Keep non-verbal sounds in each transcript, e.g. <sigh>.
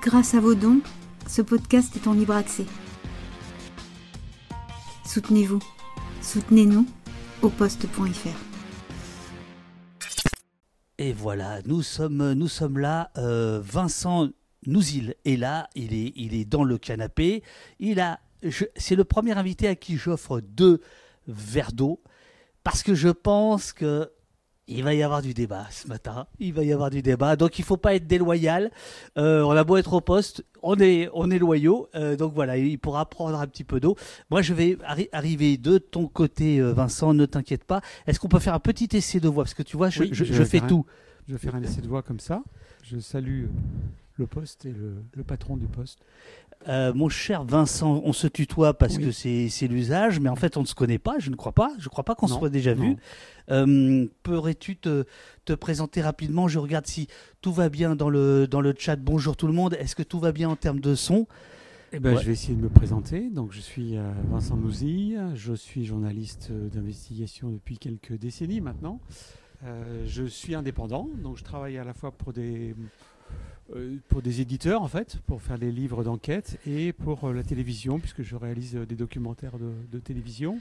Grâce à vos dons, ce podcast est en libre accès. Soutenez-vous. Soutenez-nous au poste.fr. Et voilà, nous sommes, là. euh, Vincent Nouzil est là, il est, dans le canapé. C'est le premier invité à qui j'offre deux verres d'eau parce que je pense que il va y avoir du débat ce matin. Il va y avoir du débat, donc il faut pas être déloyal. Euh, on a beau être au poste, on est, on est loyaux. Euh, donc voilà, il pourra prendre un petit peu d'eau. Moi, je vais arri- arriver de ton côté, euh, Vincent. Ne t'inquiète pas. Est-ce qu'on peut faire un petit essai de voix? Parce que tu vois, je, Oui, je- je je vais fais un- tout. Je vais faire un essai de voix comme ça. Je salue le poste et le, le patron du poste. Euh, mon cher Vincent, on se tutoie parce Oui. que c'est l'usage, mais en fait on ne se connaît pas, je ne crois pas, je ne crois pas qu'on se soit déjà vu. non. Euh, Pourrais-tu te, te présenter rapidement? Je regarde si tout va bien dans le, dans le chat. Bonjour tout le monde, est-ce que tout va bien en termes de son? Eh ben, Ouais. Je vais essayer de me présenter. Donc, je suis euh, Vincent Nouzille. Je suis journaliste euh, d'investigation depuis quelques décennies maintenant. Je suis indépendant, donc je travaille à la fois pour des, pour des éditeurs, en fait, pour faire des livres d'enquête, et pour euh, la télévision, puisque je réalise euh, des documentaires de, de télévision.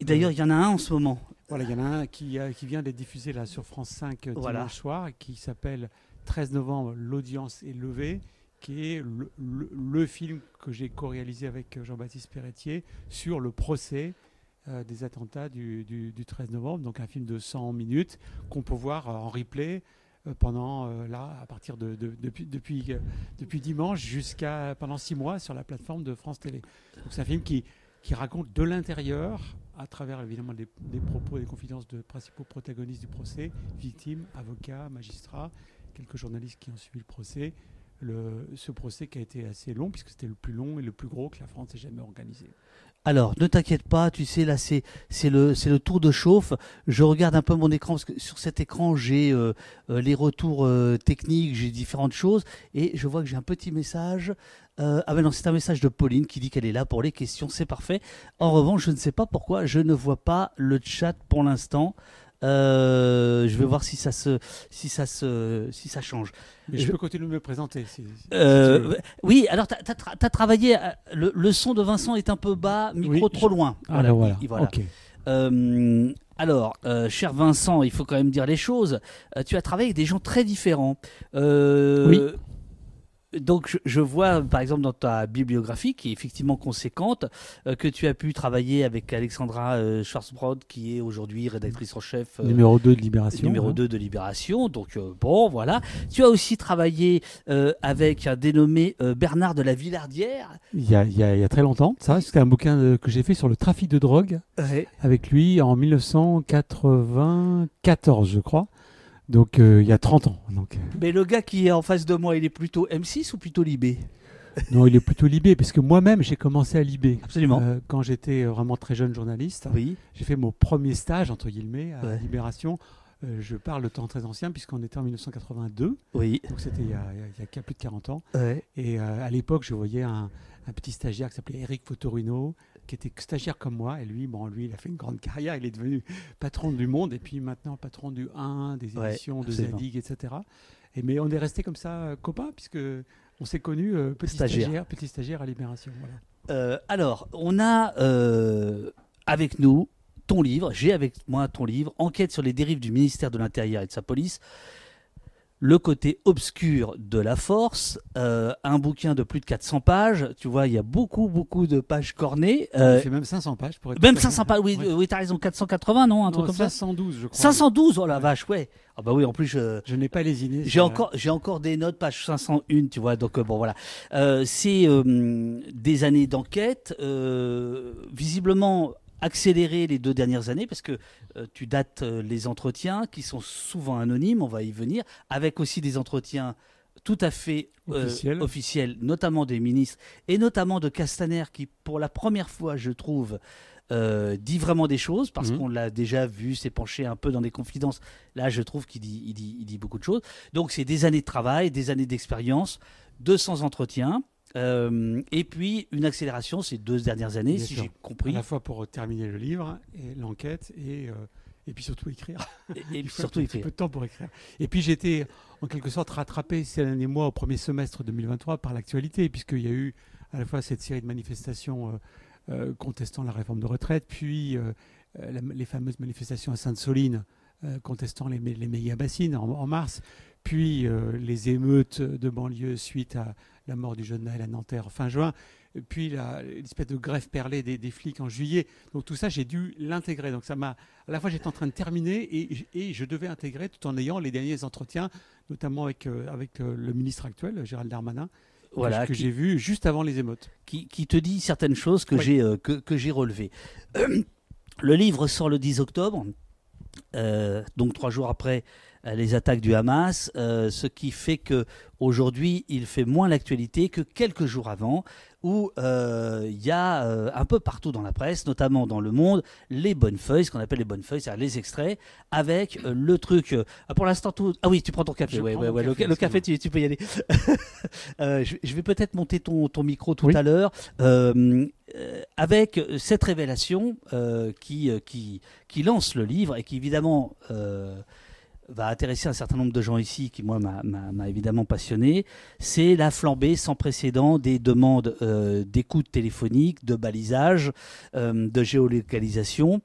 Et D'ailleurs, il y en a un en ce moment. Voilà, il y en a un qui, euh, qui vient d'être diffusé là sur France 5 euh, Voilà. dimanche soir, qui s'appelle 13 novembre, l'audience est levée, qui est le, le- le film que j'ai co-réalisé avec euh, Jean-Baptiste Perretier sur le procès euh, des attentats du, du- du 13 novembre, donc un film de 100 minutes qu'on peut voir euh, en replay euh, pendant euh, là à partir de, euh, depuis dimanche jusqu'à pendant six mois sur la plateforme de France Télé. Donc c'est un film qui raconte de l'intérieur à travers évidemment des, propos et des confidences de principaux protagonistes du procès, victimes, avocats, magistrats, quelques journalistes qui ont suivi le procès. Ce procès qui a été assez long puisque c'était le plus long et le plus gros que la France ait jamais organisé. Alors, ne t'inquiète pas, tu sais, là, c'est le, tour de chauffe. Je regarde un peu mon écran, parce que sur cet écran, j'ai euh, euh, les retours euh, techniques, j'ai différentes choses, et je vois que j'ai un petit message. Ah ben non, c'est un message de Pauline qui dit qu'elle est là pour les questions, c'est parfait. En revanche, je ne sais pas pourquoi, je ne vois pas le chat pour l'instant. Euh, je vais voir si ça se, si ça se, si ça change. Mais Je- je peux continuer de me présenter. si- si- si Euh, oui, alors tu as, travaillé. euh, Le, le son de Vincent est un peu bas, micro Oui, trop je- loin. Alors voilà. il- voilà. Euh, alors, euh, cher Vincent, il faut quand même dire les choses. Euh, tu as travaillé avec des gens très différents. Euh, Donc, je, je vois, par exemple, dans ta bibliographie, qui est effectivement conséquente, euh, que tu as pu travailler avec Alexandra euh, Schwarzbrod, qui est aujourd'hui rédactrice en chef. euh, Numéro 2 de Libération. numéro hein. 2 de Libération. Donc, euh, bon, voilà. Tu as aussi travaillé avec un dénommé Bernard de la Villardière. Il y, a, il y a- il y a très longtemps. Ça, c'était un bouquin que j'ai fait sur le trafic de drogue avec lui en 1994, je crois. Donc euh, il y a 30 ans. Donc, euh, Mais le gars qui est en face de moi, il est plutôt M6 ou plutôt Libé? Non, il est plutôt libé, parce que moi-même, j'ai commencé à libé. Absolument. Euh, quand j'étais vraiment très jeune journaliste, Oui. j'ai fait mon premier stage, entre guillemets, à Ouais. Libération. Euh, je parle de temps très ancien, puisqu'on était en 1982, Oui. donc c'était il y a, il y plus de 40 ans. Ouais. Et euh, à l'époque, je voyais un, un petit stagiaire qui s'appelait Eric Fotorino, qui était stagiaire comme moi. Et lui, bon, lui, il a fait une grande carrière. Il est devenu patron du Monde, et puis maintenant patron du 1, des Ouais, éditions, de absolument. Zadig, etc. Et, mais on est resté comme ça euh, copains, puisque on s'est connus euh, petit Stagiaire. stagiaire. petit stagiaire à Libération. Voilà. Euh, alors, on a euh, avec nous ton livre, j'ai avec moi ton livre, Enquête sur les dérives du ministère de l'Intérieur et de sa police. Le côté obscur de la force, euh, un bouquin de plus de 400 pages. Tu vois, il y a beaucoup, beaucoup de pages cornées. Euh, il fait même 500 pages pour être même tout à fait- 500 pages, oui, Ouais. euh, oui t'as raison, 480, non Un Non, truc comme ça 512, je crois. 512, oh la Ouais. vache, ouais. Ah bah oui, en plus, je, Je n'ai pas lésiné. J'ai sur la- encore, j'ai encore des notes, page 501, tu vois. Donc euh, bon, voilà. Euh, c'est euh, des années d'enquête, euh, visiblement accélérées les deux dernières années, parce que euh, tu dates euh, les entretiens qui sont souvent anonymes. On va y venir, avec aussi des entretiens tout à fait euh, Officiels. officiels, notamment des ministres et notamment de Castaner, qui pour la première fois, je trouve. euh, dit vraiment des choses parce Mhm. qu'on l'a déjà vu penché un peu dans des confidences là je trouve qu'il dit, il dit, il dit beaucoup de choses donc c'est des années de travail, des années d'expérience, 200 entretiens, euh, et puis une accélération ces deux dernières années, Bien si j'ai à compris. la fois pour terminer le livre et l'enquête et, euh, Et puis surtout écrire. Et, et <laughs> faut surtout un écrire. peu de temps pour écrire. Et puis été en quelque sorte rattrapé ces derniers mois au premier semestre 2023 par l'actualité, puisqu'il y a eu à la fois cette série de manifestations euh, contestant la réforme de retraite, puis la- les fameuses manifestations à Sainte-Soline contestant les, les méga-bassines en, en mars, puis les émeutes de banlieue suite à la mort du jeune Naël à Nanterre fin juin, puis l'espèce de grève perlée des, des flics en juillet. Donc tout ça, j'ai dû l'intégrer. Donc ça m'a, à la fois j'étais en train de terminer et, et je devais intégrer tout en ayant les derniers entretiens, notamment avec, euh, avec euh, le ministre actuel, Gérald Darmanin, que- Voilà, que, qui- j'ai vu juste avant les émeutes. qui, qui te dit certaines choses que Oui. j'ai euh, que, que j'ai relevées. <clears throat> Le livre sort le 10 octobre, euh, donc trois jours après les attaques du Hamas, euh, ce qui fait que aujourd'hui il fait moins l'actualité que quelques jours avant, où euh, il y a euh, un peu partout dans la presse, notamment dans Le Monde, les bonnes feuilles, ce qu'on appelle les bonnes feuilles, c'est-à-dire les extraits, avec euh, le truc. euh, ah, pour l'instant, tout. Ah oui, tu prends ton café. Ouais, ouais, ouais, le, café, le café, tu, tu peux y aller. <laughs> Euh, je, je vais peut-être monter ton, ton micro tout Oui. à l'heure. Euh, euh, avec cette révélation euh, qui, euh, qui, qui lance le livre et qui évidemment euh, va intéresser un certain nombre de gens ici, qui moi m'a- évidemment passionné, c'est la flambée sans précédent des demandes euh, d'écoute téléphonique, de balisage, euh, de géolocalisation.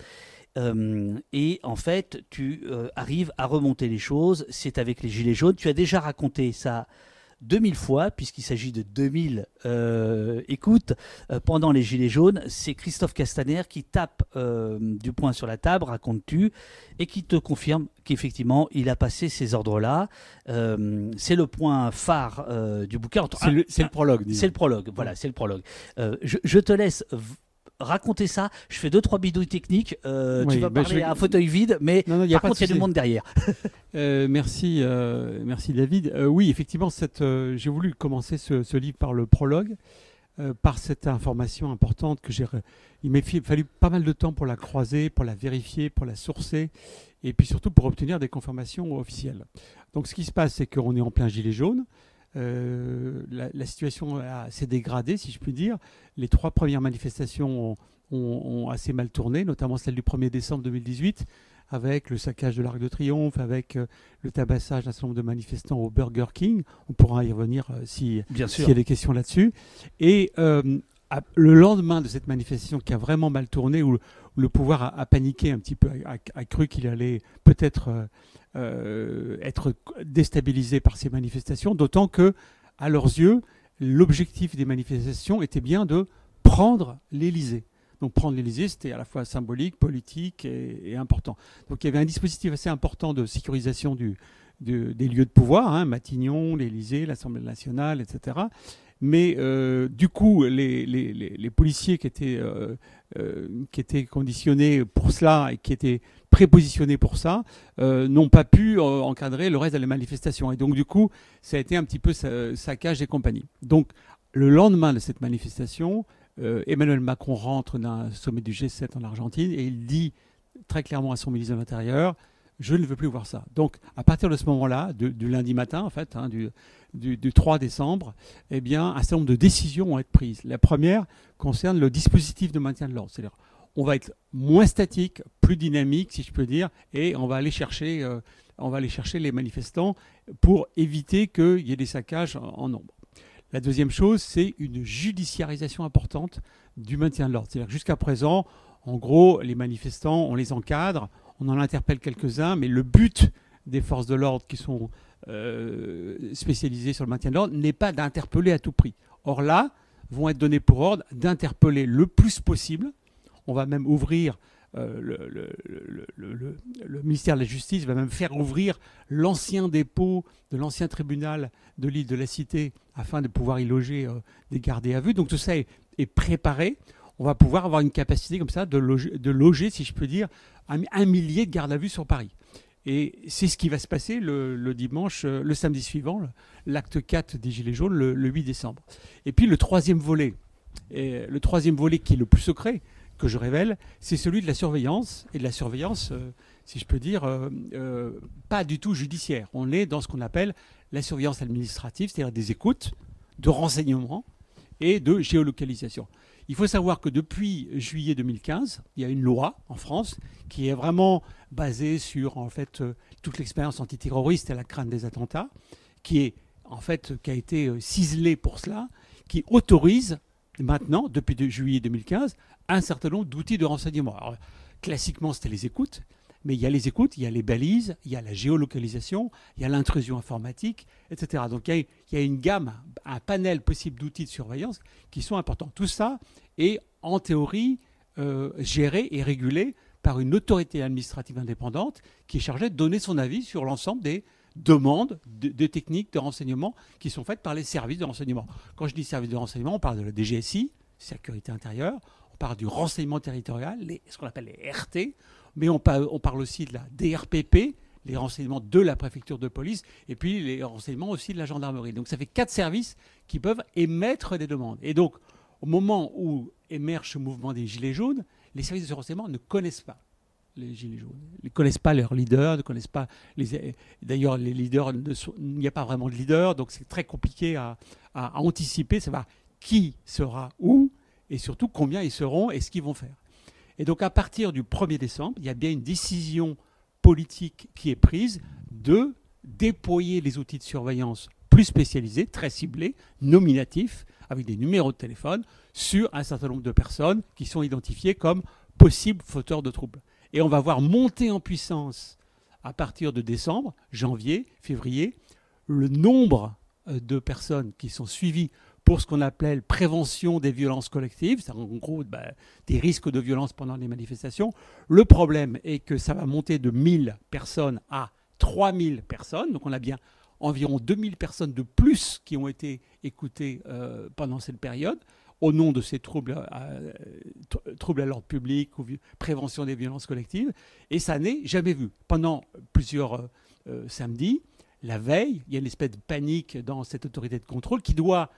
Euh, et en fait, tu arrives à remonter les choses. C'est avec les Gilets jaunes. Tu as déjà raconté ça 2000 fois, puisqu'il s'agit de 2000 euh, écoutes euh, pendant les Gilets jaunes. C'est Christophe Castaner qui tape euh, du poing sur la table, raconte-tu, et qui te confirme qu'effectivement, il a passé ces ordres-là. Euh, c'est le point phare du bouquin. C'est le, prologue. C'est le prologue, voilà, c'est le prologue. Je, je te laisse raconter ça. Je fais deux, trois bidouilles techniques. Euh, tu vas bah, parler vais- à un fauteuil vide, mais Non, non, y a par contre, il y a du monde derrière. <laughs> Euh, merci, euh, merci David. Euh, oui, effectivement, cette, j'ai voulu commencer ce, ce livre par le prologue, par cette information importante que j'ai. Il m'a fallu pas mal de temps pour la croiser, pour la vérifier, pour la sourcer, et puis surtout pour obtenir des confirmations officielles. Donc, ce qui se passe, c'est qu'on est en plein gilet jaune. Euh, la, la situation s'est dégradée, si je puis dire. Les trois premières manifestations ont, ont- ont assez mal tourné, notamment celle du 1er décembre 2018 avec le saccage de l'Arc de Triomphe, avec euh, le tabassage d'un certain nombre de manifestants au Burger King. On pourra y revenir euh, si, s'il y a des questions là-dessus. Et à- le lendemain de cette manifestation qui a vraiment mal tourné, où, où le pouvoir a, a paniqué un petit peu, a, cru qu'il allait peut-être être déstabilisé par ces manifestations, d'autant que, à leurs yeux, l'objectif des manifestations était bien de prendre l'Élysée. Donc prendre l'Élysée, c'était à la fois symbolique, politique et, important. Donc il y avait un dispositif assez important de sécurisation des lieux de pouvoir, hein, Matignon, l'Élysée, l'Assemblée nationale, etc. Mais euh, du coup, les, policiers euh, euh, qui étaient conditionnés pour cela et qui étaient prépositionnés pour ça euh, n'ont pas pu euh, encadrer le reste de la manifestation. Et donc, du coup, ça a été un petit peu sa- saccage et compagnie. Donc, le lendemain de cette manifestation, euh, Emmanuel Macron rentre d'un sommet du G7 en Argentine et il dit très clairement à son ministre de l'Intérieur je ne veux plus voir ça. Donc, à partir de ce moment-là, du lundi matin, en fait, hein, du, du, du 3 décembre, eh bien, un certain nombre de décisions vont être prises. La première concerne le dispositif de maintien de l'ordre. C'est-à-dire, on va être moins statique, plus dynamique, si je peux dire, et on va aller chercher, euh, on va aller chercher les manifestants pour éviter qu'il y ait des saccages en, nombre. La deuxième chose, c'est une judiciarisation importante du maintien de l'ordre. C'est-à-dire jusqu'à présent, en gros, les manifestants, on les encadre, on en interpelle quelques-uns, mais le but des forces de l'ordre qui sont euh, spécialisées sur le maintien de l'ordre n'est pas d'interpeller à tout prix. Or là, vont être donnés pour ordre d'interpeller le plus possible. On va même ouvrir, euh, le, ministère de la Justice va même faire ouvrir l'ancien dépôt de l'ancien tribunal de l'île de la Cité afin de pouvoir y loger euh, des gardés à vue. Donc tout ça est, préparé. On va pouvoir avoir une capacité comme ça de loger, si je peux dire, un, millier de gardes à vue sur Paris. Et c'est ce qui va se passer le, dimanche, euh, le samedi suivant, l'acte 4 des Gilets jaunes, le, le 8 décembre. Et puis le troisième volet, et le troisième volet qui est le plus secret, que je révèle, c'est celui de la surveillance, et de la surveillance, euh, si je peux dire, euh, euh, pas du tout judiciaire. On est dans ce qu'on appelle la surveillance administrative, c'est-à-dire des écoutes, de renseignements et de géolocalisation. Il faut savoir que depuis juillet 2015, il y a une loi en France qui est vraiment basée sur en fait toute l'expérience antiterroriste et la crainte des attentats, qui est en fait qui a été ciselée pour cela, qui autorise maintenant, depuis juillet 2015, un certain nombre d'outils de renseignement. Alors, classiquement, c'était les écoutes, mais il y a les écoutes, il y a les balises, il y a la géolocalisation, il y a l'intrusion informatique, etc. Donc il y, a, une gamme, un panel possible d'outils de surveillance qui sont importants. Tout ça est en théorie euh, géré et régulé par une autorité administrative indépendante qui est chargée de donner son avis sur l'ensemble des demandes de, techniques de renseignement qui sont faites par les services de renseignement. Quand je dis services de renseignement, on parle de la DGSI, sécurité intérieure, on parle du renseignement territorial, ce qu'on appelle les RT, mais on parle, aussi de la DRPP, les renseignements de la préfecture de police, et puis les renseignements aussi de la gendarmerie. Donc ça fait quatre services qui peuvent émettre des demandes. Et donc, au moment où émerge ce mouvement des Gilets jaunes, les services de renseignement ne connaissent pas les Gilets jaunes. Ne connaissent pas leurs leaders, ne connaissent pas les. D'ailleurs, les leaders, il n'y a pas vraiment de leader, donc c'est très compliqué à, à, anticiper, savoir qui sera où, et surtout combien ils seront et ce qu'ils vont faire. Et donc à partir du 1er décembre, il y a bien une décision politique qui est prise de déployer les outils de surveillance plus spécialisés, très ciblés, nominatifs, avec des numéros de téléphone, sur un certain nombre de personnes qui sont identifiées comme possibles fauteurs de troubles. Et on va voir monter en puissance à partir de décembre, janvier, février, le nombre euh, de personnes qui sont suivies pour ce qu'on appelait prévention des violences collectives, c'est en gros bah, des risques de violence pendant les manifestations. Le problème est que ça va monter de 1000 personnes à 3000 personnes, donc on a bien environ 2000 personnes de plus qui ont été écoutées euh, pendant cette période au nom de ces troubles à, euh, troubles à l'ordre public ou prévention des violences collectives, et ça n'est jamais vu. Pendant plusieurs euh, samedis, la veille, il y a une espèce de panique dans cette autorité de contrôle qui doit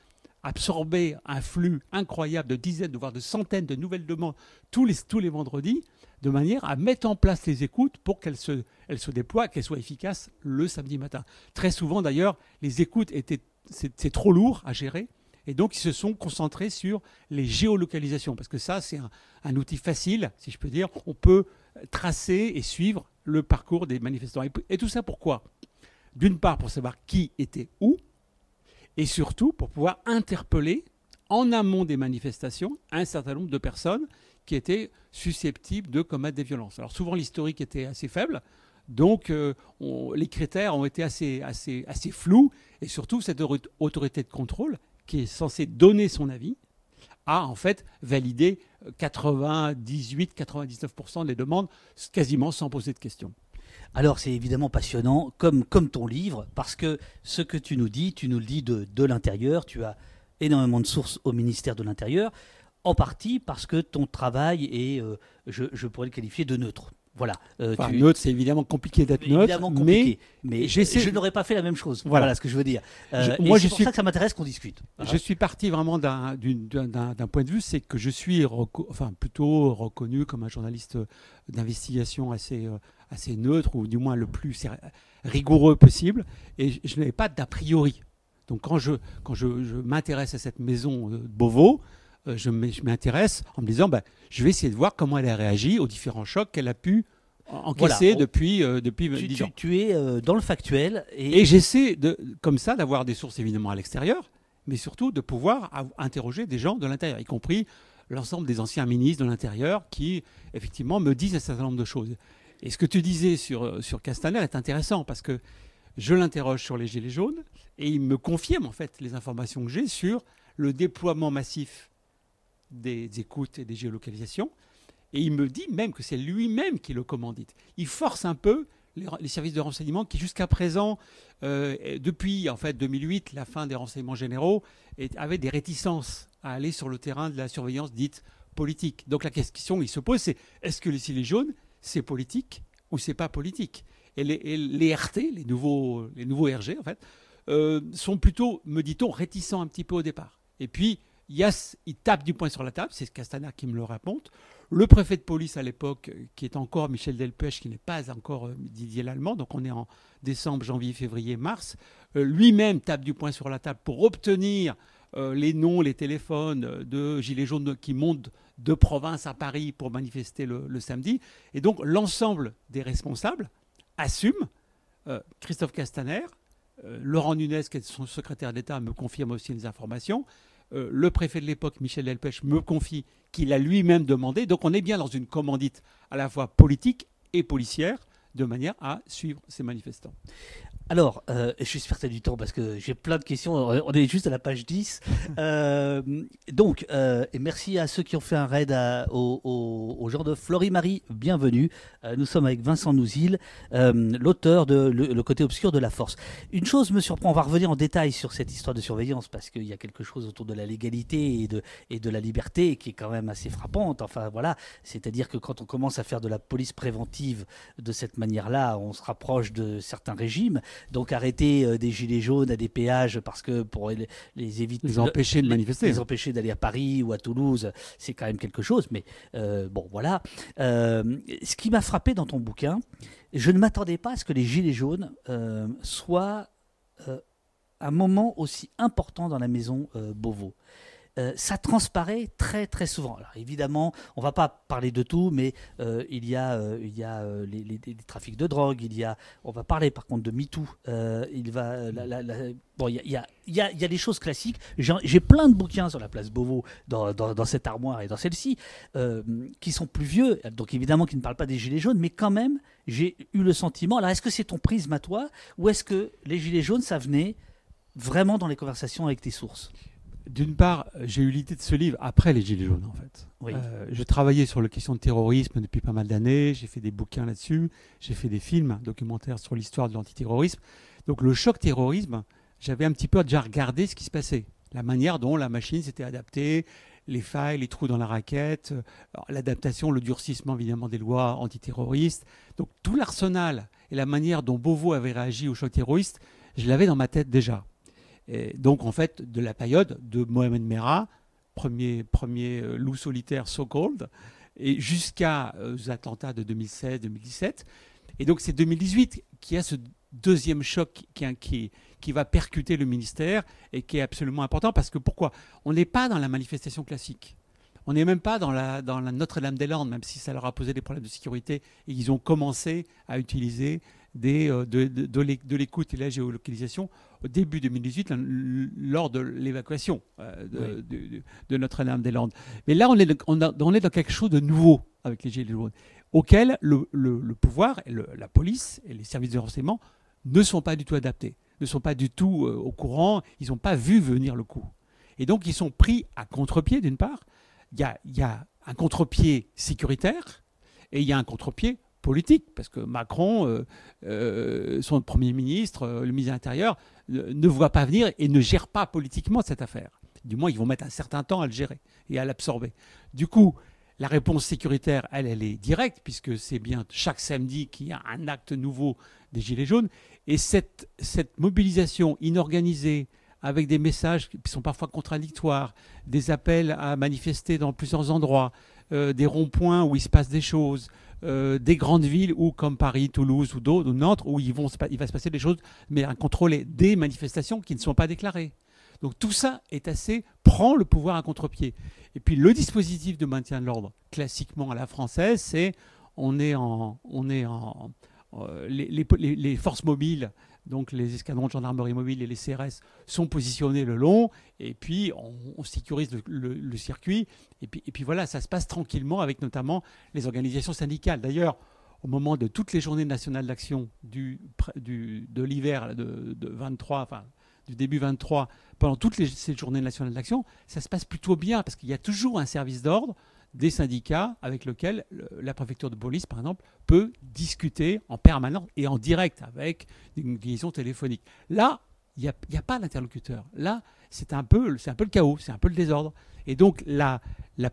absorber un flux incroyable de dizaines, voire de centaines de nouvelles demandes tous les, tous les vendredis, de manière à mettre en place les écoutes pour qu'elles se, elles se déploient, qu'elles soient efficaces le samedi matin. Très souvent d'ailleurs, les écoutes étaient c'est trop lourd à gérer. Et donc, ils se sont concentrés sur les géolocalisations, parce que ça, c'est un, outil facile, si je peux dire. On peut tracer et suivre le parcours des manifestants. Et, et tout ça pourquoi? D'une part, pour savoir qui était où, et surtout pour pouvoir interpeller en amont des manifestations un certain nombre de personnes qui étaient susceptibles de commettre des violences. Alors souvent l'historique était assez faible, donc euh, les critères ont été assez, assez, assez flous, et surtout cette autorité de contrôle qui est censée donner son avis a en fait validé 98-99% des demandes quasiment sans poser de questions. Alors c'est évidemment passionnant, comme, ton livre, parce que ce que tu nous dis, tu nous le dis de, l'intérieur, tu as énormément de sources au ministère de l'Intérieur, en partie parce que ton travail est, euh, je, pourrais le qualifier de neutre. Voilà. Euh, neutre, c'est évidemment compliqué d'être neutre, mais, mais je n'aurais pas fait la même chose. Voilà, ce que je veux dire. Euh, moi, c'est pour ça que ça m'intéresse qu'on discute. Je suis parti vraiment d'un point de vue, c'est que je suis enfin, plutôt reconnu comme un journaliste d'investigation assez, euh, assez neutre, ou du moins le plus rigoureux possible, et je, n'avais pas d'a priori. Donc quand je, quand je, m'intéresse à cette maison de Beauvau, euh, je m'intéresse en me disant, bah, je vais essayer de voir comment elle a réagi aux différents chocs qu'elle a pu encaisser depuis, euh, depuis tu, 10 ans. Tu, es euh, dans le factuel. Et, j'essaie, de, comme ça, d'avoir des sources évidemment à l'extérieur, mais surtout de pouvoir interroger des gens de l'intérieur, y compris l'ensemble des anciens ministres de l'Intérieur qui, effectivement, me disent un certain nombre de choses. Et ce que tu disais sur, sur Castaner est intéressant parce que je l'interroge sur les Gilets jaunes et il me confirme en fait les informations que j'ai sur le déploiement massif des écoutes et des géolocalisations. Et il me dit même que c'est lui-même qui le commandite. Il force un peu les, services de renseignement qui, jusqu'à présent, euh, depuis en fait 2008, la fin des renseignements généraux, avaient des réticences à aller sur le terrain de la surveillance dite politique. Donc la question il se pose, c'est est-ce que les gilets jaunes, c'est politique ou c'est pas politique? Et les, RT, les nouveaux, les nouveaux RG, en fait, euh, sont plutôt, me dit-on, réticents un petit peu au départ. Et puis, Yass, il tape du poing sur la table, c'est Castaner qui me le raconte. Le préfet de police à l'époque, qui est encore Michel Delpech, qui n'est pas encore euh, Didier Lallemand, donc on est en décembre, janvier, février, mars, euh, lui-même tape du poing sur la table pour obtenir euh, les noms, les téléphones de gilets jaunes qui montent de province à Paris pour manifester le, samedi. Et donc l'ensemble des responsables assument. Christophe Castaner, Laurent Nunez, qui est son secrétaire d'État, me confirme aussi les informations. Le préfet de l'époque, Michel Delpech, me confie qu'il a lui-même demandé. Donc on est bien dans une commandite à la fois politique et policière de manière à suivre ces manifestants. Alors, euh, je suis certain du temps parce que j'ai plein de questions. On est juste à la page 10. <laughs> Euh, donc, euh, et merci à ceux qui ont fait un raid au, au, genre de Florie-Marie. Bienvenue. nous sommes avec Vincent Nouzil, l'auteur de le, côté obscur de la force. Une chose me surprend. On va revenir en détail sur cette histoire de surveillance parce qu'il y a quelque chose autour de la légalité et de, et de la liberté qui est quand même assez frappante. Enfin, voilà. C'est-à-dire que quand on commence à faire de la police préventive de cette manière-là, on se rapproche de certains régimes. Donc arrêter euh, des gilets jaunes à des péages parce que pour les, éviter les empêcher de manifester, les empêcher d'aller à Paris ou à Toulouse, c'est quand même quelque chose. Mais euh, bon, voilà. Euh, ce qui m'a frappé dans ton bouquin, je ne m'attendais pas à ce que les gilets jaunes soient un moment aussi important dans la maison Beauvau. Euh, ça transparaît très très souvent. Alors évidemment, on va pas parler de tout, mais euh, il y a, euh, il y a les, trafics de drogue, il y a, on va parler par contre de MeToo. il va, bon, y a, il y, a, il y a des choses classiques. J'ai plein de bouquins sur la place Beauvau dans, dans, cette armoire et dans celle-ci qui sont plus vieux, donc évidemment qui ne parlent pas des gilets jaunes, mais quand même, j'ai eu le sentiment. Alors est-ce que c'est ton prisme à toi, ou est-ce que les gilets jaunes, ça venait vraiment dans les conversations avec tes sources? D'une part, j'ai eu l'idée de ce livre après les Gilets jaunes, en fait. Euh, je travaillais sur la question de terrorisme depuis pas mal d'années, j'ai fait des bouquins là-dessus, j'ai fait des films documentaires sur l'histoire de l'antiterrorisme. Donc le choc terrorisme, j'avais un petit peu déjà regardé ce qui se passait, la manière dont la machine s'était adaptée, les failles, les trous dans la raquette, l'adaptation, le durcissement évidemment des lois antiterroristes. Donc tout l'arsenal et la manière dont Beauvau avait réagi au choc terroriste, je l'avais dans ma tête déjà donc, en fait, de la période de Mohamed Merah, premier, premier euh, loup solitaire so-called, et jusqu'à euh, attentats de 2016-2017. Et donc, c'est 2018 qui a ce deuxième choc qui, va percuter le ministère et qui est absolument important parce que pourquoi? On n'est pas dans la manifestation classique. On n'est même pas dans la, Notre-Dame-des-Landes, même si ça leur a posé des problèmes de sécurité et ils ont commencé à utiliser euh, de, de, l'écoute et la géolocalisation au début 2018 lors de l'évacuation euh, de, Notre-Dame-des-Landes. Mais là, on est, on, on est dans quelque chose de nouveau avec les Gilets jaunes, auquel le, le, pouvoir, et la police et les services de renseignement ne sont pas du tout adaptés, ne sont pas du tout euh, au courant, ils n'ont pas vu venir le coup. Et donc, ils sont pris à contre-pied, d'une part. Il y a, y a un contre-pied sécuritaire et il y a un contre-pied politique, parce que Macron, euh, euh, son Premier ministre, euh, le ministre de l'Intérieur, ne voit pas venir et ne gère pas politiquement cette affaire. Du moins, ils vont mettre un certain temps à le gérer et à l'absorber. Du coup, la réponse sécuritaire, elle, elle est directe, puisque c'est bien chaque samedi qu'il y a un acte nouveau des Gilets jaunes. Et cette, cette mobilisation inorganisée, avec des messages qui sont parfois contradictoires, des appels à manifester dans plusieurs endroits, des ronds-points où il se passe des choses, euh, des grandes villes comme Paris, Toulouse ou d'autres, Nantes, où il va se passer des choses, mais à contrôler des manifestations qui ne sont pas déclarées. Donc tout ça est assez prend le pouvoir à contre-pied. Et puis le dispositif de maintien de l'ordre, classiquement à la française, c'est on est en, on est en, euh, les, forces mobiles donc les escadrons de gendarmerie mobile et les CRS sont positionnés le long, et puis on, sécurise le, circuit, et puis, et puis voilà, ça se passe tranquillement avec notamment les organisations syndicales. D'ailleurs, au moment de toutes les journées nationales d'action du, de l'hiver de, 23, enfin du début 23, pendant toutes les, ces journées nationales d'action, ça se passe plutôt bien parce qu'il y a toujours un service d'ordre des syndicats avec lesquels la préfecture de police, par exemple, peut discuter en permanence et en direct avec une liaison téléphonique. Là, il n'y a, pas d'interlocuteur. Là, c'est un, peu, un peu le chaos, c'est un peu le désordre. Et donc, la,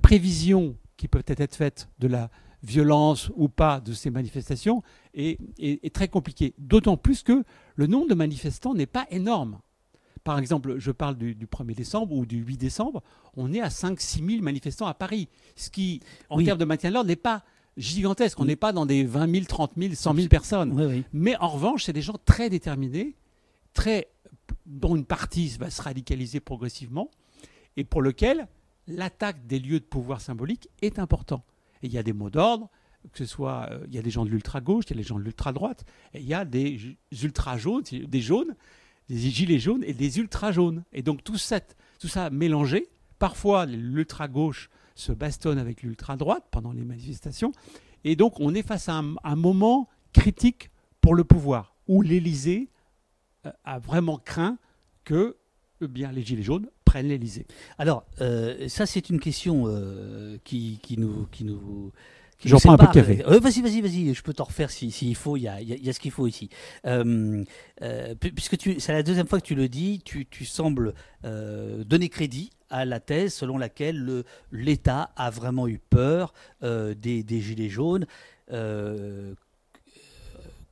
prévision qui peut être faite de la violence ou pas de ces manifestations est, est très compliquée. D'autant plus que le nombre de manifestants n'est pas énorme par exemple, je parle du, 1er décembre ou du 8 décembre, on est à 5-6 000 manifestants à Paris. Ce qui, en termes de maintien de l'ordre, n'est pas gigantesque. On n'est pas dans des 20 000, 30 000, 100 000 personnes. Mais en revanche, c'est des gens très déterminés, très, dont une partie va se radicaliser progressivement et pour lequel l'attaque des lieux de pouvoir symbolique est important. Et il y a des mots d'ordre, que ce soit, euh, il y a des gens de l'ultra-gauche, il y a des gens de l'ultra-droite, et il y a des ultra-jaunes, des jaunes, des gilets jaunes et des ultra-jaunes. Et donc tout ça, mélangé, parfois l'ultra-gauche se bastonne avec l'ultra-droite pendant les manifestations, et donc on est face à un, moment critique pour le pouvoir, où l'Élysée euh, a vraiment craint que eh bien, les Gilets jaunes prennent l'Élysée. Alors, euh, ça c'est une question nous, qui, nous, J'en prends un peu de café. Euh, vas-y, vas-y, vas-y, je peux t'en refaire s'il si, faut, il y a, y a, ce qu'il faut ici. Euh, euh, puisque c'est la deuxième fois que tu le dis, tu, tu sembles donner crédit à la thèse selon laquelle l'État a vraiment eu peur des, des, Gilets jaunes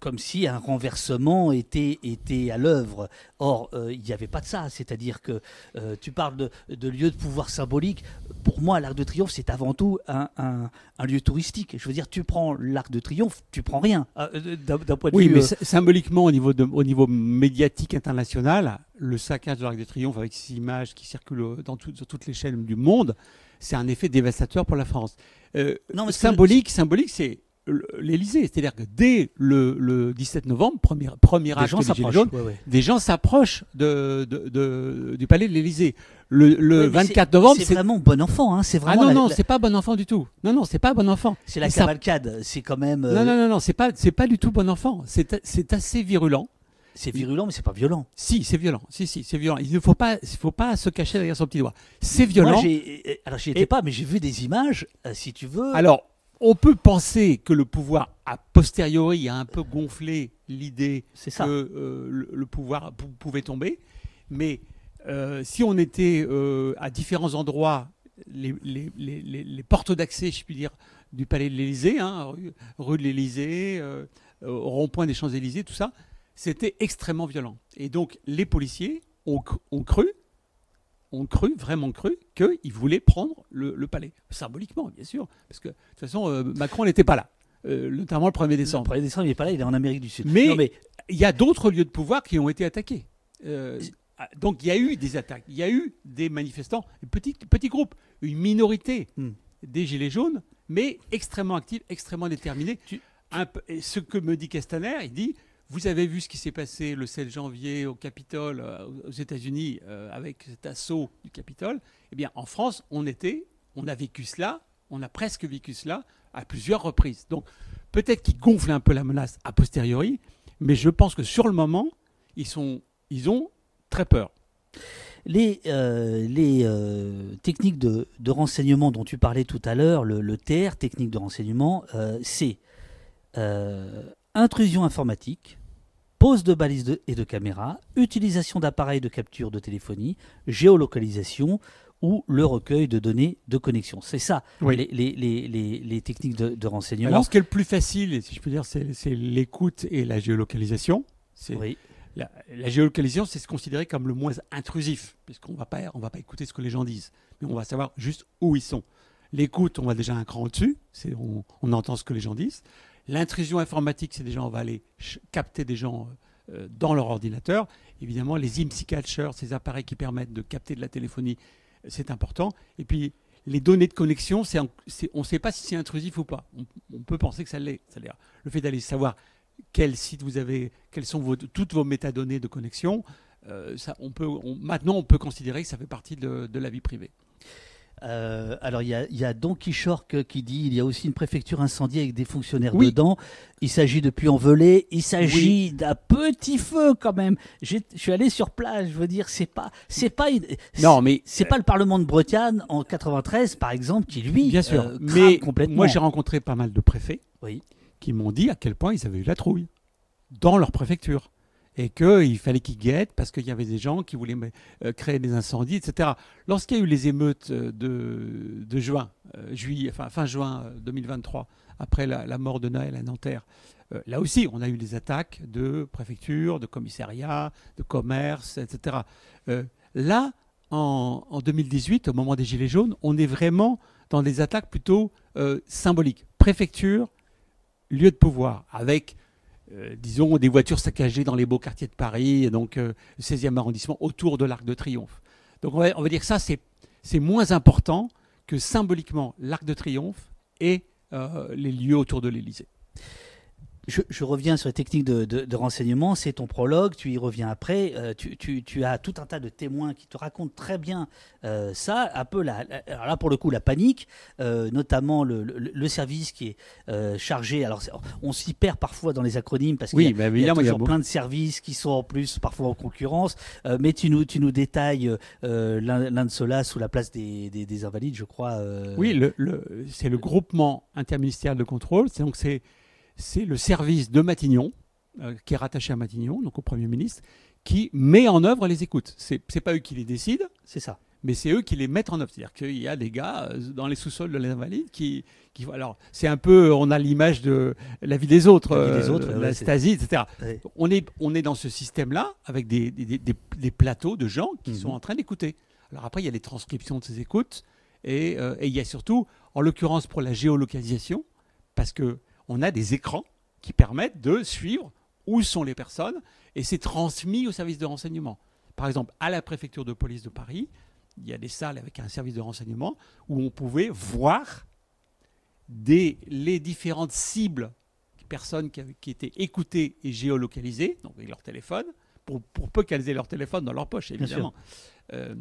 comme si un renversement était, était à l'œuvre. Or, euh, il n'y avait pas de ça. C'est-à-dire que euh, tu parles de, de lieu de pouvoir symbolique. Pour moi, l'Arc de Triomphe, c'est avant tout un, un, lieu touristique. Je veux dire, tu prends l'Arc de Triomphe, tu prends rien. Euh, d'un point de oui, mais symboliquement, au niveau, de, au niveau médiatique international, le saccage de l'Arc de Triomphe avec ces images qui circulent dans sur toutes les chaînes du monde, c'est un effet dévastateur pour la France. non, symbolique, symbolique, c'est l'Elysée. C'est-à-dire que dès le, 17 novembre, premier, premier acte des gens s'approchent de, du palais de l'Elysée. Le, 24 novembre, c'est vraiment bon enfant. Hein, c'est vraiment. Ah non, non, c'est pas bon enfant du tout. Non, non, c'est pas bon enfant. C'est la cavalcade. C'est quand même. Non, non, non, non, c'est pas, c'est pas du tout bon enfant. C'est assez virulent. C'est virulent, mais c'est pas violent. Si, c'est violent. Si, si, c'est violent. Il ne faut pas, il faut pas se cacher derrière son petit doigt. C'est violent. Moi, alors, j'y étais pas, mais j'ai vu des images, euh, si tu veux. Alors, on peut penser que le pouvoir, a posteriori, a un peu gonflé l'idée que euh, le, pouvoir pouvait tomber. Mais euh, si on était euh, à différents endroits, les, portes d'accès, je puis dire, du palais de l'Élysée, hein, rue, de l'Élysée, rond-point des Champs-Élysées, tout ça, c'était extrêmement violent. Et donc les policiers ont cru ont cru, vraiment cru, qu'il voulait prendre le, palais. Symboliquement, bien sûr, parce que de toute façon, euh, Macron n'était pas là, euh, notamment le 1er décembre. Le 1er décembre, il n'est pas là, il est en Amérique du Sud. Mais, il y a d'autres lieux de pouvoir qui ont été attaqués. Euh, ah, donc il y a eu des attaques, il y a eu des manifestants, un petit, petit groupe, une minorité hmm. des Gilets jaunes, mais extrêmement actifs, extrêmement déterminés. ce que me dit Castaner, il dit vous avez vu ce qui s'est passé le 7 janvier au Capitole, euh, aux États-Unis, euh, avec cet assaut du Capitole? Eh bien, en France, on était, on a vécu cela, on a presque vécu cela à plusieurs reprises. Donc, peut-être qu'ils gonflent un peu la menace a posteriori, mais je pense que sur le moment, ils, sont, ils ont très peur. Les, euh, techniques de, renseignement dont tu parlais tout à l'heure, le, TR, technique de renseignement, c'est intrusion informatique, pose de balises et de caméras, utilisation d'appareils de capture de téléphonie, géolocalisation ou le recueil de données de connexion. C'est ça, les, les, techniques de, renseignement. Alors, ce qui est le plus facile, si je peux dire, c'est l'écoute et la géolocalisation. Oui. La, géolocalisation, c'est se considérer comme le moins intrusif, puisqu'on ne va pas, va pas écouter ce que les gens disent, mais on va savoir juste où ils sont. L'écoute, on va déjà un cran au-dessus, on, on entend ce que les gens disent. L'intrusion informatique, c'est des gens, on va aller capter des gens euh, dans leur ordinateur. Évidemment, les IMSI catchers, ces appareils qui permettent de capter de la téléphonie, c'est important. Et puis, les données de connexion, on ne sait pas si c'est intrusif ou pas. On, peut penser que ça l'est. Le fait d'aller savoir quel site vous avez, quelles sont toutes vos métadonnées de connexion, euh, maintenant on peut considérer que ça fait partie de la vie privée. Euh, alors il y a, Don Quichorque qui dit il y a aussi une préfecture incendiée avec des fonctionnaires dedans. Il s'agit de puits Il s'agit d'un petit feu quand même. Je suis allé sur place. Je veux dire c'est pas c'est pas non mais c'est pas le Parlement de Bretagne en 93 par exemple qui lui bien sûr euh, mais complètement. Moi j'ai rencontré pas mal de préfets oui. qui m'ont dit à quel point ils avaient eu la trouille dans leur préfecture et qu'il fallait qu'ils guettent parce qu'il y avait des gens qui voulaient euh, créer des incendies, etc. Lorsqu'il y a eu les émeutes euh, de, juin, euh, juillet, fin juin 2023, après la, mort de Noël à Nanterre, là aussi, on a eu des attaques de préfecture, de commissariat, de commerce, etc. là, en, en, 2018, au moment des Gilets jaunes, on est vraiment dans des attaques plutôt symboliques. Préfecture, lieu de pouvoir, avec euh, disons, des voitures saccagées dans les beaux quartiers de Paris, donc euh, le 16e arrondissement, autour de l'Arc de Triomphe. Donc on va, dire que ça, c'est, moins important que symboliquement l'Arc de Triomphe et euh, les lieux autour de l'Élysée. Je, reviens sur les techniques de, renseignement, c'est ton prologue, tu y reviens après, euh, tu, as tout un tas de témoins qui te racontent très bien euh, ça, un peu là, alors là pour le coup la panique, euh, notamment le, service qui est chargé, alors on s'y perd parfois dans les acronymes parce qu'il y, a, y a toujours plein de services qui sont en plus parfois en concurrence, mais tu nous, tu nous détailles l'un de ceux-là sous la place des, des Invalides je crois. Oui, c'est le groupement interministériel de contrôle, donc c'est c'est le service de Matignon, euh, qui est rattaché à Matignon, donc au Premier ministre, qui met en œuvre les écoutes. Ce n'est pas eux qui les décident, c'est ça. Mais c'est eux qui les mettent en œuvre. C'est-à-dire qu'il y a des gars euh, dans les sous-sols de l'invalide qui, qui. Alors, c'est un peu. On a l'image de la vie des autres, la, vie des autres, euh, la Stasi, etc. On, est, on est dans ce système-là avec des, des, des, plateaux de gens qui sont mhm. en train d'écouter. Alors, après, il y a les transcriptions de ces écoutes. Et, et il y a surtout, en l'occurrence pour la géolocalisation, parce que on a des écrans qui permettent de suivre où sont les personnes et c'est transmis au service de renseignement. Par exemple, à la préfecture de police de Paris, il y a des salles avec un service de renseignement où on pouvait voir des, les différentes cibles, personnes qui, étaient écoutées et géolocalisées, donc avec leur téléphone, pour, peu qu'elles aient leur téléphone dans leur poche, évidemment. Euh,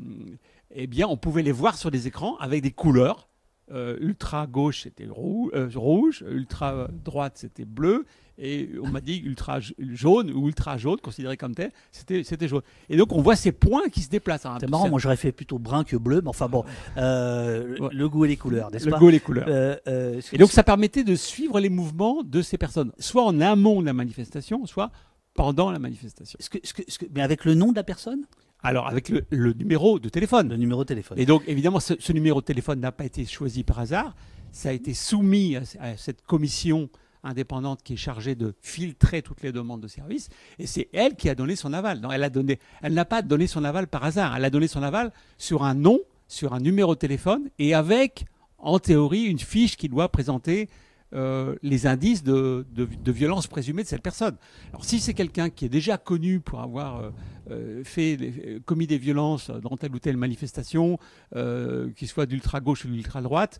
eh bien, on pouvait les voir sur des écrans avec des couleurs euh, ultra gauche c'était euh, rouge, ultra droite c'était bleu, et on m'a dit ultra jaune ou ultra jaune, considéré comme tel, c'était, c'était jaune. Et donc on voit ces points qui se déplacent. Hein. C'est marrant, moi j'aurais fait plutôt brun que bleu, mais enfin bon, euh, le goût et les couleurs, n'est-ce le pas Le goût et les couleurs. et donc ça permettait de suivre les mouvements de ces personnes, soit en amont de la manifestation, soit pendant la manifestation. ce que, ce que, mais avec le nom de la personne? Alors, avec le, numéro de téléphone. Le numéro de téléphone. Et donc, évidemment, ce, numéro de téléphone n'a pas été choisi par hasard. Ça a été soumis à, cette commission indépendante qui est chargée de filtrer toutes les demandes de service. Et c'est elle qui a donné son aval. Non, elle, a donné, elle n'a pas donné son aval par hasard. Elle a donné son aval sur un nom, sur un numéro de téléphone et avec, en théorie, une fiche qui doit présenter euh, les indices de, violence présumée de cette personne. Alors si c'est quelqu'un qui est déjà connu pour avoir euh, euh, commis des violences dans telle ou telle manifestation, qu'il soit d'ultra-gauche ou d'ultra-droite,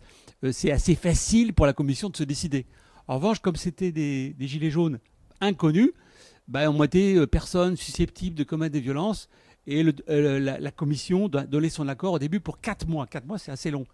c'est assez facile pour la commission de se décider. En revanche, comme c'était des, gilets jaunes inconnus, bah, on était personnes susceptibles de commettre des violences et la, la, commission doit donner son accord au début pour 4 mois. 4 mois, c'est assez long.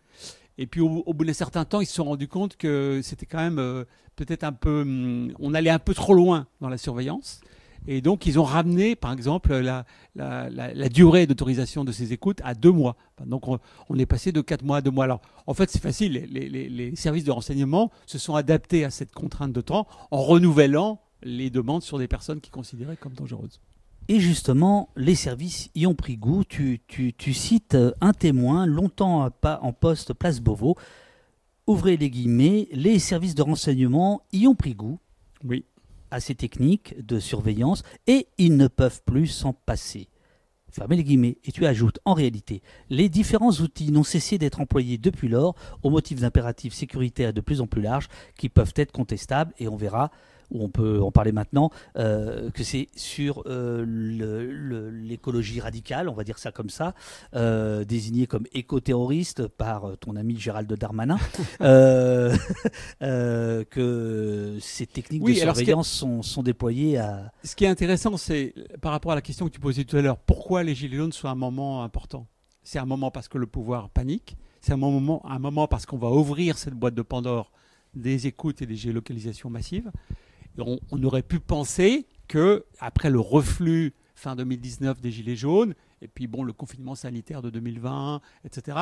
Et puis au, bout d'un certain temps, ils se sont rendus compte que c'était quand même euh, peut-être un peu... Hum, on allait un peu trop loin dans la surveillance. Et donc, ils ont ramené, par exemple, la, la, durée d'autorisation de ces écoutes à deux mois. Donc, on, est passé de quatre mois à deux mois. Alors, en fait, c'est facile. Les, les, services de renseignement se sont adaptés à cette contrainte de temps en renouvelant les demandes sur des personnes qui considéraient comme dangereuses. Et justement, les services y ont pris goût. Tu, cites euh, un témoin, longtemps en poste place Beauvau. Ouvrez les guillemets, les services de renseignement y ont pris goût. Oui. À ces techniques de surveillance et ils ne peuvent plus s'en passer. Fermez les guillemets. Et tu ajoutes, en réalité, les différents outils n'ont cessé d'être employés depuis lors au motif d'impératifs sécuritaires de plus en plus larges qui peuvent être contestables et on verra où on peut en parler maintenant, euh, que c'est sur euh, l'écologie radicale, on va dire ça comme ça, euh, désigné comme éco-terroriste par ton ami Gérald Darmanin, <laughs> <laughs> que ces techniques de surveillance sont, sont, déployées à... Ce qui est intéressant, c'est par rapport à la question que tu posais tout à l'heure, pourquoi les Gilets jaunes sont un moment important? C'est un moment parce que le pouvoir panique, c'est un moment, un moment parce qu'on va ouvrir cette boîte de Pandore des écoutes et des géolocalisations massives on, aurait pu penser que après le reflux fin 2019 des Gilets jaunes, et puis bon, le confinement sanitaire de 2020, etc.,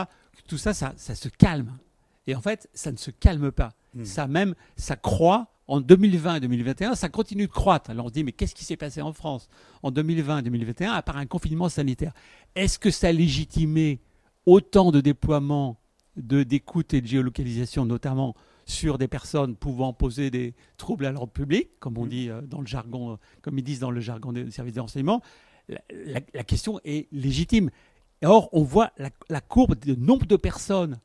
tout ça, ça, se calme. Et en fait, ça ne se calme pas. Hmm. Ça même, ça croît en 2020 et 2021, ça continue de croître. Alors on se dit, mais qu'est-ce qui s'est passé en France en 2020 et 2021, à part un confinement sanitaire? Est-ce que ça a légitimé autant de déploiements d'écoute et de géolocalisation, notamment sur des personnes pouvant poser des troubles à l'ordre public, comme on mmh. dit euh, dans le jargon, euh, comme ils disent dans le jargon des services de renseignement, la, question est légitime. Or, on voit la, courbe du nombre de personnes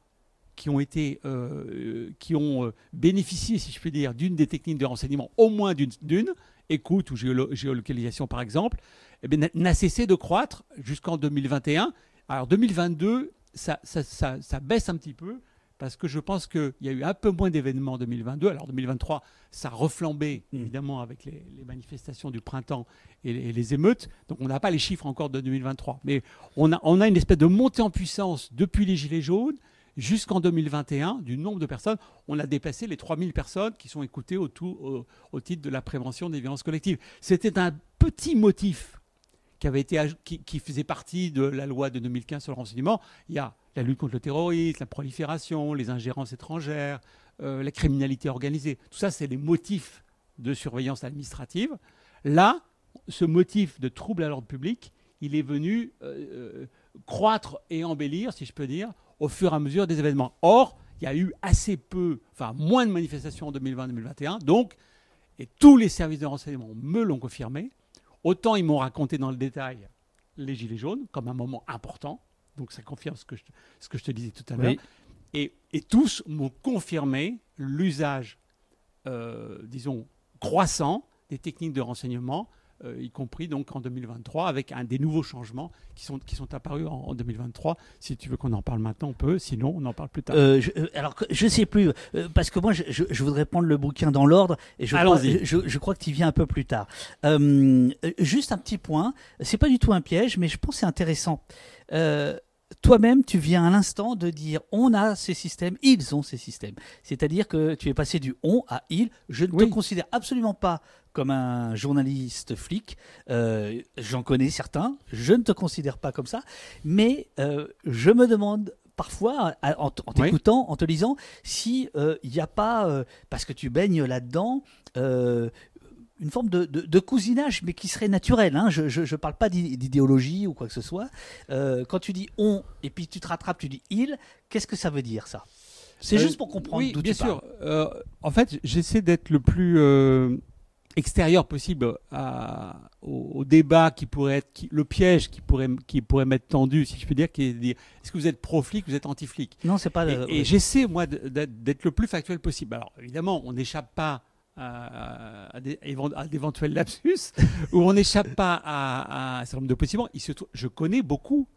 qui ont été, euh, qui ont bénéficié, si je puis dire, d'une des techniques de renseignement, au moins d'une, écoute ou géolocalisation par exemple, eh n'a cessé de croître jusqu'en 2021. Alors 2022, ça, ça, ça, ça baisse un petit peu parce que je pense qu'il y a eu un peu moins d'événements en 2022. Alors 2023, ça a reflambé Mm. évidemment avec les, les manifestations du printemps et les, émeutes. Donc on n'a pas les chiffres encore de 2023. Mais on a, on a une espèce de montée en puissance depuis les Gilets jaunes jusqu'en 2021 du nombre de personnes. On a dépassé les 3000 personnes qui sont écoutées au, tout- au- au titre de la prévention des violences collectives. C'était un petit motif qui, avait été, qui faisait partie de la loi de 2015 sur le renseignement. Il y a la lutte contre le terrorisme, la prolifération, les ingérences étrangères, euh, la criminalité organisée. Tout ça, c'est les motifs de surveillance administrative. Là, ce motif de trouble à l'ordre public, il est venu euh, euh, croître et embellir, si je peux dire, au fur et à mesure des événements. Or, il y a eu assez peu, enfin moins de manifestations en 2020-2021, donc, et tous les services de renseignement me l'ont confirmé, autant ils m'ont raconté dans le détail les Gilets jaunes comme un moment important, donc ça confirme ce que je, ce que je te disais tout à l'heure, Oui. et, et tous m'ont confirmé l'usage, euh, disons, croissant des techniques de renseignement, y compris donc en 2023, avec un des nouveaux changements qui sont, qui sont apparus en, en 2023. Si tu veux qu'on en parle maintenant, on peut. Sinon, on en parle plus tard. Euh, je, euh, alors, je sais plus, euh, parce que moi, je, je- je voudrais prendre le bouquin dans l'ordre, et je crois, je, je crois que tu viens un peu plus tard. Euh, euh, juste un petit point, c'est pas du tout un piège, mais je pense que c'est intéressant. Euh, Toi-même, tu viens à l'instant de dire on a ces systèmes, ils ont ces systèmes. C'est-à-dire que tu es passé du on à il. Je ne Oui. te considère absolument pas comme un journaliste flic. Euh, J'en connais certains. Je ne te considère pas comme ça. Mais euh, je me demande parfois, en, Oui. t'écoutant, en te lisant, si euh, il n'y a pas, euh, parce que tu baignes là-dedans, euh, une forme de, de- de cousinage, mais qui serait naturel. hein. Je ne parle pas d'i- d'idéologie ou quoi que ce soit. Euh, quand tu dis on et puis tu te rattrapes, tu dis il, qu'est-ce que ça veut dire ça? C'est Euh, juste pour comprendre oui, d'où bien tu sûr. Euh, en fait, j'essaie d'être le plus extérieur possible à- au, au débat qui pourrait être qui- le piège qui pourrait qui pourrait m'être tendu, si je peux dire, qui est de dire est-ce que vous êtes pro-flic, vous êtes anti-flic? Non, c'est pas. Et, j'essaie, moi, d'être le plus factuel possible. Alors, évidemment, on n'échappe pas à, à des, à d'éventuels lapsus, <laughs> ou on n'échappe pas à, à un certain nombre de possibles. Il se trouve- je connais beaucoup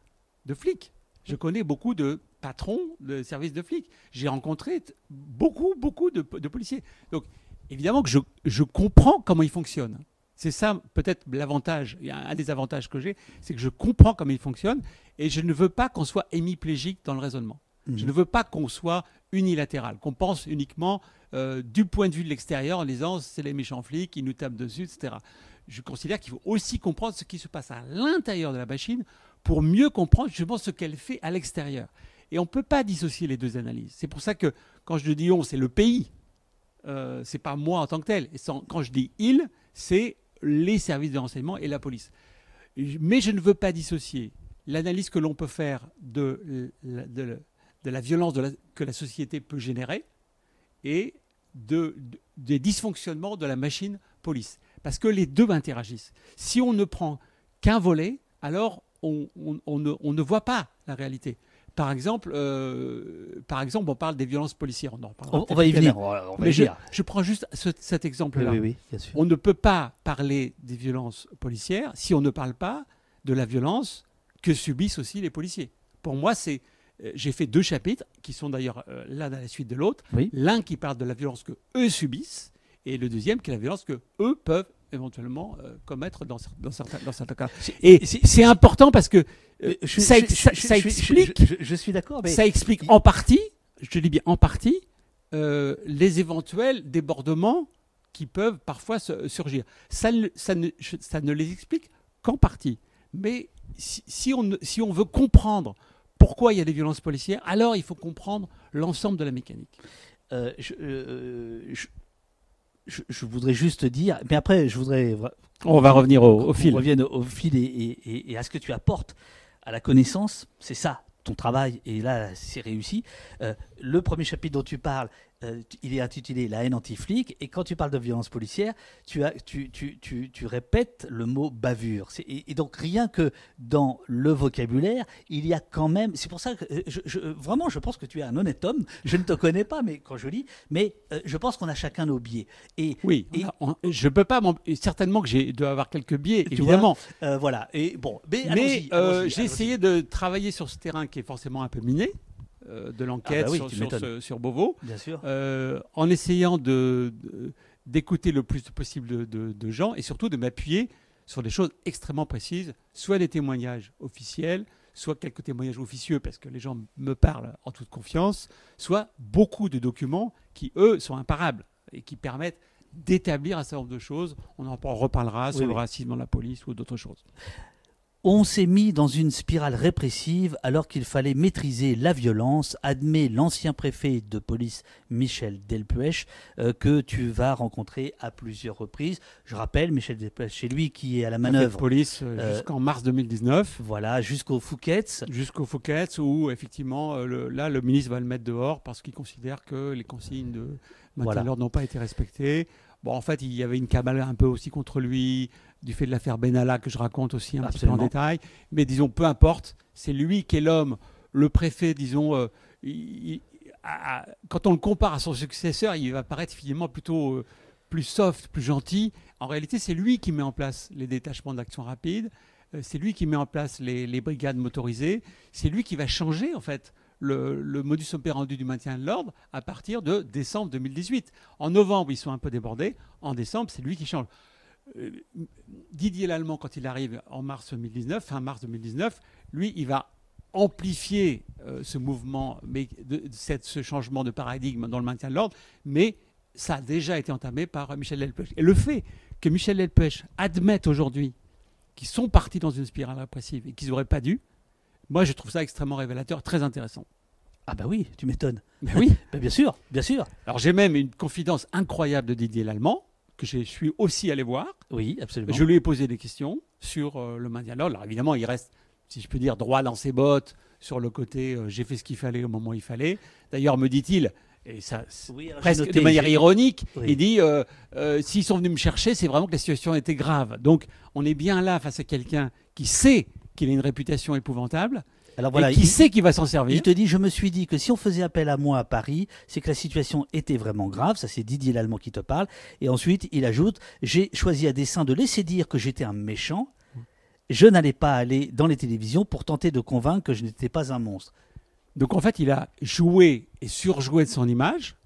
de flics. Je connais beaucoup de patrons de services de flics. J'ai rencontré beaucoup, beaucoup de, de policiers. Donc, évidemment que je, je comprends comment ils fonctionnent. C'est ça, peut-être, l'avantage, un des avantages que j'ai, c'est que je comprends comment ils fonctionnent et je ne veux pas qu'on soit hémiplégique dans le raisonnement. Mhm. Je ne veux pas qu'on soit unilatéral, qu'on pense uniquement euh, du point de vue de l'extérieur en disant c'est les méchants flics, ils nous tapent dessus, etc. Je considère qu'il faut aussi comprendre ce qui se passe à l'intérieur de la machine pour mieux comprendre justement ce qu'elle fait à l'extérieur. Et on ne peut pas dissocier les deux analyses. C'est pour ça que quand je dis on, c'est le pays. Euh, c'est pas moi en tant que tel. Et quand je dis il, c'est les services de renseignement et la police. Mais je ne veux pas dissocier l'analyse que l'on peut faire de- de la violence de la- que la société peut générer et de, de- des dysfonctionnements de la machine police. Parce que les deux interagissent. Si on ne prend qu'un volet, alors on, on- on ne, on ne voit pas la réalité. Par exemple, euh, par exemple, on parle des violences policières. On, va y venir. va, Mais y je, venir. je prends juste ce- cet exemple-là. oui, oui. On ne peut pas parler des violences policières si on ne parle pas de la violence que subissent aussi les policiers. Pour moi, c'est j'ai fait deux chapitres qui sont d'ailleurs euh, l'un à la suite de l'autre. Oui. L'un qui parle de la violence que eux subissent et le deuxième qui est la violence que eux peuvent éventuellement euh, commettre dans, cer- dans certains, dans certains cas. Et c'est- important parce que euh, je- ça, je- ex- ça- je- ça je- je- explique Je, suis d'accord, mais ça explique en partie, je dis bien en partie, euh, les éventuels débordements qui peuvent parfois surgir. Ça ne, ça, ne, je- ça ne les explique qu'en partie. Mais si, si on, ne- si on veut comprendre pourquoi il y a des violences policières, alors il faut comprendre l'ensemble de la mécanique. euh, je, euh, je- je- je voudrais juste dire, mais après, je voudrais On va revenir au, fil. revienne au, au fil et, et- et- et à ce que tu apportes à la connaissance. C'est ça, ton travail, et là, c'est réussi. Euh, le premier chapitre dont tu parles, euh, il est intitulé La haine anti-flic, et quand tu parles de violence policière, tu, as, tu, tu, tu, tu répètes le mot bavure. Et, et donc rien que dans le vocabulaire, il y a quand même. C'est pour ça que euh, je, je- vraiment, je pense que tu es un honnête homme. Je ne te connais pas, mais quand je lis, mais euh, je pense qu'on a chacun nos biais. Et Oui, Et- on je peux pas. Certainement que j'ai dois avoir quelques biais, évidemment. euh, voilà. Et bon, mais, j'ai essayé de travailler sur ce terrain qui est forcément un peu miné, de l'enquête Ah bah oui, sur, tu sur, m'étonnes. ce- sur Beauvau, Bien sûr. euh, en essayant de- de- d'écouter le plus possible de, de- de gens et surtout de m'appuyer sur des choses extrêmement précises, soit des témoignages officiels, soit quelques témoignages officieux parce que les gens me parlent en toute confiance, soit beaucoup de documents qui, eux, sont imparables et qui permettent d'établir un certain nombre de choses. On en reparlera sur Oui, le racisme dans la police ou d'autres choses. On s'est mis dans une spirale répressive alors qu'il fallait maîtriser la violence, admet l'ancien préfet de police Michel Delpech, euh, que tu vas rencontrer à plusieurs reprises. Je rappelle, Michel Delpech, c'est lui qui est à la Préfet de manœuvre, police euh, Euh, jusqu'en mars 2019. voilà, jusqu'au Fouquet's. Jusqu'au Fouquet's où effectivement euh, le- là le ministre va le mettre dehors parce qu'il considère que les consignes de maintien Voilà. de l'ordre n'ont pas été respectées. Bon en fait il y avait une cabale un peu aussi contre lui du fait de l'affaire Benalla que je raconte aussi un petit peu en détail. Mais disons peu importe, c'est lui qui est l'homme, le préfet disons. euh, il- à- quand on le compare à son successeur, il va paraître finalement plutôt euh, plus soft, plus gentil. En réalité, c'est lui qui met en place les détachements d'action rapide. Euh, C'est lui qui met en place les, les brigades motorisées. C'est lui qui va changer en fait le, modus operandi du maintien de l'ordre à partir de décembre 2018. En novembre, ils sont un peu débordés. En décembre, c'est lui qui change. Euh, Didier Lallemand, quand il arrive en mars 2019, fin mars 2019, lui, il va amplifier euh, ce mouvement, mais cette- ce changement de paradigme dans le maintien de l'ordre, mais ça a déjà été entamé par Michel Delpech. Et le fait que Michel Delpech admette aujourd'hui qu'ils sont partis dans une spirale répressive et qu'ils n'auraient pas dû, moi je trouve ça extrêmement révélateur, très intéressant. Ah bah oui, tu m'étonnes. Ben oui. <laughs> Bah, bien sûr, bien sûr. Alors j'ai même une confidence incroyable de Didier Lallemand, que je suis aussi allé voir. Oui, absolument. Je lui ai posé des questions sur euh, le maintien. Alors évidemment, il reste, si je peux dire, droit dans ses bottes sur le côté euh, j'ai fait ce qu'il fallait au moment où il fallait. D'ailleurs, me dit-il, et ça Oui, presque noté, de manière ironique, Oui. il dit euh, s'ils sont venus me chercher, c'est vraiment que la situation était grave. Donc on est bien là face à quelqu'un qui sait qu'il a une réputation épouvantable Alors voilà, et qui il- sait qu'il va s'en servir. Il te dit, je me suis dit que si on faisait appel à moi à Paris, c'est que la situation était vraiment grave. Ça, c'est Didier Lallemand qui te parle. Et ensuite, il ajoute, j'ai choisi à dessein de laisser dire que j'étais un méchant. Je n'allais pas aller dans les télévisions pour tenter de convaincre que je n'étais pas un monstre. Donc en fait, il a joué et surjoué de son image,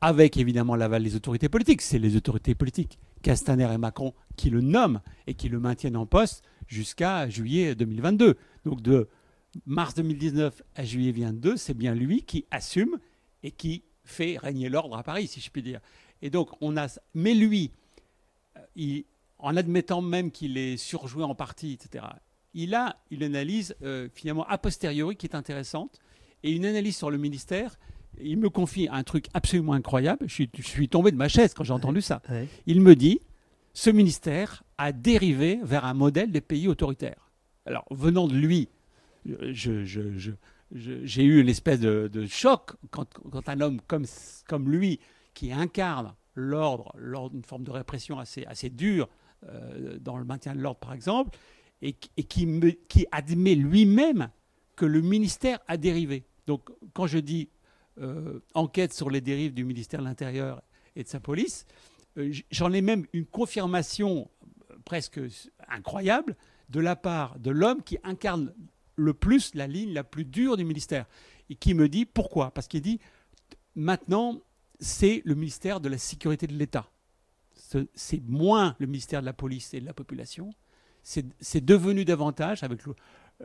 avec évidemment l'aval des autorités politiques. C'est les autorités politiques, Castaner et Macron, qui le nomment et qui le maintiennent en poste jusqu'à juillet 2022. Donc de mars 2019 à juillet 2022, c'est bien lui qui assume et qui fait régner l'ordre à Paris, si je puis dire. Et donc on a, mais lui, euh, il- en admettant même qu'il est surjoué en partie, etc. Il a une analyse euh, finalement a posteriori qui est intéressante et une analyse sur le ministère. Il me confie un truc absolument incroyable. Je suis, je suis tombé de ma chaise quand j'ai entendu ça. Il me dit ce ministère a dérivé vers un modèle des pays autoritaires. Alors, venant de lui, j'ai eu une espèce de, de choc quand, un homme comme, lui, qui incarne l'ordre, une forme de répression assez, dure euh, dans le maintien de l'ordre, par exemple, et, qui- et qui, me- qui admet lui-même que le ministère a dérivé. Donc, quand je dis euh, enquête sur les dérives du ministère de l'Intérieur et de sa police, euh, j'en ai même une confirmation presque incroyable de la part de l'homme qui incarne le plus la ligne la plus dure du ministère et qui me dit pourquoi Parce qu'il dit maintenant c'est le ministère de la sécurité de l'État. Ce- C'est moins le ministère de la police et de la population. C'est devenu davantage avec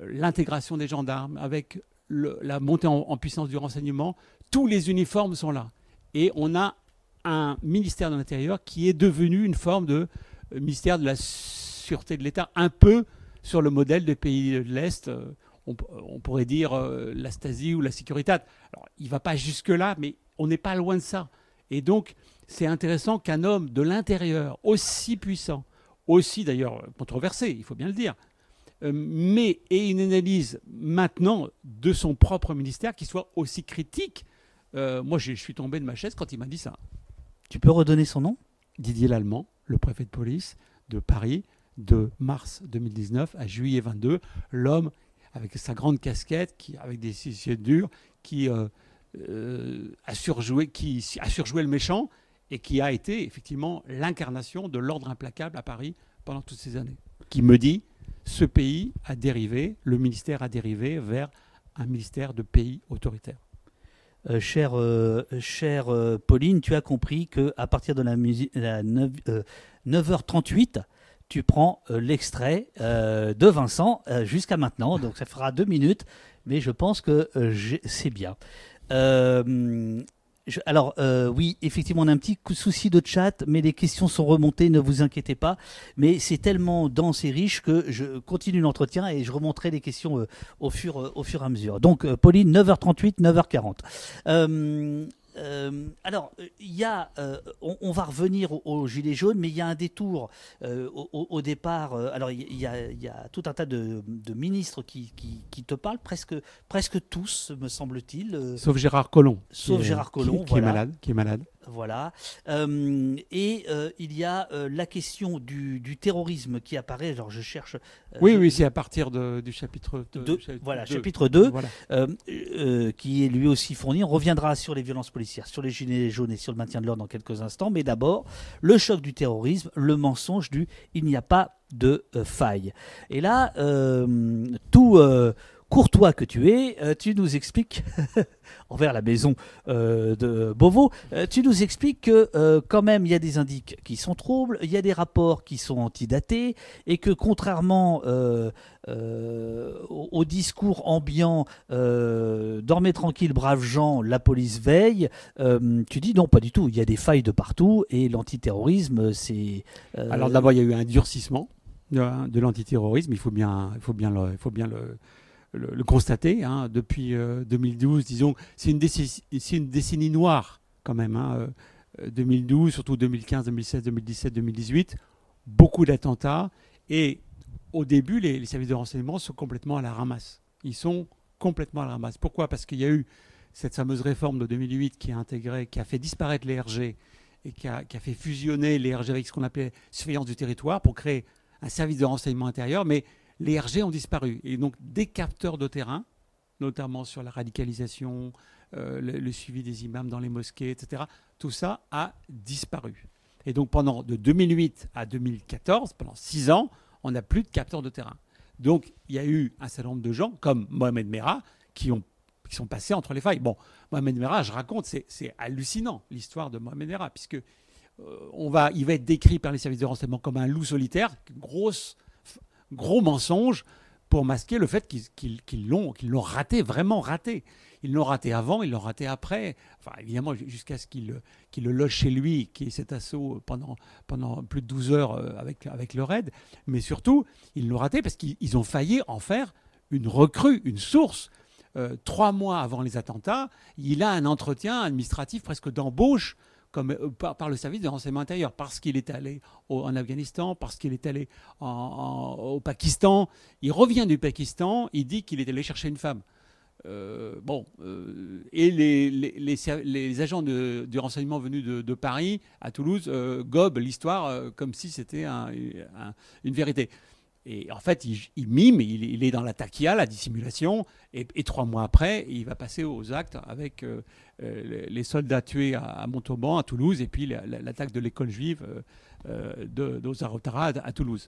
l'intégration des gendarmes, avec la montée en, puissance du renseignement. Tous les uniformes sont là. Et on a un ministère de l'Intérieur qui est devenu une forme de ministère de la sûreté de l'État, un peu sur le modèle des pays de l'Est. euh, on, on pourrait dire euh, la Stasi ou la Securitate. Alors, il ne va pas jusque-là, mais on n'est pas loin de ça. Et donc, c'est intéressant qu'un homme de l'intérieur, aussi puissant, aussi d'ailleurs controversé, il faut bien le dire, euh, mais ait une analyse maintenant de son propre ministère qui soit aussi critique Euh, moi, je je suis tombé de ma chaise quand il m'a dit ça. Tu peux redonner son nom? Didier Lallemand, le préfet de police de Paris, de mars 2019 à juillet 22, l'homme avec sa grande casquette, qui, avec des yeux durs, qui, euh, euh, a surjoué, qui a surjoué le méchant et qui a été effectivement l'incarnation de l'ordre implacable à Paris pendant toutes ces années. Qui me dit, ce pays a dérivé, le ministère a dérivé vers un ministère de pays autoritaire. Euh, chère euh, euh, Pauline, tu as compris que à partir de la, musi- la 9, euh, 9h38, tu prends euh, l'extrait de Vincent jusqu'à maintenant. Donc ça fera deux minutes, mais je pense que c'est bien. Alors euh, oui, effectivement, on a un petit souci de chat, mais les questions sont remontées, ne vous inquiétez pas. Mais c'est tellement dense et riche que je continue l'entretien et je remonterai les questions euh, au, fur, euh, au fur et à mesure. Donc Pauline, 9h38, 9h40. Euh, alors, euh, il y a, euh, on, on va revenir au, au gilet jaune, mais il y a un détour euh, au, départ. alors, il y, a, il y a tout un tas de, de ministres qui, qui- qui te parlent, presque, presque tous, me semble-t-il. Sauf Gérard Collomb. Sauf Gérard Collomb, qui, qui voilà. est malade. Qui est malade. Voilà. Euh, et euh, il y a euh, la question du, du terrorisme qui apparaît. Alors, je cherche. Oui, je- oui, c'est à partir de- du chapitre 2. Deux, voilà, chapitre 2. Voilà. euh, euh, qui est lui aussi fourni. On reviendra sur les violences policières, sur les gilets jaunes et sur le maintien de l'ordre dans quelques instants. Mais d'abord, le choc du terrorisme, le mensonge du il n'y a pas de faille. Et là, tout courtois que tu es, euh, tu nous expliques, <laughs> envers la maison euh, de Beauvau, euh, tu nous expliques que quand même il y a des indices qui sont troubles, il y a des rapports qui sont antidatés, et que contrairement au, discours ambiant dormez tranquille, braves gens, la police veille, tu dis non, pas du tout, il y a des failles de partout, et l'antiterrorisme, c'est... Alors d'abord, il y a eu un durcissement de, l'antiterrorisme. Il faut bien, il faut bien il faut bien le, le- constater. hein. Depuis euh, 2012, disons, c'est une, décennie- noire quand même. hein. Euh, 2012, surtout 2015, 2016, 2017, 2018, beaucoup d'attentats. Et au début, les, les services de renseignement sont complètement à la ramasse. Ils sont complètement à la ramasse. Pourquoi? Parce qu'il y a eu cette fameuse réforme de 2008 qui a intégré, qui a fait disparaître les RG et qui a, qui a fait fusionner les RG avec ce qu'on appelait surveillance du territoire pour créer un service de renseignement intérieur, mais les RG ont disparu. Et donc des capteurs de terrain, notamment sur la radicalisation, euh, le, suivi des imams dans les mosquées, etc., tout ça a disparu. Et donc pendant de 2008 à 2014, pendant six ans, on n'a plus de capteurs de terrain. Donc il y a eu un certain nombre de gens, comme Mohamed Merah, qui ont qui sont passés entre les failles. Bon, Mohamed Merah, je raconte, c'est hallucinant l'histoire de Mohamed Merah, puisque euh, on va, va être décrit par les services de renseignement comme un loup solitaire, grosse, gros mensonge pour masquer le fait qu'ils l'ont raté, vraiment raté. Ils l'ont raté avant, ils l'ont raté après. Enfin, évidemment, ju- jusqu'à ce qu'il le- loge chez lui, qu'il y ait cet assaut pendant, plus de 12 heures euh, avec, avec le raid. Mais surtout, ils l'ont raté parce qu'ils ils ont failli en faire une recrue, une source. Euh, trois mois avant les attentats, il a un entretien administratif presque d'embauche comme, euh, par, le service de renseignement intérieur, parce qu'il est allé en Afghanistan, parce qu'il est allé au Pakistan. Il revient du Pakistan, il dit qu'il est allé chercher une femme. Euh, bon, euh, et les, agents de, du renseignement venus de, Paris à Toulouse gobent l'histoire comme si c'était un- un- une vérité. Et en fait, il, mime, il, est dans la taquilla, la dissimulation, et, trois mois après, il va passer aux actes avec euh, euh, les- soldats tués à, Montauban, à Toulouse, et puis la- la- l'attaque de l'école juive euh, euh, d'Ozarotara à, Toulouse.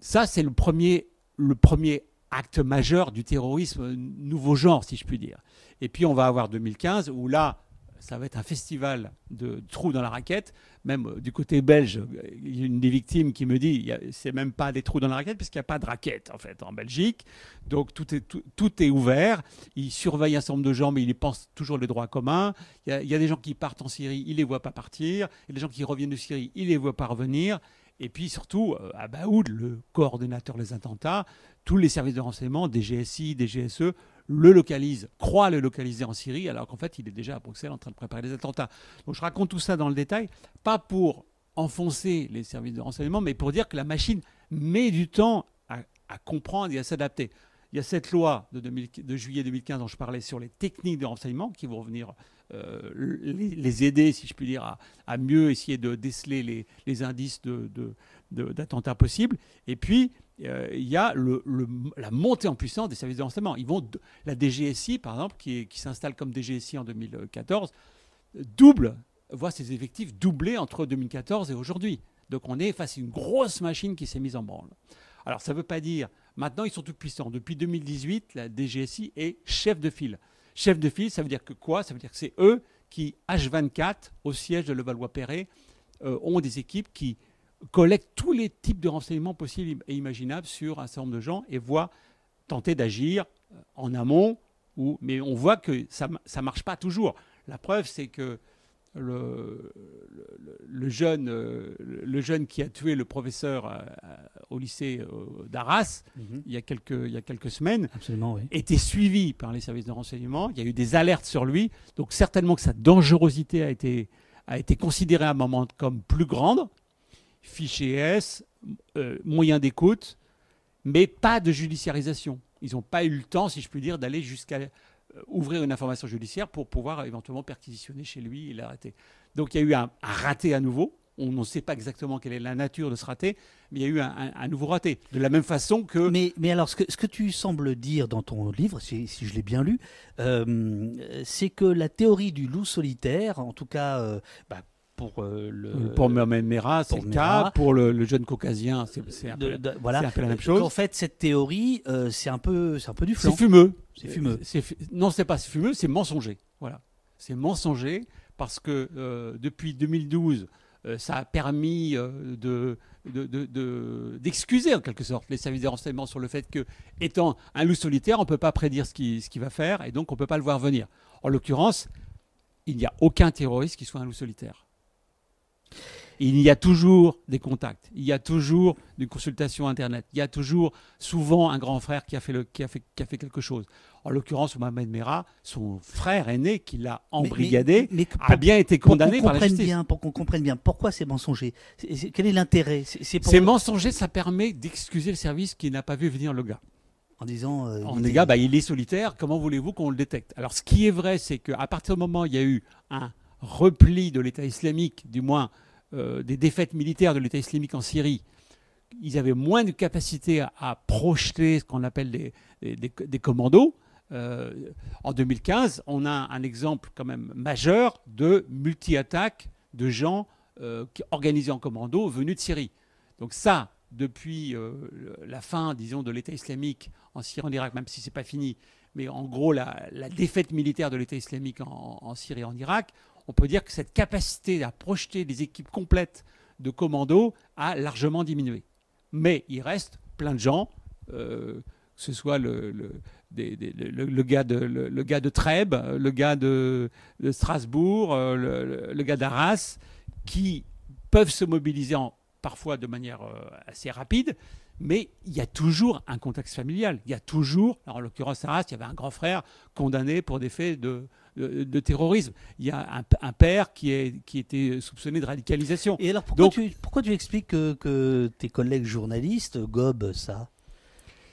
Ça, c'est le premier, le premier acte majeur du terrorisme nouveau genre, si je puis dire. Et puis on va avoir 2015, où là, ça va être un festival de trous dans la raquette. Même euh, du côté belge, euh, une des victimes qui me dit, c'est même pas des trous dans la raquette, puisqu'il n'y a pas de raquette en fait en Belgique. Donc tout est, ouvert. Il surveille un certain nombre de gens, mais il pense toujours les droits communs. Il y, a, des gens qui partent en Syrie, il les voit pas partir. Il y a des gens qui reviennent de Syrie, il les voit pas revenir. Et puis surtout, euh, à Baoud, le coordonnateur des attentats, tous les services de renseignement, des GSI, des GSE, le localisent, croient le localiser en Syrie, alors qu'en fait, il est déjà à Bruxelles en train de préparer des attentats. Donc je raconte tout ça dans le détail, pas pour enfoncer les services de renseignement, mais pour dire que la machine met du temps à, comprendre et à s'adapter. il y a cette loi de, 2000 de, juillet 2015 dont je parlais sur les techniques de renseignement qui vont venir euh, les, aider, si je puis dire, à, mieux essayer de déceler les, indices d'attentats de, possibles. Et puis, il y a la montée en puissance des services de renseignement. Ils vont, la DGSI, par exemple, qui, qui s'installe comme DGSI en 2014, double, voit ses effectifs doubler entre 2014 et aujourd'hui. Donc on est face à une grosse machine qui s'est mise en branle. Alors ça ne veut pas dire, maintenant ils sont tout puissants. Depuis 2018, la DGSI est chef de file. Chef de file, ça veut dire que quoi? Ça veut dire que c'est eux qui, H24, au siège de Levallois-Perret, euh, ont des équipes qui collectent tous les types de renseignements possibles et imaginables sur un certain nombre de gens et voient tenter d'agir euh, en amont. Ou, mais on voit que ça ne marche pas toujours. La preuve, c'est que le, le, le, jeune, euh, le jeune qui a tué le professeur euh, au lycée d'Arras mm -hmm. il, y a quelques, il y a quelques semaines oui. était suivi par les services de renseignement. Il y a eu des alertes sur lui. Donc certainement que sa dangerosité a été, a été considérée à un moment comme plus grande. Fichier S, euh, moyen d'écoute, mais pas de judiciarisation. Ils n'ont pas eu le temps, si je puis dire, d'aller jusqu'à ouvrir une information judiciaire pour pouvoir éventuellement perquisitionner chez lui et l'arrêter. Donc il y a eu un, raté à nouveau. On ne sait pas exactement quelle est la nature de ce raté, mais il y a eu un, nouveau raté. De la même façon que. Mais, alors, ce que, tu sembles dire dans ton livre, si, je l'ai bien lu, euh, c'est que la théorie du loup solitaire, en tout cas, euh, bah, pour euh, le pour Merah, c'est le cas. Pour le, le jeune caucasien, c'est un, voilà. un, peu la même chose. En fait, cette théorie, euh, c'est un peu, c'est un peu du flan. C'est fumeux. C'est fumeux. Non, c'est pas fumeux, c'est mensonger. Voilà, c'est mensonger parce que euh, depuis 2012, euh, ça a permis euh, de d'excuser de, de, en quelque sorte les services de renseignement sur le fait que, étant un loup solitaire, on ne peut pas prédire ce qu'il ce va faire et donc on ne peut pas le voir venir. En l'occurrence, il n'y a aucun terroriste qui soit un loup solitaire il y a toujours des contacts, il y a toujours des consultations Internet, il y a toujours souvent un grand frère qui a fait, le, qui a fait, qui a fait quelque chose. En l'occurrence, Mohamed Merah, son frère aîné qui l'a embrigadé, mais, mais, mais, a bien été condamné par la justice. Bien, pour qu'on comprenne bien pourquoi c'est mensonger. C est, c est, quel est l'intérêt? C'est pour... mensonger, ça permet d'excuser le service qui n'a pas vu venir le gars. En disant. Euh, en disant, bah, il est solitaire, comment voulez-vous qu'on le détecte? Alors, ce qui est vrai, c'est qu'à partir du moment où il y a eu un repli de l'État islamique, du moins euh, des défaites militaires de l'État islamique en Syrie, ils avaient moins de capacité à, projeter ce qu'on appelle des, commandos. Euh, en 2015, on a un exemple quand même majeur de multi-attaques de gens euh, organisés en commando venus de Syrie. Donc ça, depuis la fin, disons, de l'État islamique en Syrie, en Irak, même si c'est pas fini, mais en gros la, défaite militaire de l'État islamique en, en, Syrie et en Irak, on peut dire que cette capacité à projeter des équipes complètes de commandos a largement diminué. Mais il reste plein de gens, euh, que ce soit le, gars, de, Trèbes, le gars de, Strasbourg, euh, le, gars d'Arras, qui peuvent se mobiliser en, parfois de manière euh, assez rapide, mais il y a toujours un contexte familial. Il y a toujours, en l'occurrence Arras, il y avait un grand frère condamné pour des faits de, de, de terrorisme. Il y a un, un, père qui, est, qui était soupçonné de radicalisation. Et alors pourquoi, Donc, tu, pourquoi tu expliques que, que tes collègues journalistes gobent ça?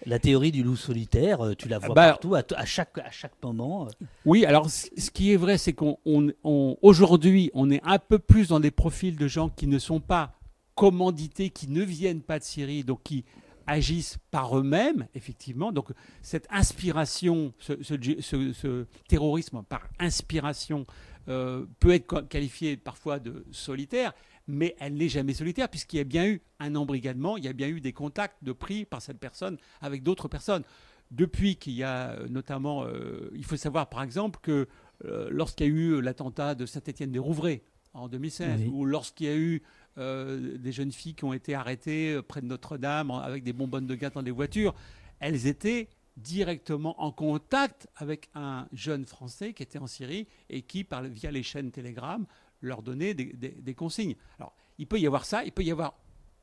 La théorie du loup solitaire, euh, tu la vois bah, partout, à, à, chaque, à chaque moment. euh. Oui, alors ce qui est vrai, c'est qu'on on, on est un peu plus dans des profils de gens qui ne sont pas commandités, qui ne viennent pas de Syrie, donc qui agissent par eux-mêmes, effectivement. Donc cette inspiration, ce, ce, ce, ce terrorisme par inspiration euh, peut être qualifié parfois de solitaire, mais elle n'est jamais solitaire puisqu'il y a bien eu un embrigadement, il y a bien eu des contacts de pris par cette personne avec d'autres personnes. Depuis qu'il y a euh, notamment, euh, il faut savoir par exemple que euh, lorsqu'il y a eu l'attentat de Saint-Étienne-des-Rouvray en 2016, oui. ou lorsqu'il y a eu euh, des jeunes filles qui ont été arrêtées près de Notre-Dame avec des bonbonnes de gaz dans des voitures, elles étaient directement en contact avec un jeune Français qui était en Syrie et qui, par, via les chaînes Telegram, leur des, des, consignes. Alors, il peut y avoir ça, il peut y avoir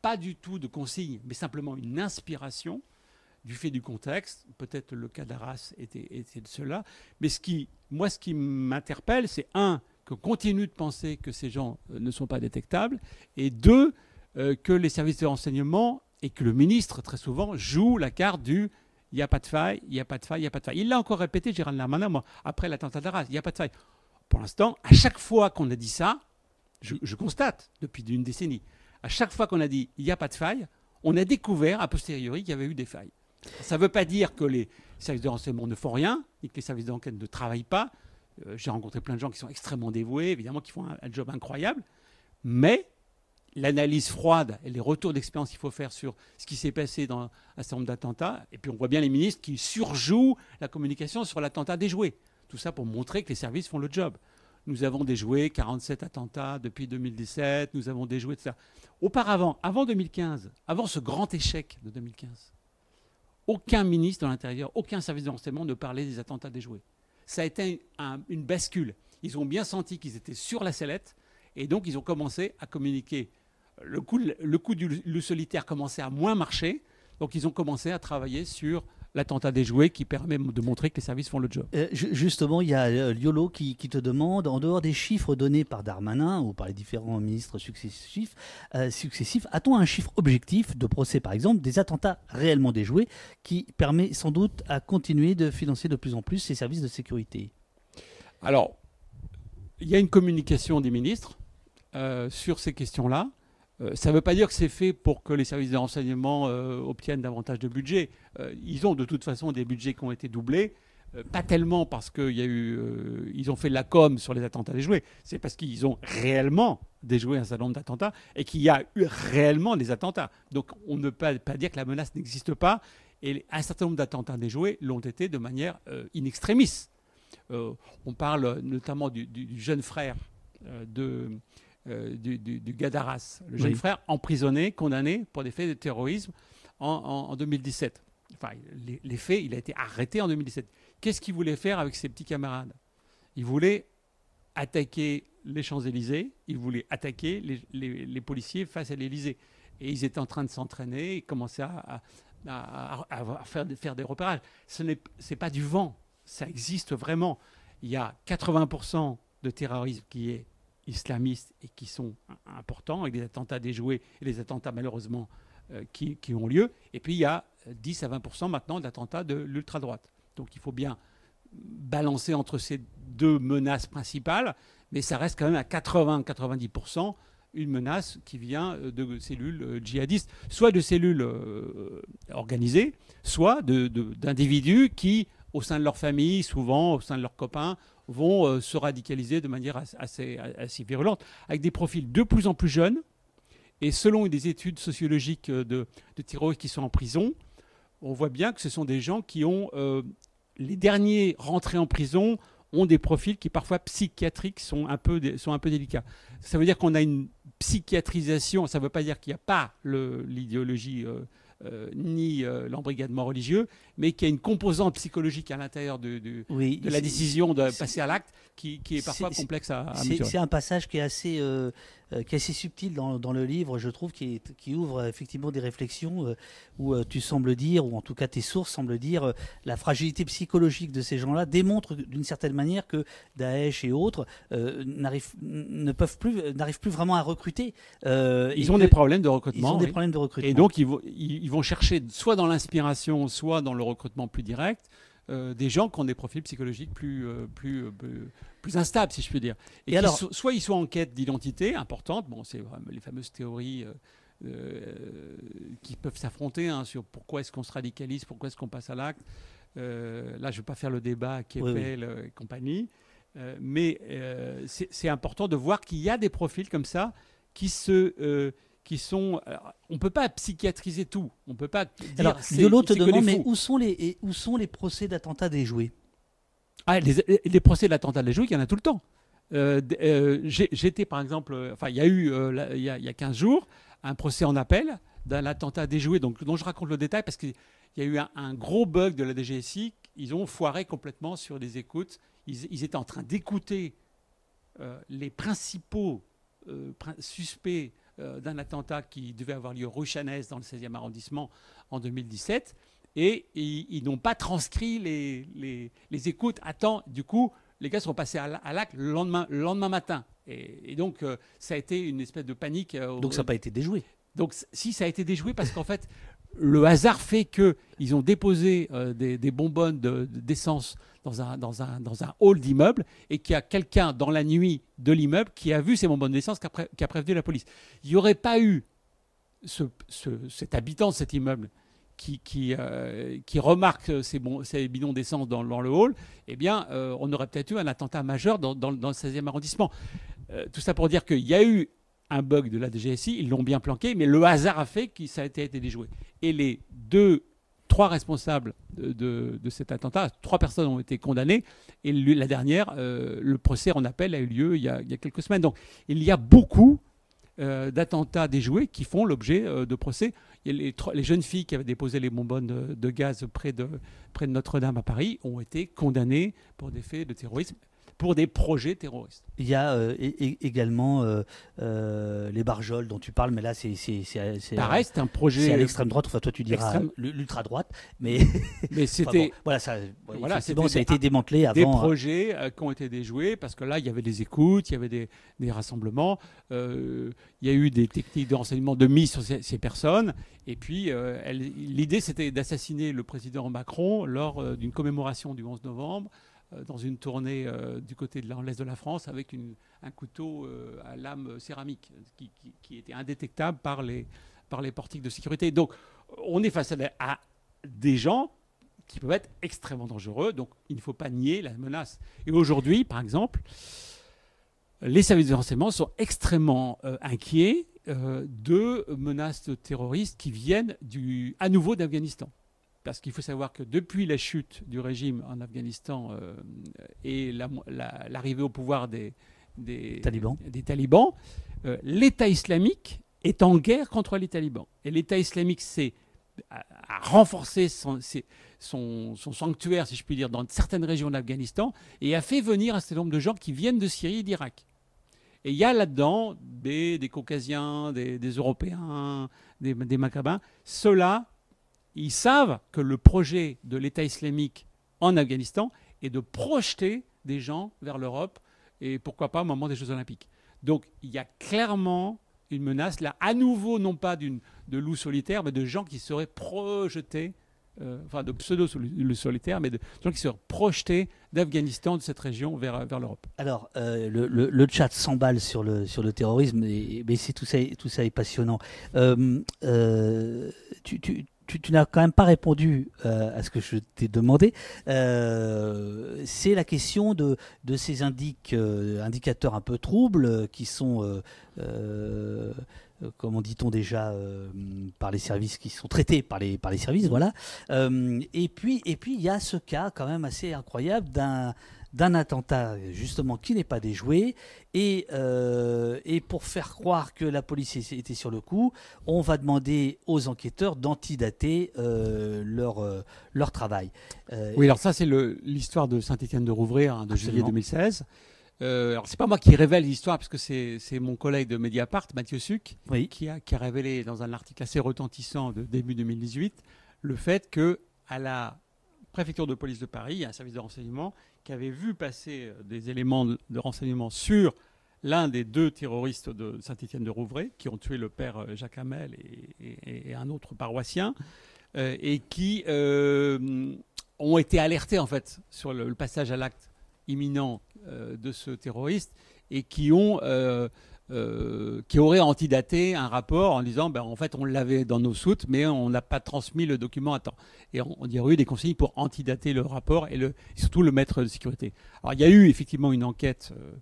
pas du tout de consignes, mais simplement une inspiration du fait du contexte. Peut-être le cas d'Arras était, était, de cela. Mais ce qui, moi, ce qui m'interpelle, c'est un, qu'on continue de penser que ces gens euh, ne sont pas détectables, et deux, euh, que les services de renseignement et que le ministre, très souvent, joue la carte du il n'y a pas de faille, il n'y a pas de faille, il n'y a pas de faille. Il l'a encore répété, Gérald Darmanin, après l'attentat d'Arras, il n'y a pas de faille. Pour l'instant, à chaque fois qu'on a dit ça, je, je constate depuis une décennie, à chaque fois qu'on a dit il n'y a pas de faille, on a découvert a posteriori qu'il y avait eu des failles. Ça ne veut pas dire que les services de renseignement ne font rien et que les services d'enquête ne travaillent pas. Euh, J'ai rencontré plein de gens qui sont extrêmement dévoués, évidemment, qui font un, job incroyable. Mais l'analyse froide et les retours d'expérience qu'il faut faire sur ce qui s'est passé dans un certain nombre d'attentats, et puis on voit bien les ministres qui surjouent la communication sur l'attentat déjoué. Tout ça pour montrer que les services font le job. Nous avons déjoué 47 attentats depuis 2017, nous avons déjoué, etc. Auparavant, avant 2015, avant ce grand échec de 2015, aucun ministre de l'Intérieur, aucun service de renseignement ne parlait des attentats déjoués. Ça a été un- une bascule. Ils ont bien senti qu'ils étaient sur la sellette et donc ils ont commencé à communiquer. Le coup, le coup du le solitaire commençait à moins marcher, donc ils ont commencé à travailler sur l'attentat déjoué qui permet de montrer que les services font le job. Euh, ju- justement, il y a euh, Liolo qui, qui te demande, en dehors des chiffres donnés par Darmanin ou par les différents ministres successifs, euh, successifs a-t-on un chiffre objectif de procès, par exemple, des attentats réellement déjoués, qui permet sans doute à continuer de financer de plus en plus ces services de sécurité? Alors, il y a une communication des ministres euh, sur ces questions-là. Euh, ça ne veut pas dire que c'est fait pour que les services de renseignement euh, obtiennent davantage de budget. Euh, ils ont de toute façon des budgets qui ont été doublés. Pas tellement parce qu'ils y a eu, ont fait de la com sur les attentats déjoués. C'est parce qu'ils ont réellement déjoué un certain nombre d'attentats et qu'il y a eu réellement des attentats. Donc on ne peut pas dire que la menace n'existe pas. Et un certain nombre d'attentats déjoués l'ont été de manière euh, in extremis. On parle notamment du, jeune frère de, du, du, du gars d'Arras, le jeune Oui. frère emprisonné, condamné pour des faits de terrorisme en, en- en 2017. Enfin, les, les faits, il a été arrêté en 2017. Qu'est-ce qu'il voulait faire avec ses petits camarades? Il voulait attaquer les Champs-Élysées, il voulait attaquer les, les- les policiers face à l'Élysée. Et ils étaient en train de s'entraîner et commençaient à, à- à- à- à faire, des- faire des repérages. Ce n'est pas du vent, ça existe vraiment. Il y a 80% de terrorisme qui est islamiste et qui sont im- importants, avec des attentats déjoués et les attentats malheureusement euh, qui, ont lieu. Et puis il y a euh, 10 à 20% maintenant d'attentats de l'ultra-droite. Donc il faut bien balancer entre ces deux menaces principales, mais ça reste quand même à 80-90% une menace qui vient euh, de cellules euh, djihadistes, soit de cellules euh, organisées, soit de- de- d'individus qui, au sein de leur famille, souvent au sein de leurs copains, vont euh, se radicaliser de manière as- assez, assez virulente, avec des profils de plus en plus jeunes. Et selon des études sociologiques euh, de, de qui sont en prison, on voit bien que ce sont des gens qui ont euh, les derniers rentrés en prison ont des profils qui parfois psychiatriques sont un peu, sont un peu délicats. Ça veut dire qu'on a une psychiatrisation, ça ne veut pas dire qu'il n'y a pas l'idéologie euh, ni euh, l'embrigadement religieux, mais qu'il y a une composante psychologique à l'intérieur de, de- Oui, de la décision de passer à l'acte qui, qui est parfois complexe à, à C'est un passage qui est assez, euh, euh, qui est assez subtil dans, dans le livre, je trouve, qui, est- qui ouvre effectivement des réflexions euh, où euh, tu sembles dire, ou en tout cas tes sources semblent dire, la fragilité psychologique de ces gens-là démontre d'une certaine manière que Daesh et autres n'arrivent, ne peuvent plus, n'arrivent plus vraiment à recruter. Ils ont que- des problèmes de ils recrutement. ont des problèmes de recrutement. Et donc, ils vont, ils, ils vont chercher soit dans l'inspiration, soit dans le recrutement plus direct, euh, des gens qui ont des profils psychologiques plus, euh, plus, euh, plus, plus instables, si je puis dire. Et, Et alors- so- soit ils sont en quête d'identité importante, bon, c'est vraiment les fameuses théories qui peuvent s'affronter hein, sur pourquoi est-ce qu'on se radicalise, pourquoi est-ce qu'on passe à l'acte. Là, je ne vais pas faire le débat qui Oui, oui. et compagnie. Euh, mais euh, c'est c'est important de voir qu'il y a des profils comme ça qui se, euh, qui sont. alors, on ne peut pas psychiatriser tout. On peut pas. Dire Alors, Yolo te demande, mais où sont les, et où sont les procès d'attentats déjoués Ah, les, les procès la Jouy, il y en a tout le temps. Euh, euh, J'étais par exemple, euh, enfin il y a eu euh, il y, a, il y a 15 jours un procès en appel d'un attentat déjoué, donc, dont je raconte le détail parce qu'il y a eu un, un gros bug de la DGSI. Ils ont foiré complètement sur des écoutes. Ils, ils étaient en train d'écouter euh, les principaux euh, prin- suspects euh, d'un attentat qui devait avoir lieu rue Chanès dans le 16e arrondissement en 2017 et ils, ils n'ont pas transcrit les, les, les écoutes à temps. Du coup, les gars sont passés à, la- à l'acte le lendemain, le lendemain matin. Et, et donc, euh, ça a été une espèce de panique. euh, Donc ça n'a pas été déjoué. donc, si ça a été déjoué, parce qu'en fait, le hasard fait qu'ils ont déposé euh, des, des, bonbonnes d'essence dans, un, dans, un, dans un hall d'immeuble et qu'il y a quelqu'un dans la nuit de l'immeuble qui a vu ces bonbonnes d'essence, qui, qui, a prévenu la police. Il n'y aurait pas eu ce, cet habitant de cet immeuble qui, euh, remarque ces, bidons d'essence dans, le hall, eh bien, euh, on aurait peut-être eu un attentat majeur dans, dans le 16e arrondissement. tout ça pour dire qu'il y a eu un bug de la DGSI, ils l'ont bien planqué, mais le hasard a fait que ça a été, déjoué. Et les deux, trois responsables de, cet attentat, trois personnes ont été condamnées, et la dernière, euh, le procès en appel a eu lieu il y a, quelques semaines. Donc il y a beaucoup euh, d'attentats déjoués qui font l'objet euh, de procès. Les, jeunes filles qui avaient déposé les bonbonnes de, gaz près de Notre-Dame à Paris ont été condamnées pour des faits de terrorisme pour des projets terroristes. Il y a euh, également euh, euh, les barjols dont tu parles, mais là c'est pareil, c'est un projet c'est à l'extrême droite. Enfin, toi tu diras l'ultra droite, mais <laughs> mais c'était bon, voilà ça voilà bon, ça a été démantelé avant. Des projets qui ont été déjoués parce que là il y avait des écoutes, il y avait des, des rassemblements, il y a eu des techniques de renseignement de mise sur ces, ces personnes, et puis l'idée c'était d'assassiner le président Macron lors d'une commémoration du 11 novembre. Euh, dans une tournée euh, du côté de l'est de la France avec un couteau euh, à lame céramique qui, était indétectable par les, portiques de sécurité. Donc on est face à, des gens qui peuvent être extrêmement dangereux, donc il ne faut pas nier la menace. Et aujourd'hui, par exemple, les services de renseignement sont extrêmement inquiets de menaces terroristes qui viennent à nouveau d'Afghanistan parce qu'il faut savoir que depuis la chute du régime en Afghanistan euh, et l'arrivée la, au pouvoir des, des talibans, des talibans euh, l'État islamique est en guerre contre les talibans. Et l'État islamique s'est a, renforcé son, son, son, sanctuaire, si je puis dire, dans certaines régions d'Afghanistan et a fait venir un certain nombre de gens qui viennent de Syrie et d'Irak. Et il y a là-dedans des, des, Caucasiens, des, des Européens, des, des Macabins. Ceux-là ils savent que le projet de l'État islamique en Afghanistan est de projeter des gens vers l'Europe et pourquoi pas au moment des Jeux Olympiques. Donc il y a clairement une menace là, à nouveau non pas d'une de loups solitaires, mais de gens qui seraient projetés, euh, enfin de pseudo solitaires, mais de gens qui seraient projetés d'Afghanistan, de cette région, vers, vers l'Europe. Alors euh, le, chat s'emballe sur le, sur le terrorisme, mais c'est tout ça, tout ça est passionnant. Euh tu, tu, n'as quand même pas répondu euh, à ce que je t'ai demandé. Euh, c'est la question de, de ces euh, indicateurs un peu troubles qui sont, comment dit-on déjà, par les services qui sont traités par les, par les services, voilà. et puis, et puis il y a ce cas quand même assez incroyable d'un d'un attentat justement qui n'est pas déjoué et, euh, et pour faire croire que la police était sur le coup, on va demander aux enquêteurs d'antidater euh, leur, euh, leur travail. Oui, alors ça c'est l'histoire de Saint-Étienne de Rouvray hein, de juillet 2016. Euh, alors c'est pas moi qui révèle l'histoire, puisque c'est mon collègue de Mediapart, Mathieu Suc, oui. qui, a, qui a révélé dans un article assez retentissant de début 2018 le fait que à la préfecture de police de Paris, un service de renseignement qui avait vu passer euh, des éléments de, renseignement sur l'un des deux terroristes de Saint-Étienne de Rouvray, qui ont tué le père euh, Jacques Hamel et, un autre paroissien, euh, et qui ont été alertés en fait sur le, passage à l'acte imminent de ce terroriste, et qui ont euh, qui aurait antidaté un rapport en disant ben, en fait on l'avait dans nos soutes mais on n'a pas transmis le document à temps. Et on, on y aurait eu des consignes pour antidater le rapport et, le, surtout le mettre de sécurité. Alors il y a eu effectivement une enquête euh,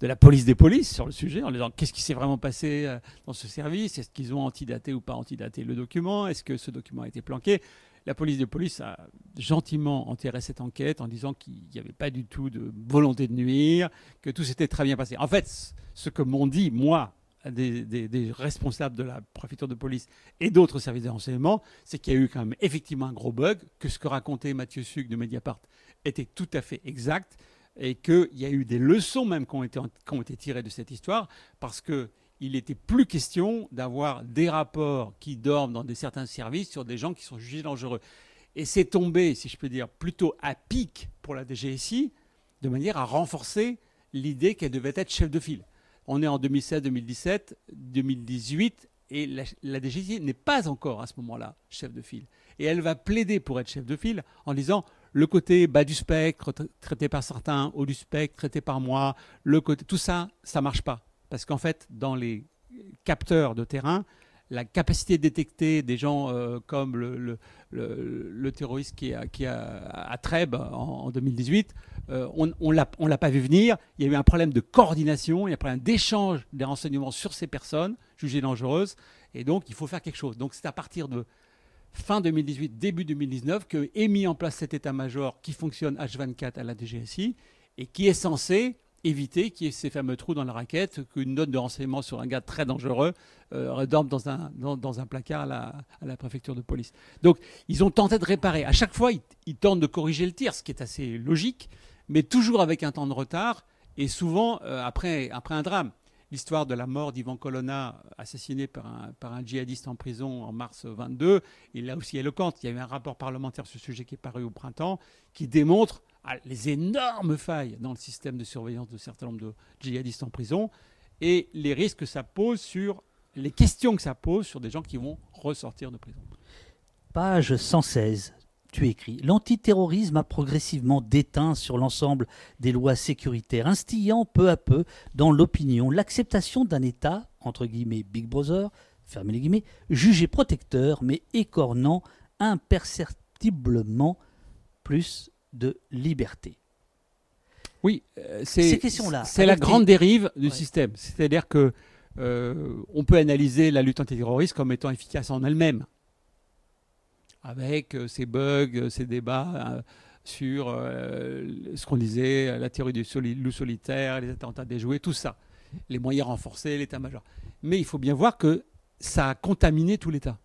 de la police des polices sur le sujet en disant qu'est-ce qui s'est vraiment passé euh, dans ce service? Est-ce qu'ils ont antidaté ou pas antidaté le document? Est-ce que ce document a été planqué? La police de police a gentiment enterré cette enquête en disant qu'il n'y avait pas du tout de volonté de nuire, que tout s'était très bien passé. En fait, ce que m'ont dit, moi, des, responsables de la préfecture de police et d'autres services de renseignement, c'est qu'il y a eu quand même effectivement un gros bug, que ce que racontait Mathieu Suc de Mediapart était tout à fait exact, et qu'il y a eu des leçons même qui ont été, qui ont été tirées de cette histoire, parce que il n'était plus question d'avoir des rapports qui dorment dans des certains services sur des gens qui sont jugés dangereux. Et c'est tombé, si je peux dire, plutôt à pic pour la DGSI, de manière à renforcer l'idée qu'elle devait être chef de file. On est en 2016, 2017, 2018, Et la, la DGSI n'est pas encore à ce moment-là chef de file. Et elle va plaider pour être chef de file en disant le côté bas du spectre traité par certains, haut du spectre traité par moi, le côté, tout ça, ça marche pas. Parce qu'en fait, dans les capteurs de terrain, la capacité de détecter des gens euh, comme le, terroriste qui est, qui à Trèbes en, 2018, euh, on ne l'a pas vu venir. Il y a eu un problème de coordination, il y a un problème d'échange des renseignements sur ces personnes jugées dangereuses. Et donc, il faut faire quelque chose. Donc, c'est à partir de fin 2018, début 2019, que est mis en place cet état-major qui fonctionne H24 à la DGSI et qui est censé éviter qu'il y ait ces fameux trous dans la raquette, qu'une note de renseignement sur un gars très dangereux euh, dans un, placard à la, à la, préfecture de police. Donc ils ont tenté de réparer. À chaque fois, ils, tentent de corriger le tir, ce qui est assez logique, mais toujours avec un temps de retard et souvent euh, après, après un drame. L'histoire de la mort d'Ivan Colonna, assassiné par un, par un djihadiste en prison en mars 22, est là aussi éloquente. Il y a eu un rapport parlementaire sur ce sujet qui est paru au printemps, qui démontre les énormes failles dans le système de surveillance de certains nombre de djihadistes en prison et les risques que ça pose sur les questions que ça pose sur des gens qui vont ressortir de prison. Page 116. Tu écris L'antiterrorisme a progressivement déteint sur l'ensemble des lois sécuritaires, instillant peu à peu dans l'opinion l'acceptation d'un État, entre guillemets Big Brother, fermez les guillemets, jugé protecteur, mais écornant imperceptiblement plus de liberté. Oui, euh, c'est C'est la grande dérive du système. C'est-à-dire que euh, on peut analyser la lutte antiterroriste comme étant efficace en elle-même, avec euh, ses bugs, ses débats sur ce qu'on disait, la théorie du loup solitaire, les attentats déjoués, tout ça, les moyens renforcés, l'état-major. Mais il faut bien voir que ça a contaminé tout l'État.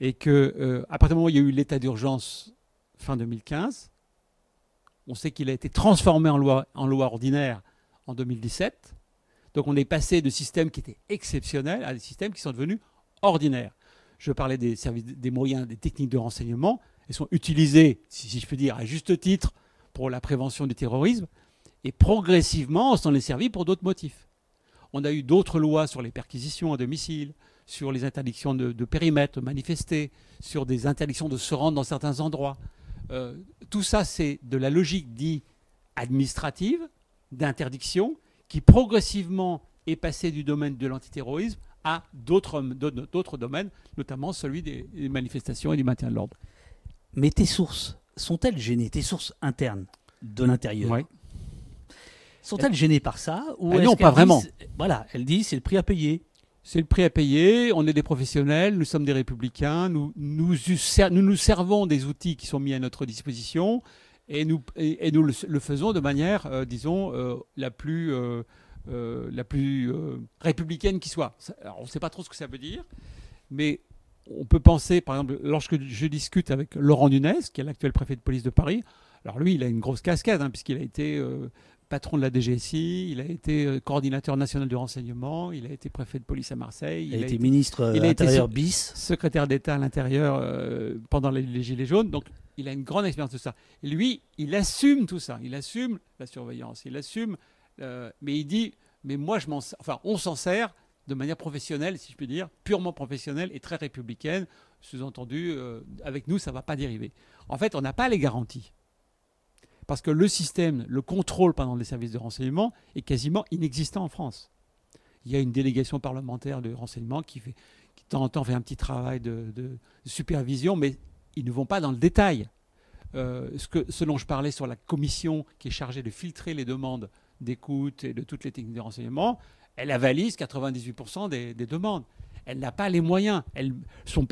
Et que, à partir du moment où il y a eu l'état d'urgence fin 2015, on sait qu'il a été transformé en loi, en loi ordinaire en 2017. Donc on est passé de systèmes qui étaient exceptionnels à des systèmes qui sont devenus ordinaires. Je parlais des, moyens, des techniques de renseignement. Elles sont utilisées, si je peux dire, à juste titre pour la prévention du terrorisme. Et progressivement, on s'en est servi pour d'autres motifs. On a eu d'autres lois sur les perquisitions à domicile, sur les interdictions de, de périmètre, de manifester, sur des interdictions de se rendre dans certains endroits. Euh, tout ça, c'est de la logique dite administrative, d'interdiction, qui progressivement est passée du domaine de l'antiterrorisme à d'autres domaines, notamment celui des, manifestations et du maintien de l'ordre. Mais tes sources, sont-elles gênées Tes sources internes de l'intérieur oui. Sont-elles gênées par ça ou ah Non, pas vraiment. voilà, elle dit c'est le prix à payer. C'est le prix à payer, on est des professionnels, nous sommes des républicains, nous nous, nous, servons des outils qui sont mis à notre disposition et nous, et, nous le, faisons de manière, euh, disons, euh, la plus, euh, la plus républicaine qui soit. on ne sait pas trop ce que ça veut dire, mais on peut penser, par exemple, lorsque je discute avec Laurent Nunez, qui est l'actuel préfet de police de Paris, alors lui, il a une grosse cascade, hein, puisqu'il a été patron de la DGSI, il a été euh, coordinateur national du renseignement, il a été préfet de police à Marseille. Il, a, été ministre il a été bis. Secrétaire d'État à l'intérieur euh, pendant les, Gilets jaunes. Donc il a une grande expérience de ça. Et lui, il assume tout ça. Il assume la surveillance. Il assume. Euh, mais il dit Mais moi, je m'en enfin, on s'en sert de manière professionnelle, si je puis dire, purement professionnelle et très républicaine. Sous-entendu, avec nous, ça ne va pas dériver. En fait, on n'a pas les garanties. Parce que le système, le contrôle pendant les services de renseignement est quasiment inexistant en France. Il y a une délégation parlementaire de renseignement qui, fait, de temps en temps fait un petit travail de, supervision, mais ils ne vont pas dans le détail. Euh, ce, que, ce dont je parlais sur la commission qui est chargée de filtrer les demandes d'écoute et de toutes les techniques de renseignement, elle avalise 98% des, demandes. Elle n'a pas les moyens. Son,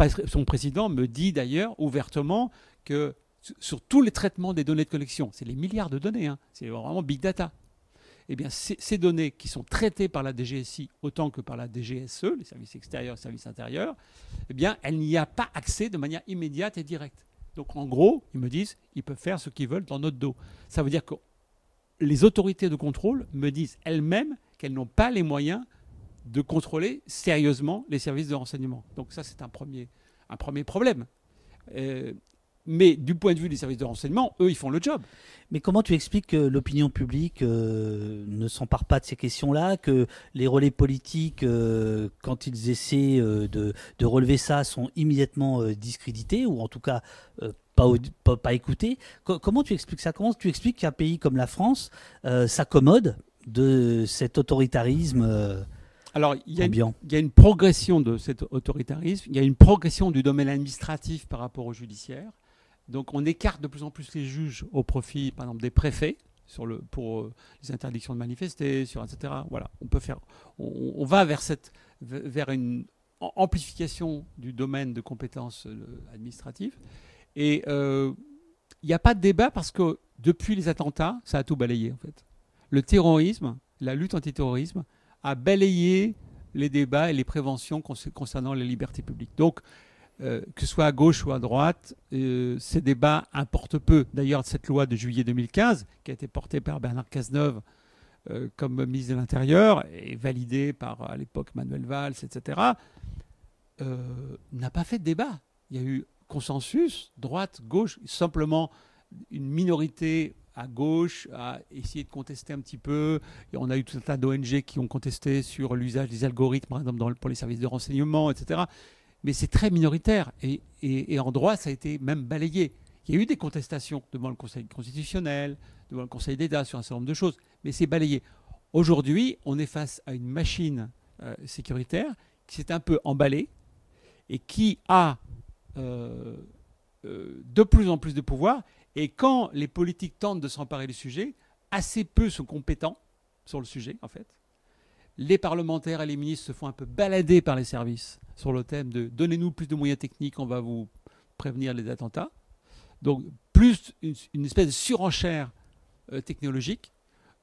président me dit d'ailleurs ouvertement que sur tous les traitements des données de collection. C'est les milliards de données, hein. c'est vraiment big data. Eh bien, ces données qui sont traitées par la DGSI autant que par la DGSE, les services extérieurs les services intérieurs, eh bien, elle n'y a pas accès de manière immédiate et directe. Donc, en gros, ils me disent, ils peuvent faire ce qu'ils veulent dans notre dos. Ça veut dire que les autorités de contrôle me disent elles-mêmes qu'elles n'ont pas les moyens de contrôler sérieusement les services de renseignement. Donc ça, c'est un premier, un premier problème. Euh, Mais du point de vue des services de renseignement, eux, ils font le job. Mais comment tu expliques que l'opinion publique euh, ne s'empare pas de ces questions-là, que les relais politiques, euh, quand ils essaient de, de relever ça, sont immédiatement discrédités, ou en tout cas pas, pas, pas écoutés Co- Comment tu expliques ça? Comment tu expliques qu'un pays comme la France euh, s'accommode de cet autoritarisme euh, Alors, il y, a une, ambiant? il y a une progression de cet autoritarisme, il y a une progression du domaine administratif par rapport au judiciaire. Donc, on écarte de plus en plus les juges au profit, par exemple, des préfets sur le, pour euh, les interdictions de manifester, sur etc. Voilà, on peut faire, on, on va vers cette, vers une am- amplification du domaine de compétences euh, administratives. Et euh, il n'y a pas de débat parce que depuis les attentats, ça a tout balayé en fait. Le terrorisme, la lutte antiterrorisme a balayé les débats et les préventions conce- concernant les libertés publiques. Donc, euh, que ce soit à gauche ou à droite, euh, ces débats importent peu. D'ailleurs, cette loi de juillet 2015, qui a été portée par Bernard Cazeneuve euh, comme ministre de l'Intérieur et validée par, à l'époque, Manuel Valls, etc., euh, n'a pas fait de débat. Il y a eu consensus, droite, gauche, simplement une minorité à gauche a essayé de contester un petit peu. On a eu tout un tas d'ONG qui ont contesté sur l'usage des algorithmes, par exemple, pour les services de renseignement, etc. Mais c'est très minoritaire. Et en droit, ça a été même balayé. Il y a eu des contestations devant le Conseil constitutionnel, devant le Conseil d'État sur un certain nombre de choses, mais c'est balayé. Aujourd'hui, on est face à une machine euh, sécuritaire qui s'est un peu emballée et qui a euh, euh, de plus en plus de pouvoir. Et quand les politiques tentent de s'emparer du sujet, assez peu sont compétents sur le sujet, en fait. Les parlementaires et les ministres se font un peu balader par les services sur le thème de donnez-nous plus de moyens techniques, on va vous prévenir des attentats. Donc, plus une, espèce de surenchère euh, technologique.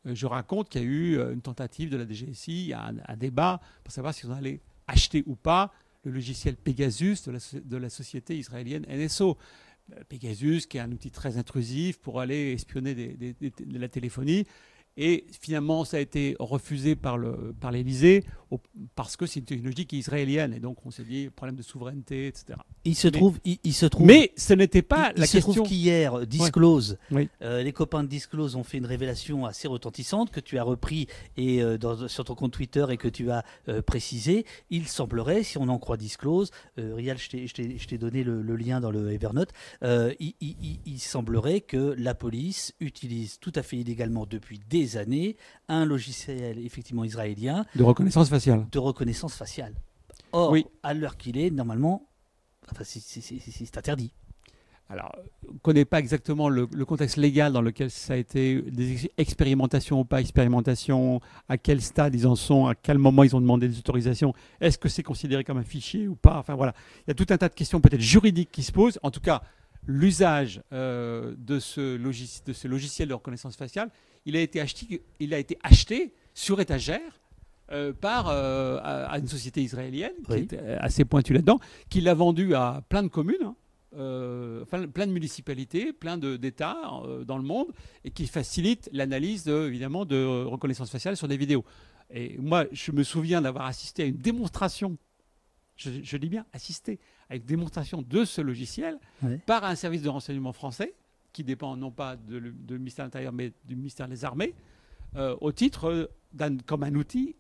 Je raconte qu'il y a eu une tentative de la DGSI, un, un débat pour savoir si on allait acheter ou pas le logiciel Pegasus de la, société israélienne NSO. Euh, Pegasus, qui est un outil très intrusif pour aller espionner de la téléphonie. Et finalement, ça a été refusé par par l'Élysée au- parce que c'est une technologie qui est israélienne. Et donc, on s'est dit problème de souveraineté, etc. Il se Mais- trouve, il, il se trouve, Mais ce n'était pas il, la il se trouve question. qu'hier, Disclose, euh, les copains de Disclose ont fait une révélation assez retentissante que tu as repris et euh, dans- sur ton compte Twitter et que tu as euh, précisé. Il semblerait, si on en croit Disclose, euh, Rial, je t'ai- donné le, le lien dans le Evernote, il semblerait que la police utilise tout à fait illégalement depuis des années un logiciel effectivement israélien De reconnaissance faciale. de reconnaissance faciale. Or, Oui. à l'heure qu'il est, normalement, enfin, c'est- interdit. Alors, on ne connaît pas exactement le, le contexte légal dans lequel ça a été, des ex- expérimentations ou pas expérimentations, à quel stade ils en sont, à quel moment ils ont demandé des autorisations, est-ce que c'est considéré comme un fichier ou pas Enfin voilà, il y a tout un tas de questions peut-être juridiques qui se posent. En tout cas, l'usage euh, de, ce logis- de ce logiciel de reconnaissance faciale, il a été acheté, il a été acheté sur étagère euh, par euh, à, à une société israélienne qui est assez pointue là-dedans, qui l'a vendu à plein de communes. hein, enfin, plein de municipalités, plein d'États dans le monde, et qui facilite l'analyse de, évidemment de reconnaissance faciale sur des vidéos. Et moi, je me souviens d'avoir assisté à une démonstration, je, je dis bien assisté à une démonstration de ce logiciel par un service de renseignement français, qui dépend non pas de, de ministère de l'Intérieur, mais du ministère des Armées, euh, au titre d'un comme un outil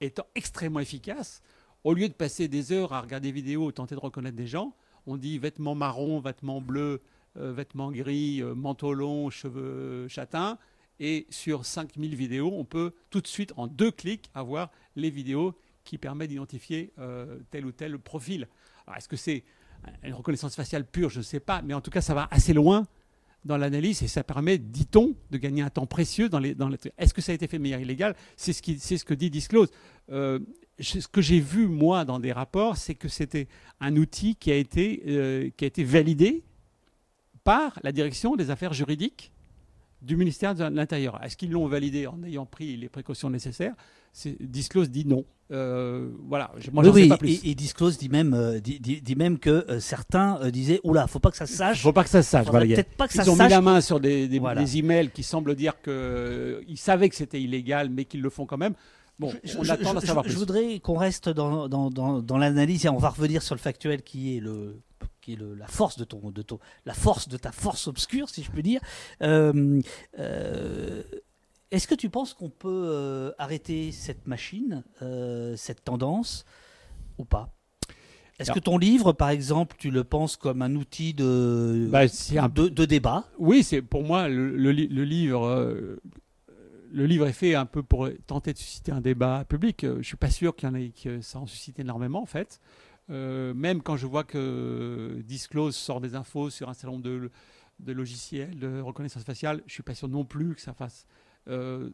étant extrêmement efficace. Au lieu de passer des heures à regarder des vidéos, tenter de reconnaître des gens, on dit vêtements marron, vêtements bleus, euh, vêtements gris, euh, manteau long, cheveux châtains. Et sur 5000 vidéos, on peut tout de suite, en deux clics, avoir les vidéos qui permettent d'identifier euh, tel ou tel profil. Est-ce que c'est une reconnaissance faciale pure? Je ne sais pas. Mais en tout cas, ça va assez loin dans l'analyse et ça permet, dit-on, de gagner un temps précieux dans les. Dans les... Est-ce que ça a été fait de manière illégale? C'est ce, ce que dit Disclose. Euh, ce que j'ai vu, moi, dans des rapports, c'est que c'était un outil qui a été, euh, qui a été validé par la direction des affaires juridiques du ministère de l'Intérieur. Est-ce qu'ils l'ont validé en ayant pris les précautions nécessaires? Disclose dit non. Euh, voilà, je- moi, oui, sais pas plus. et, et Disclose dit même, euh, dit, dit- dit même que euh, certains disaient Oula, faut pas que ça se Il sache. faut pas que ça se sache. Voilà, peut-être pas que Ils ont mis la main sur des, des, Voilà. des emails qui semblent dire qu'ils savaient que c'était illégal, mais qu'ils le font quand même. Bon, Je- on je- attend je- savoir je plus. voudrais qu'on reste dans, dans, dans, dans l'analyse et on va revenir sur le factuel qui est le qui est le- la force de ton, de ton, la force de ta force obscure, si je peux dire. Euh, euh, Est-ce que tu penses qu'on peut euh, arrêter cette machine, euh, cette tendance, ou pas? Est-ce que ton livre, par exemple, tu le penses comme un outil de, Bah, c'est un de, de débat? Oui, c'est pour moi le, le li- le livre. euh, le livre est fait un peu pour tenter de susciter un débat public. Je suis pas sûr qu'il y en ait que ça en suscite énormément en fait. Euh, même quand je vois que Disclose sort des infos sur un salon de, de logiciels de reconnaissance faciale, je suis pas sûr non plus que ça fasse. Euh,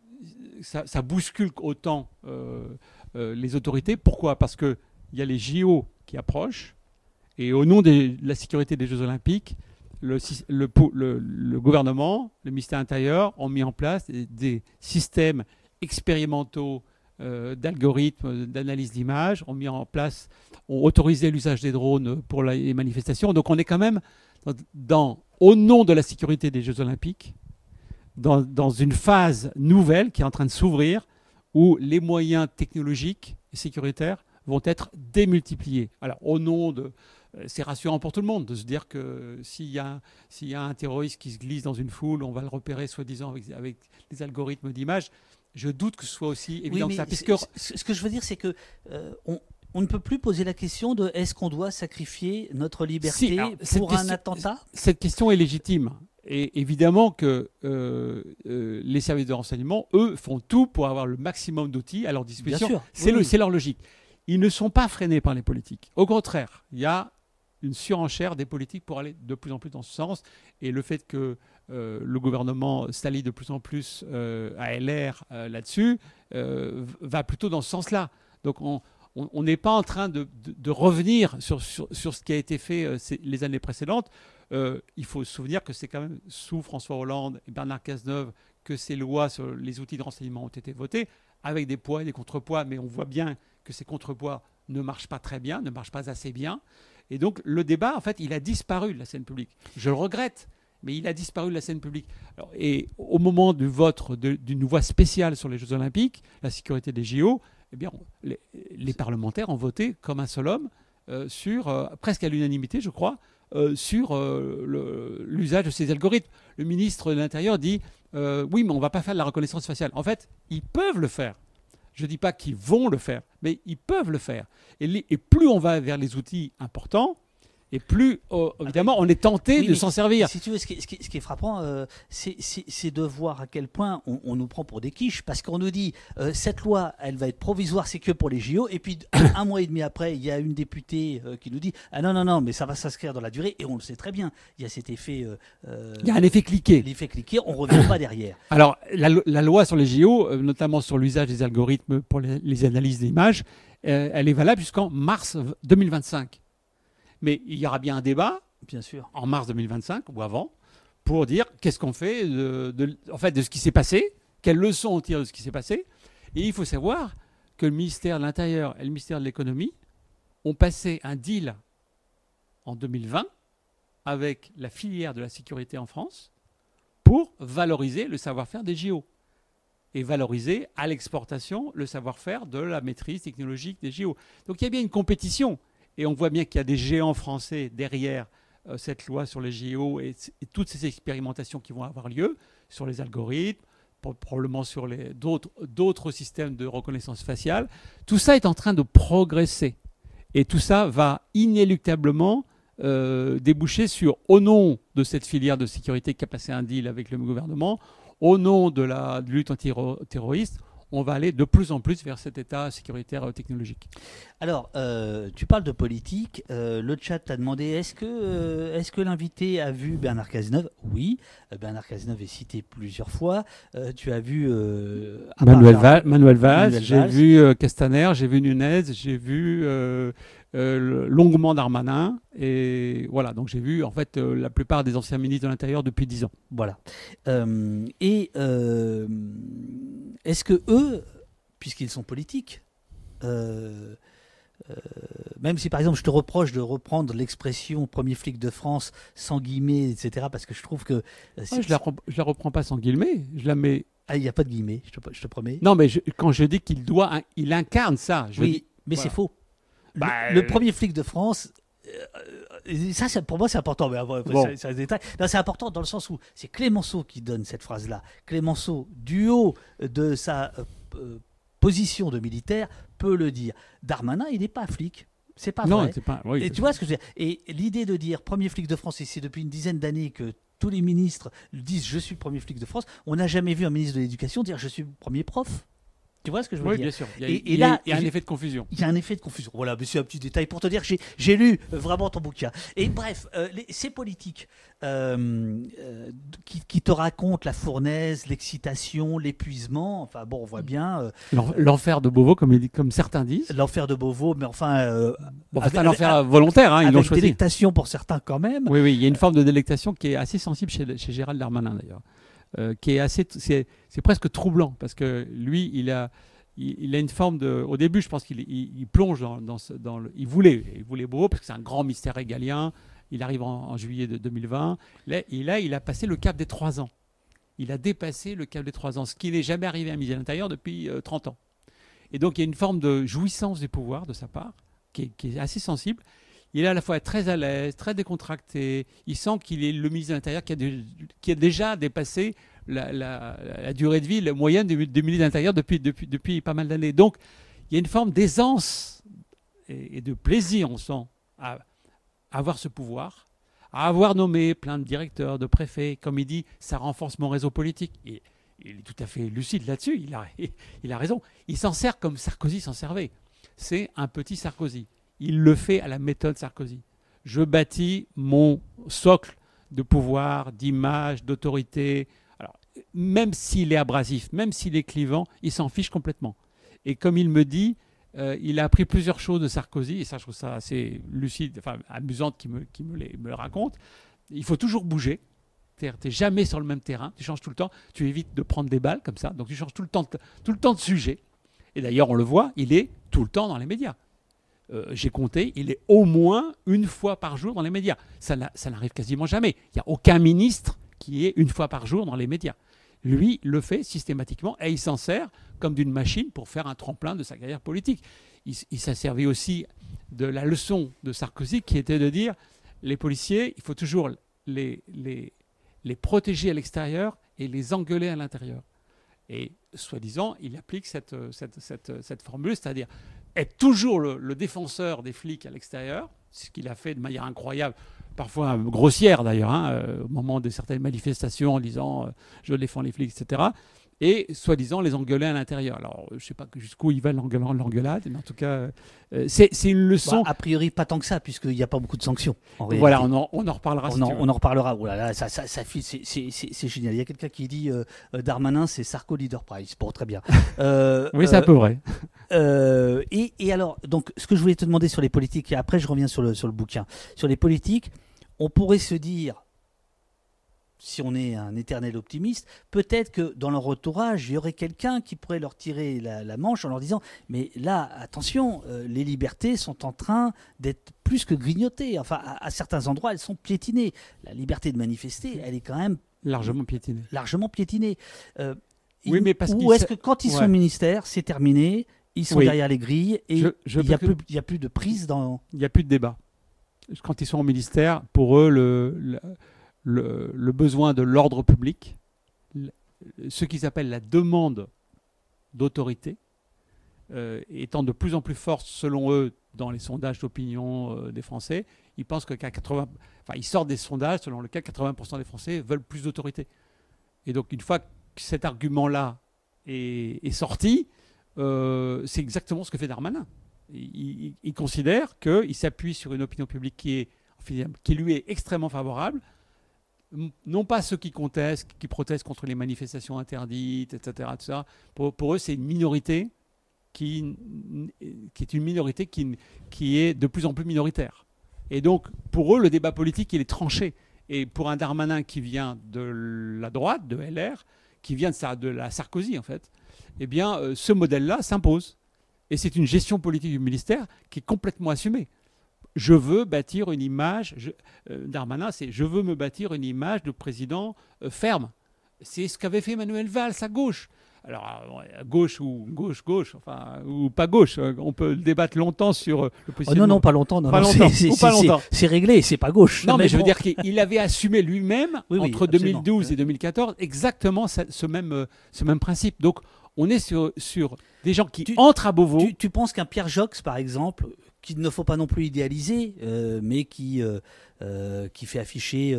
ça, bouscule autant euh, euh, les autorités. Pourquoi? Parce que il y a les JO qui approchent et au nom de la sécurité des Jeux Olympiques, le, gouvernement, le ministère intérieur ont mis en place des, systèmes expérimentaux d'algorithmes, d'analyse d'images, ont mis en place, ont autorisé l'usage des drones pour les manifestations. Donc on est quand même dans- au nom de la sécurité des Jeux Olympiques, dans, dans une phase nouvelle qui est en train de s'ouvrir où les moyens technologiques et sécuritaires vont être démultipliés. Alors au nom de euh, c'est rassurant pour tout le monde de se dire que s'il y, a- s'il y a un terroriste qui se glisse dans une foule, on va le repérer soi-disant avec, avec des algorithmes d'image. Je doute que ce soit aussi évident Oui, que ça. Puisque ce que je veux dire, c'est que euh, on, on ne peut plus poser la question de est-ce qu'on doit sacrifier notre liberté Si, alors, cette pour un question- attentat? cette question est légitime. Et évidemment que euh, euh, les services de renseignement, eux, font tout pour avoir le maximum d'outils à leur disposition. C'est oui, le- leur logique. Ils ne sont pas freinés par les politiques. Au contraire, il y a une surenchère des politiques pour aller de plus en plus dans ce sens. Et le fait que euh, le gouvernement s'allie de plus en plus à LR là-dessus va plutôt dans ce sens-là. Donc on on- on n'est pas en train de, de- de revenir sur, sur, sur ce qui a été fait euh, ces- les années précédentes. Euh, il faut se souvenir que c'est quand même sous François Hollande et Bernard Cazeneuve que ces lois sur les outils de renseignement ont été votées, avec des poids et des contrepoids, mais on voit bien que ces contrepoids ne marchent pas très bien, ne marchent pas assez bien. Et donc le débat, en fait, il a disparu de la scène publique. Je le regrette, mais il a disparu de la scène publique. Et au moment du vote d'une loi spéciale sur les Jeux Olympiques, la sécurité des JO, eh bien, les parlementaires ont voté comme un seul homme euh, sur, euh, presque à l'unanimité, je crois, euh, sur euh, l'usage de ces algorithmes. Le ministre de l'Intérieur dit euh, oui, mais on ne va pas faire de la reconnaissance faciale. En fait, ils peuvent le faire. Je ne dis pas qu'ils vont le faire, mais ils peuvent le faire. Et plus on va vers les outils importants, et plus, euh, évidemment, on est tenté Oui, de s'en servir. Si tu veux, ce qui, ce qui- ce qui est frappant, euh, c'est- de voir à quel point on, on nous prend pour des quiches, parce qu'on nous dit euh, cette loi, elle va être provisoire, c'est que pour les JO, et puis un, mois et demi après, il y a une députée euh, qui nous dit ah non non non, mais ça va s'inscrire dans la durée, et on le sait très bien, il y a cet effet, Il y a un effet cliqué. l'effet cliquer, on revient pas derrière. <coughs> Alors, la, lo- la loi sur les JO, notamment sur l'usage des algorithmes pour les, les analyses d'images, elle est valable jusqu'en mars 2025. Mais il y aura bien un débat Bien sûr. en mars 2025 ou avant pour dire qu'est-ce qu'on fait de, de- en fait, de ce qui s'est passé, quelles leçons on tire de ce qui s'est passé. Et il faut savoir que le ministère de l'Intérieur et le ministère de l'Économie ont passé un deal en 2020 avec la filière de la sécurité en France pour valoriser le savoir-faire des JO et valoriser à l'exportation le savoir-faire de la maîtrise technologique des JO. Donc il y a bien une compétition et on voit bien qu'il y a des géants français derrière euh, cette loi sur les JO et, toutes ces expérimentations qui vont avoir lieu sur les algorithmes, pro- probablement sur d'autres systèmes de reconnaissance faciale. Tout ça est en train de progresser. Et tout ça va inéluctablement euh, déboucher sur, au nom de cette filière de sécurité qui a passé un deal avec le gouvernement, au nom de la lutte antiterroriste, on va aller de plus en plus vers cet état sécuritaire euh, technologique. Alors, euh, tu parles de politique. euh, le chat t'a demandé est-ce que, euh, est-ce que l'invité a vu Bernard Cazeneuve? Oui, Bernard Cazeneuve est cité plusieurs fois. Tu as vu part Manuel, Bar- Val- Manuel Valls, Manuel j'ai Valls. vu Castaner, j'ai vu Nunez, j'ai vu euh, longuement Darmanin. Et voilà, donc j'ai vu en fait euh, la plupart des anciens ministres de l'Intérieur depuis 10 ans. Voilà. Euh, et est-ce que eux, puisqu'ils sont politiques, même si par exemple je te reproche de reprendre l'expression premier flic de France sans guillemets, etc., parce que je trouve que. c'est- Ah, je la, je la reprends pas sans guillemets, je la mets. Ah, il n'y a pas de guillemets, je te, je te promets. Non, mais je- quand je dis qu'il doit, il incarne ça. Je oui, dis- mais voilà. c'est faux. Le- Bah, le, euh, premier flic de France, euh, ça, pour moi, c'est important, mais c'est un détail. C'est important dans le sens où c'est Clémenceau qui donne cette phrase-là. Clémenceau, du haut de sa position de militaire, peut le dire. Darmanin, il n'est pas flic. C'est pas non, vrai. Pas, et tu vois ce que je veux dire? Et l'idée de dire premier flic de France, et c'est depuis une dizaine d'années que tous les ministres disent je suis premier flic de France, on n'a jamais vu un ministre de l'Éducation dire je suis premier prof. Tu vois ce que je veux oui, dire bien sûr. Il y a, et, là, il y a un effet de confusion. Il y a un effet de confusion. Voilà, mais c'est un petit détail pour te dire que j'ai lu euh, vraiment ton bouquin. Et bref, euh, ces politiques euh, qui, te racontent la fournaise, l'excitation, l'épuisement, enfin bon, on voit bien. l'enfer de Beauvau, comme, comme certains disent. L'enfer de Beauvau, mais enfin. bon, c'est un enfer volontaire, hein, ils l'ont choisi. délectation pour certains quand même. Oui, oui, il y a une forme de délectation qui est assez sensible chez, chez Gérald Darmanin d'ailleurs. Euh, qui est assez, c'est, presque troublant parce que lui, il a, il, a une forme de. Au début, je pense qu'il il, plonge dans, dans, le. Il voulait, il voulait beau parce que c'est un grand mystère régalien. Il arrive en, juillet de 2020. Là, et là, il a passé le cap des trois ans. Il a dépassé le cap des trois ans, ce qui n'est jamais arrivé à ministre de l'Intérieur depuis 30 euh, ans. Et donc, il y a une forme de jouissance du pouvoir de sa part qui est, qui est assez sensible il est à la fois très à l'aise, très décontracté. Il sent qu'il est le ministre de l'Intérieur qui, a déjà dépassé la, durée de vie la moyenne du, ministre de l'Intérieur depuis, pas mal d'années. Donc, il y a une forme d'aisance et, de plaisir, on sent, à, avoir ce pouvoir, à avoir nommé plein de directeurs, de préfets. Comme il dit, ça renforce mon réseau politique. Et, il est tout à fait lucide là-dessus, <laughs> il a raison. Il s'en sert comme Sarkozy s'en servait. C'est un petit Sarkozy il le fait à la méthode Sarkozy. Je bâtis mon socle de pouvoir, d'image, d'autorité. Alors, même s'il est abrasif, même s'il est clivant, il s'en fiche complètement. Et comme il me dit, euh, il a appris plusieurs choses de Sarkozy, et ça, je trouve ça assez lucide, enfin amusante qu'il me, me, les, me le raconte. Il faut toujours bouger. Tu n'es jamais sur le même terrain, tu changes tout le temps, tu évites de prendre des balles comme ça, donc tu changes tout le temps, tout le temps de sujet. Et d'ailleurs, on le voit, il est tout le temps dans les médias. Euh, j'ai compté, il est au moins une fois par jour dans les médias. Ça, n'arrive quasiment jamais. Il n'y a aucun ministre qui est une fois par jour dans les médias. Lui le fait systématiquement et il s'en sert comme d'une machine pour faire un tremplin de sa carrière politique. Il, s'est servi aussi de la leçon de Sarkozy qui était de dire les policiers, il faut toujours les, les, les protéger à l'extérieur et les engueuler à l'intérieur. Et soi-disant, il applique cette, cette, cette, cette formule, c'est-à-dire être toujours le, défenseur des flics à l'extérieur, ce qu'il a fait de manière incroyable, parfois grossière d'ailleurs, hein, euh, au moment de certaines manifestations en disant euh, je défends les flics, etc et soi-disant les engueuler à l'intérieur. Alors, je ne sais pas jusqu'où il va l'engueulade, mais en tout cas, euh, c'est une leçon. Bah, a priori, pas tant que ça, puisqu'il n'y a pas beaucoup de sanctions. voilà, on en, on en, reparlera. On, en, on en reparlera. Oh là là, ça, ça, ça c'est génial. Il y a quelqu'un qui dit euh, euh, Darmanin, c'est Sarko Leader Price. Bon, très bien. <laughs> oui, c'est un peu vrai. Et, et, alors, donc, ce que je voulais te demander sur les politiques, et après je reviens sur le, sur le bouquin, sur les politiques, on pourrait se dire si on est un éternel optimiste, peut-être que dans leur entourage, il y aurait quelqu'un qui pourrait leur tirer la, manche en leur disant Mais là, attention, euh, les libertés sont en train d'être plus que grignotées. Enfin, à, certains endroits, elles sont piétinées. La liberté de manifester, elle est quand même. Largement piétinée. Largement piétinée. Euh, oui, mais parce Ou est-ce que quand ils sont au ministère, c'est terminé ils sont derrière les grilles et il n'y a, a, plus de prise dans. Il n'y a plus de débat. Quand ils sont au ministère, pour eux, le le, besoin de l'ordre public, ce qu'ils appellent la demande d'autorité, euh, étant de plus en plus forte selon eux dans les sondages d'opinion euh, des Français, ils pensent que 80, enfin ils sortent des sondages selon lesquels 80% des Français veulent plus d'autorité. Et donc une fois que cet argument-là est, sorti, euh, c'est exactement ce que fait Darmanin. Il, considère qu'il s'appuie sur une opinion publique qui lui est extrêmement favorable, non pas ceux qui contestent, qui protestent contre les manifestations interdites, etc. Pour, eux, c'est une minorité qui, est minorité qui, de plus en plus minoritaire. Et donc, pour eux, le débat politique, il est tranché. Et pour un Darmanin qui vient de la droite, de LR, qui vient de, de la Sarkozy, en fait, eh bien, euh, ce modèle-là s'impose. Et c'est une gestion politique du ministère qui est complètement assumée je veux bâtir une image, je, euh, Darmanin, c'est je veux me bâtir une image de président euh, ferme. C'est ce qu'avait fait Manuel Valls à gauche. alors à gauche ou gauche, gauche, enfin, ou pas gauche. On peut débattre longtemps sur le positionnement. Oh non, non, pas longtemps. Non, pas longtemps. C'est réglé, c'est pas gauche. Non, mais, je veux dire qu'il avait assumé lui-même, entre 2012 et 2014, exactement ce même, ce même principe. Donc, on est sur, sur des gens qui entrent à Beauvau. Tu, tu penses qu'un Pierre Jox, par exemple, qu'il ne faut pas non plus idéaliser, euh, mais qui, euh, euh, qui fait afficher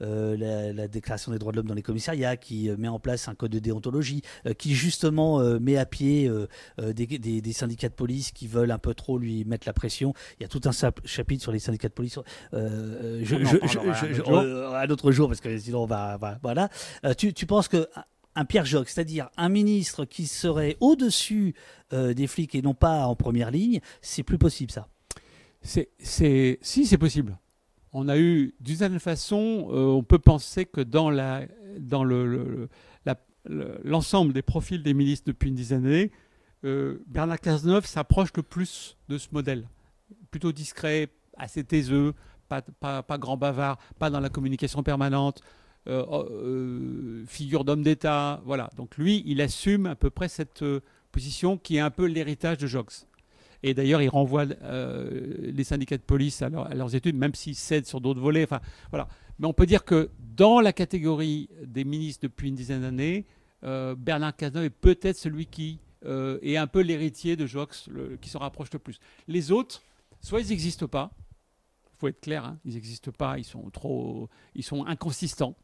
la, déclaration des droits de l'homme dans les commissariats, qui met en place un code de déontologie, qui justement met à pied des, syndicats de police qui veulent un peu trop lui mettre la pression. Il y a tout un chapitre sur les syndicats de police. je, je, un, autre jour, parce que sinon on va, voilà. tu, tu penses que un Pierre Joc, c'est-à-dire un ministre qui serait au-dessus euh, des flics et non pas en première ligne, c'est plus possible ça. C'est, si c'est possible. On a eu d'une certaine façon, euh, on peut penser que dans la, dans le, l'ensemble des profils des ministres depuis une dizaine d'années, euh, Bernard Cazeneuve s'approche le plus de ce modèle, plutôt discret, assez taiseux, pas, pas grand bavard, pas dans la communication permanente, euh, euh, figure d'homme d'État. Voilà. Donc lui, il assume à peu près cette euh, position qui est un peu l'héritage de Jox. Et d'ailleurs, il renvoie les syndicats de police à, leurs études, même s'ils cèdent sur d'autres volets. Enfin, voilà. Mais on peut dire que dans la catégorie des ministres depuis une dizaine d'années, Bernard Cazeneuve est peut-être celui qui est un peu l'héritier de Jox, qui se rapproche le plus. Les autres, soit ils n'existent pas, il faut être clair, hein, ils n'existent pas, ils sont trop, ils sont inconsistants.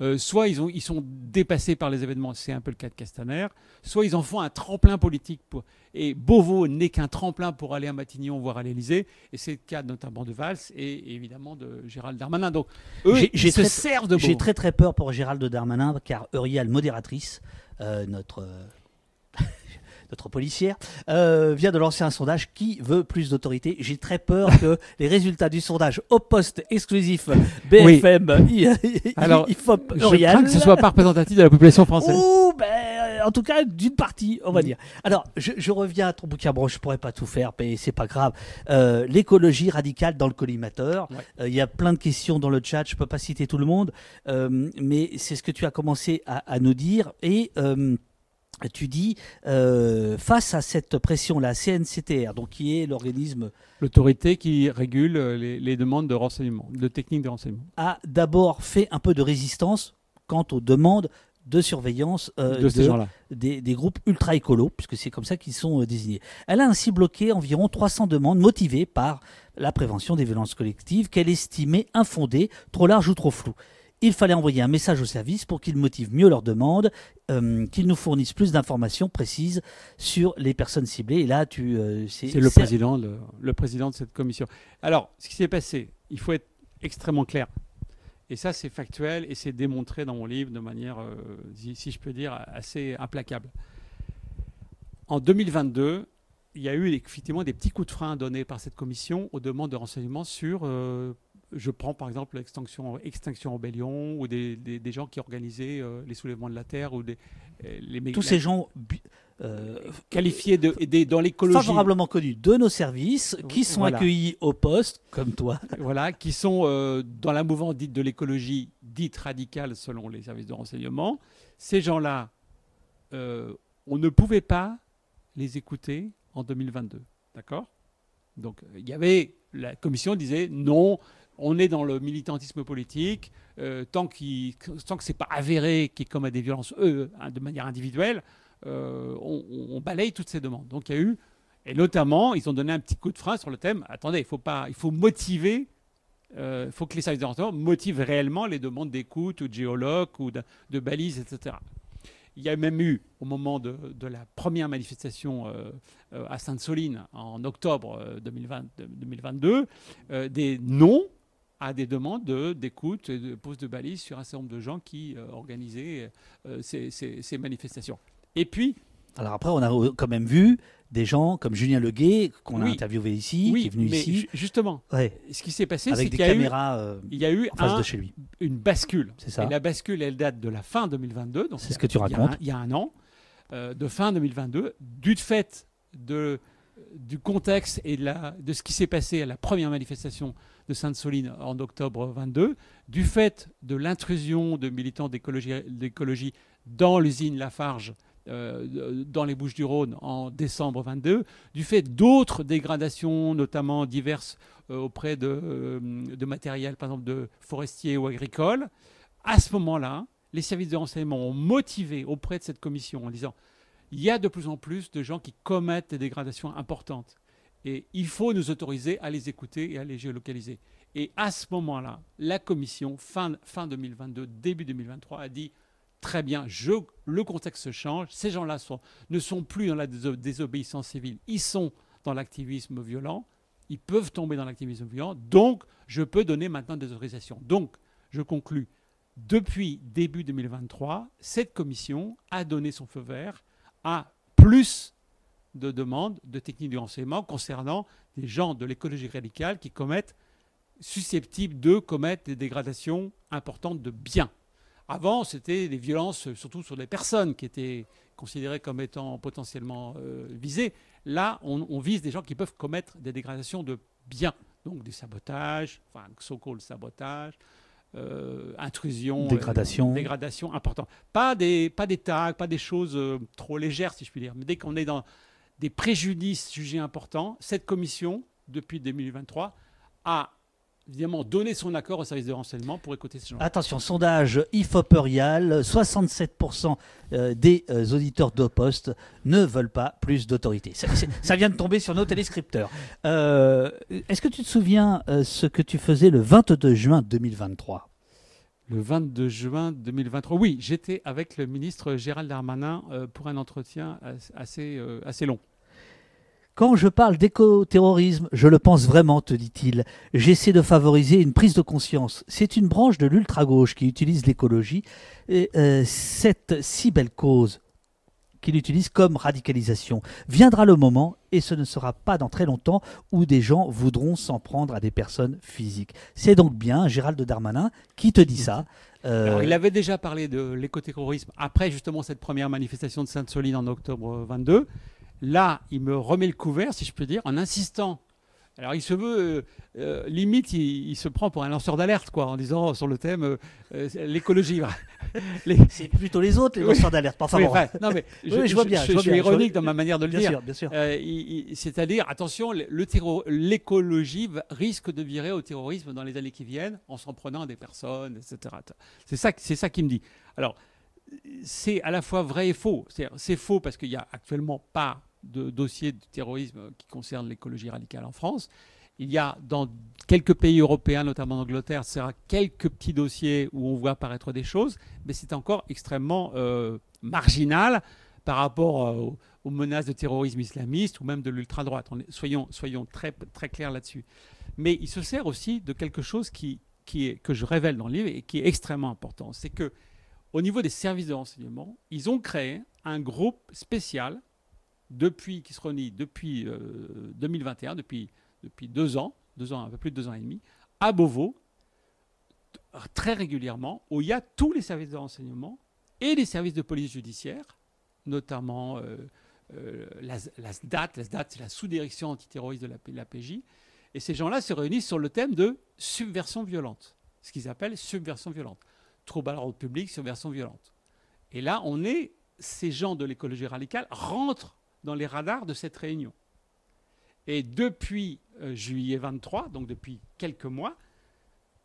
Euh, soit ils, ont, ils, sont dépassés par les événements, c'est un peu le cas de Castaner, soit ils en font un tremplin politique. Pour, et Beauvau n'est qu'un tremplin pour aller à Matignon, voire à l'Élysée, et c'est le cas notamment de Valls et évidemment de Gérald Darmanin. Donc eux, ils se servent de J'ai très très peur pour Gérald Darmanin, car Uriel, modératrice, euh, notre notre policière, euh, vient de lancer un sondage qui veut plus d'autorité. J'ai très peur <laughs> que les résultats du sondage au poste exclusif BFM, oui. <laughs> Alors, il, faut je crains que ce soit pas représentatif de la population française. Ou, ben, euh, en tout cas, d'une partie, on va dire. Alors, je, reviens à ton bouquin. Bon, je pourrais pas tout faire, mais c'est pas grave. Euh, l'écologie radicale dans le collimateur. Il y a plein de questions dans le chat. Je peux pas citer tout le monde, mais c'est ce que tu as commencé à, à nous dire et tu dis, euh, face à cette pression, la CNCTR, donc qui est l'organisme... L'autorité qui régule les, demandes de renseignement, de techniques de renseignement. A d'abord fait un peu de résistance quant aux demandes de surveillance euh, de ces gens-là. Des, groupes ultra-écolos, puisque c'est comme ça qu'ils sont euh, désignés. Elle a ainsi bloqué environ 300 demandes motivées par la prévention des violences collectives qu'elle estimait infondées, trop larges ou trop floues il fallait envoyer un message au service pour qu'ils motivent mieux leurs demandes, euh, qu'ils nous fournissent plus d'informations précises sur les personnes ciblées. Et là, tu, euh, c'est le président, le, président de cette commission. Alors, ce qui s'est passé, il faut être extrêmement clair. Et ça, c'est factuel et c'est démontré dans mon livre de manière, euh, si je peux dire, assez implacable. En 2022, il y a eu effectivement des petits coups de frein donnés par cette commission aux demandes de renseignements sur je prends par exemple l'extinction Extinction Rebellion ou des, des, gens qui organisaient euh, les soulèvements de la terre ou des, euh, les Tous ces gens euh, qualifiés de, dans l'écologie. Favorablement connus de nos services, qui sont accueillis au poste, comme toi. <laughs> Voilà, qui sont dans la mouvance dite de l'écologie, dite radicale selon les services de renseignement. Ces gens-là, on ne pouvait pas les écouter en 2022. D'accord? Donc, il y avait. La commission disait non, on est dans le militantisme politique. Euh, tant, tant que ce n'est pas avéré qu'ils commettent des violences, eux, hein, de manière individuelle, euh, on, balaye toutes ces demandes. Donc il y a eu, et notamment, ils ont donné un petit coup de frein sur le thème attendez, il faut, pas, il faut motiver, euh, il faut que les services de motivent réellement les demandes d'écoute ou de géologue ou de, balises, etc. Il y a même eu, au moment de, la première manifestation à Sainte-Soline en octobre 2022, des noms à des demandes d'écoute et de pose de balises sur un certain nombre de gens qui euh, organisaient euh, ces, manifestations. Et puis. Alors après, on a quand même vu des gens comme Julien Leguet, qu'on a interviewé ici, qui est venu mais ici. Justement, ce qui s'est passé, c'est qu'il y, euh, y, a eu en face de chez lui. une bascule. C'est ça. Et la bascule, elle date de la fin 2022. C'est ce que tu racontes. Il y a un, an, de fin 2022, du fait de, du contexte et de, la, de ce qui s'est passé à la première manifestation de Sainte-Soline en octobre 22, du fait de l'intrusion de militants d'écologie dans l'usine Lafarge euh, dans les Bouches-du-Rhône en décembre 22, du fait d'autres dégradations, notamment diverses euh, auprès de, de, matériel, par exemple de forestiers ou agricoles. À ce moment-là, les services de renseignement ont motivé auprès de cette commission en disant il y a de plus en plus de gens qui commettent des dégradations importantes. Et il faut nous autoriser à les écouter et à les géolocaliser. Et à ce moment-là, la commission, fin, fin 2022, début 2023, a dit très bien, le contexte change, ces gens-là ne sont plus dans la désobéissance civile, ils sont dans l'activisme violent, ils peuvent tomber dans l'activisme violent, donc je peux donner maintenant des autorisations. Donc, je conclus, depuis début 2023, cette commission a donné son feu vert à plus de demandes de techniques de renseignement concernant des gens de l'écologie radicale qui commettent, susceptibles de commettre des dégradations importantes de biens. Avant, c'était des violences surtout sur des personnes qui étaient considérées comme étant potentiellement euh, visées. Là, on, vise des gens qui peuvent commettre des dégradations de biens, donc des sabotages, enfin, so-called sabotage, euh, intrusion, dégradation, euh, dégradation importante. Pas des, pas des tags, pas des choses trop légères, si je puis dire. Mais dès qu'on est dans des préjudices jugés importants, cette commission, depuis 2023, a évidemment donné son accord au service de renseignement pour écouter ces gens. Attention, sondage IFOPerial, 67% euh, des euh, auditeurs d'Opost ne veulent pas plus d'autorité. Ça, vient de tomber sur nos téléscripteurs. Euh, est-ce que tu te souviens ce que tu faisais le 22 juin 2023 le 22 juin 2023. Oui, j'étais avec le ministre Gérald Darmanin pour un entretien assez, assez long. Quand je parle d'éco-terrorisme, je le pense vraiment, te dit-il. J'essaie de favoriser une prise de conscience. C'est une branche de l'ultra-gauche qui utilise l'écologie, euh, cette si belle cause qu'il utilise comme radicalisation. Viendra le moment, et ce ne sera pas dans très longtemps, où des gens voudront s'en prendre à des personnes physiques. C'est donc bien Gérald Darmanin qui te dit ça. Euh, il avait déjà parlé de l'écoterrorisme après justement cette première manifestation de Sainte-Soline en octobre 22. Là, il me remet le couvert, si je peux dire, en insistant. Alors, il se veut, euh, euh, limite, il, se prend pour un lanceur d'alerte, quoi, en disant sur le thème euh, l'écologie. <laughs> C'est plutôt les autres, les lanceurs d'alerte, pas oui, non, mais <laughs> je, vois bien. Je, suis ironique dans ma manière de le bien dire. bien sûr. C'est-à-dire, attention, l'écologie risque de virer au terrorisme dans les années qui viennent en s'en prenant à des personnes, etc. C'est ça, ça qui me dit. Alors, c'est à la fois vrai et faux. C'est faux parce qu'il n'y a actuellement pas de dossiers de terrorisme qui concernent l'écologie radicale en France. Il y a dans quelques pays européens, notamment en Angleterre, quelques petits dossiers où on voit apparaître des choses, mais c'est encore extrêmement euh, marginal par rapport euh, aux, menaces de terrorisme islamiste ou même de l'ultra-droite. Soyons, soyons très, très clairs là-dessus. Mais il se sert aussi de quelque chose qui, qui est, que je révèle dans le livre et qui est extrêmement important. C'est que au niveau des services de renseignement, ils ont créé un groupe spécial depuis, qui se réunit depuis 2021, euh, depuis, depuis deux ans, deux ans, un peu plus de deux ans et demi, à Beauvau, très régulièrement, où il y a tous les services de renseignement et les services de police judiciaire, notamment euh, euh, la, SDAT. La SDAT, c'est la sous-direction antiterroriste de la, la PJ. Et ces gens-là se réunissent sur le thème de subversion violente, ce qu'ils appellent subversion violente. Trouble à l'ordre public, subversion violente. Et là, on est, ces gens de l'écologie radicale rentrent dans les radars de cette réunion. Et depuis euh, juillet 23, donc depuis quelques mois,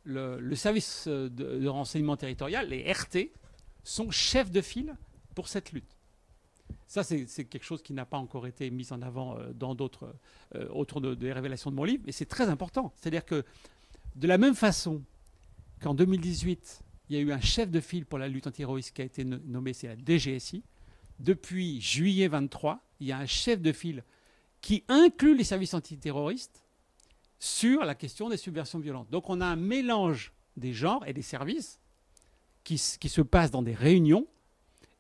le, service euh, de, renseignement territorial, les RT, sont chefs de file pour cette lutte. Ça, c'est quelque chose qui n'a pas encore été mis en avant euh, dans d'autres, autour des révélations de mon livre, mais c'est très important. C'est-à-dire que de la même façon qu'en 2018, il y a eu un chef de file pour la lutte antiterroriste qui a été nommé, c'est la DGSI. Depuis juillet 23, il y a un chef de file qui inclut les services antiterroristes sur la question des subversions violentes. Donc on a un mélange des genres et des services qui, se passent dans des réunions.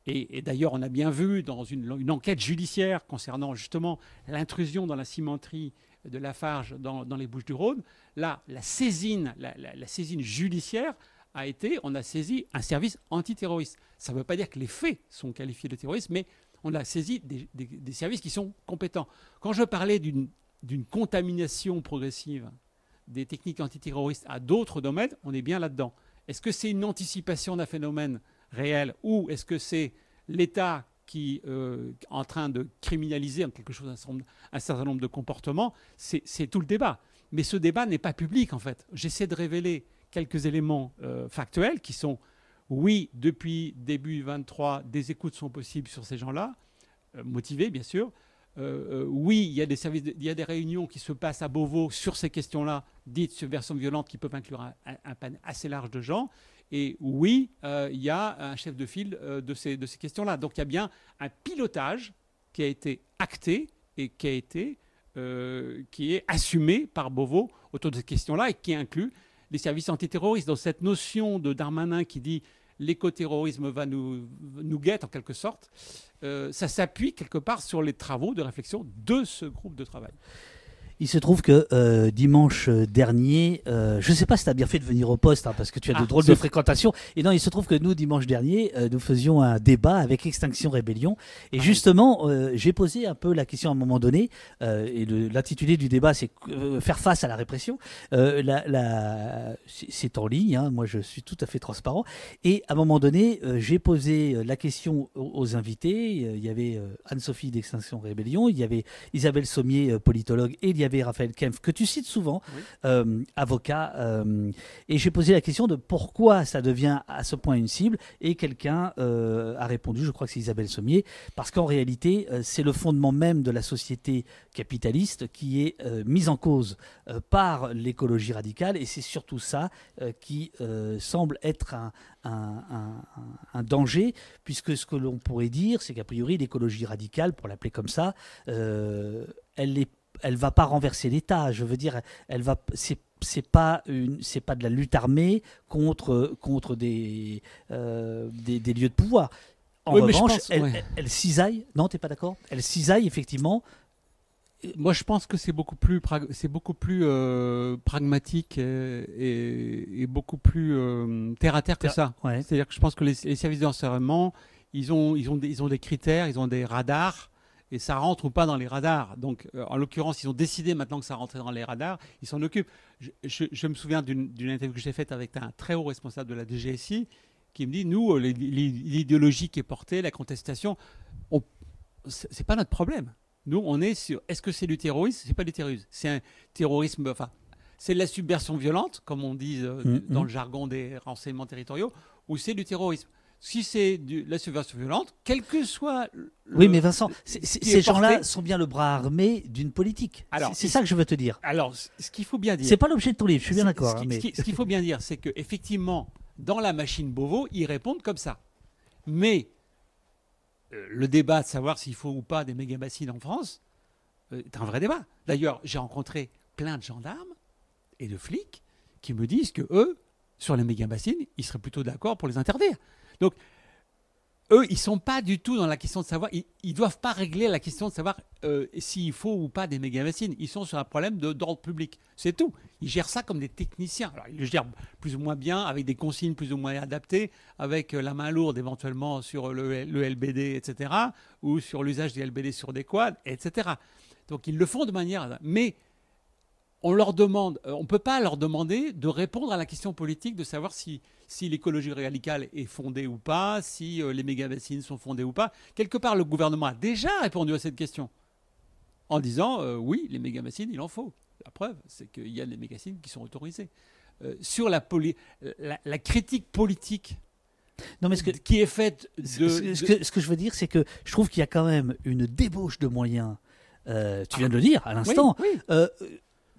Et, d'ailleurs, on a bien vu dans une, enquête judiciaire concernant justement l'intrusion dans la cimenterie de Lafarge dans, dans les Bouches-du-Rhône, là, la saisine, la saisine judiciaire a été, on a saisi un service antiterroriste. Ça ne veut pas dire que les faits sont qualifiés de terrorisme, mais on a saisi des, services qui sont compétents. Quand je parlais d'une contamination progressive des techniques antiterroristes à d'autres domaines, on est bien là-dedans. Est-ce que c'est une anticipation d'un phénomène réel ou est-ce que c'est l'État qui euh, en train de criminaliser quelque chose un certain nombre, un certain nombre de comportements, c'est tout le débat. Mais ce débat n'est pas public en fait. J'essaie de révéler quelques éléments euh, factuels qui sont oui, depuis début 23, des écoutes sont possibles sur ces gens-là, euh, motivés bien sûr. Euh, oui, il y, a des services y a des réunions qui se passent à Beauvau sur ces questions-là, dites subversion violente, qui peuvent inclure un, un, panel assez large de gens. Et oui, il y a un chef de file de ces, de ces questions-là. Donc il y a bien un pilotage qui a été acté et qui a été qui est assumé par Beauvau autour de ces questions-là et qui inclut les services antiterroristes. Donc cette notion de Darmanin qui dit l'écoterrorisme va nous, nous guette en quelque sorte, euh, ça s'appuie quelque part sur les travaux de réflexion de ce groupe de travail. Il se trouve que euh, dimanche dernier, euh, je ne sais pas si tu as bien fait de venir au poste, hein, parce que tu as de Ah, drôles de fréquentations. Et non, il se trouve que nous, dimanche dernier, euh, nous faisions un débat avec Extinction Rébellion. Et Ah justement, euh, j'ai posé un peu la question à un moment donné, euh, et l'intitulé du débat, c'est euh, faire face à la répression. Euh, la- la- c'est en ligne, hein, moi je suis tout à fait transparent. Et à un moment donné, euh, j'ai posé euh, la question aux, aux invités. Euh, Il y avait euh, Anne-Sophie d'Extinction Rébellion, il y avait Isabelle Sommier, euh, politologue, et il y avait Raphaël Kempf, que tu cites souvent, Oui. euh, avocat. euh, et j'ai posé la question de pourquoi ça devient à ce point une cible. Et quelqu'un euh, a répondu, je crois que c'est Isabelle Sommier, parce qu'en réalité, c'est le fondement même de la société capitaliste qui est mise en cause par l'écologie radicale. Et c'est surtout ça qui semble être un, un- un- un- un danger, puisque ce que l'on pourrait dire, c'est qu'a priori, l'écologie radicale, pour l'appeler comme ça, euh, elle est elle va pas renverser l'État. Je veux dire, elle va. C'est c'est pas une, c'est pas de la lutte armée contre contre des euh, des, des lieux de pouvoir. En Oui, revanche, pense- elle, ouais. elle, elle cisaille. Non, t'es pas d'accord? Elle cisaille effectivement. Moi, je pense que c'est beaucoup plus, c'est beaucoup plus euh, pragmatique et, et- et beaucoup plus euh, terre à terre que Terre- ça. Ouais. C'est-à-dire que je pense que les, les services d'enseignement, ils ont, ils, ont des, ils ont des critères, ils ont des radars, et ça rentre ou pas dans les radars. Donc, euh, en l'occurrence, ils ont décidé maintenant que ça rentrait dans les radars, ils s'en occupent. Je, je- je me souviens d'une interview que j'ai faite avec un très haut responsable de la DGSI qui me dit, nous, euh, l'idéologie qui est portée, la contestation, on- c'est pas notre problème. Nous, on est sur, est-ce que c'est du terrorisme? C'est pas du terrorisme. C'est un terrorisme, enfin, c'est de la subversion violente, comme on dit euh, Mhm. dans le jargon des renseignements territoriaux, ou c'est du terrorisme. Si c'est de la subversion violente, quel que soit. le- Oui, mais Vincent, ce ces gens-là sont bien le bras armé d'une politique. C'est- ça que je veux te dire. Alors, ce qu'il faut bien dire. C'est pas l'objet de ton livre. Je suis bien d'accord. Ce hein, qui- mais- qu'il faut bien dire, c'est que effectivement, dans la machine Beauvau, ils répondent comme ça. Mais euh, le débat de savoir s'il faut ou pas des méga-bassines en France euh, est un vrai débat. D'ailleurs, j'ai rencontré plein de gendarmes et de flics qui me disent que eux, sur les méga-bassines, ils seraient plutôt d'accord pour les interdire. Donc, eux, ils sont pas du tout dans la question de savoir. Ils, ils doivent pas régler la question de savoir euh, s'il faut ou pas des méga-bassines. Ils sont sur un problème d'ordre public. C'est tout. Ils gèrent ça comme des techniciens. Ils le gèrent plus ou moins bien, avec des consignes plus ou moins adaptées, avec euh, la main lourde éventuellement sur le, LBD, etc., ou sur l'usage des LBD sur des quads, etc. Donc, ils le font de manière. Mais on leur demande, euh, on peut pas leur demander de répondre à la question politique de savoir si, si l'écologie radicale est fondée ou pas, si euh, les méga-bassines sont fondées ou pas. Quelque part, le gouvernement a déjà répondu à cette question en disant euh, oui, les méga-bassines, il en faut. La preuve, c'est qu'il y a des méga-bassines qui sont autorisées. Euh, sur la, la, la critique politique Non, mais ce que, qui est faite de, ce, que, ce que je veux dire, c'est que je trouve qu'il y a quand même une débauche de moyens. euh, tu viens de le dire à Oui, l'instant. oui. euh,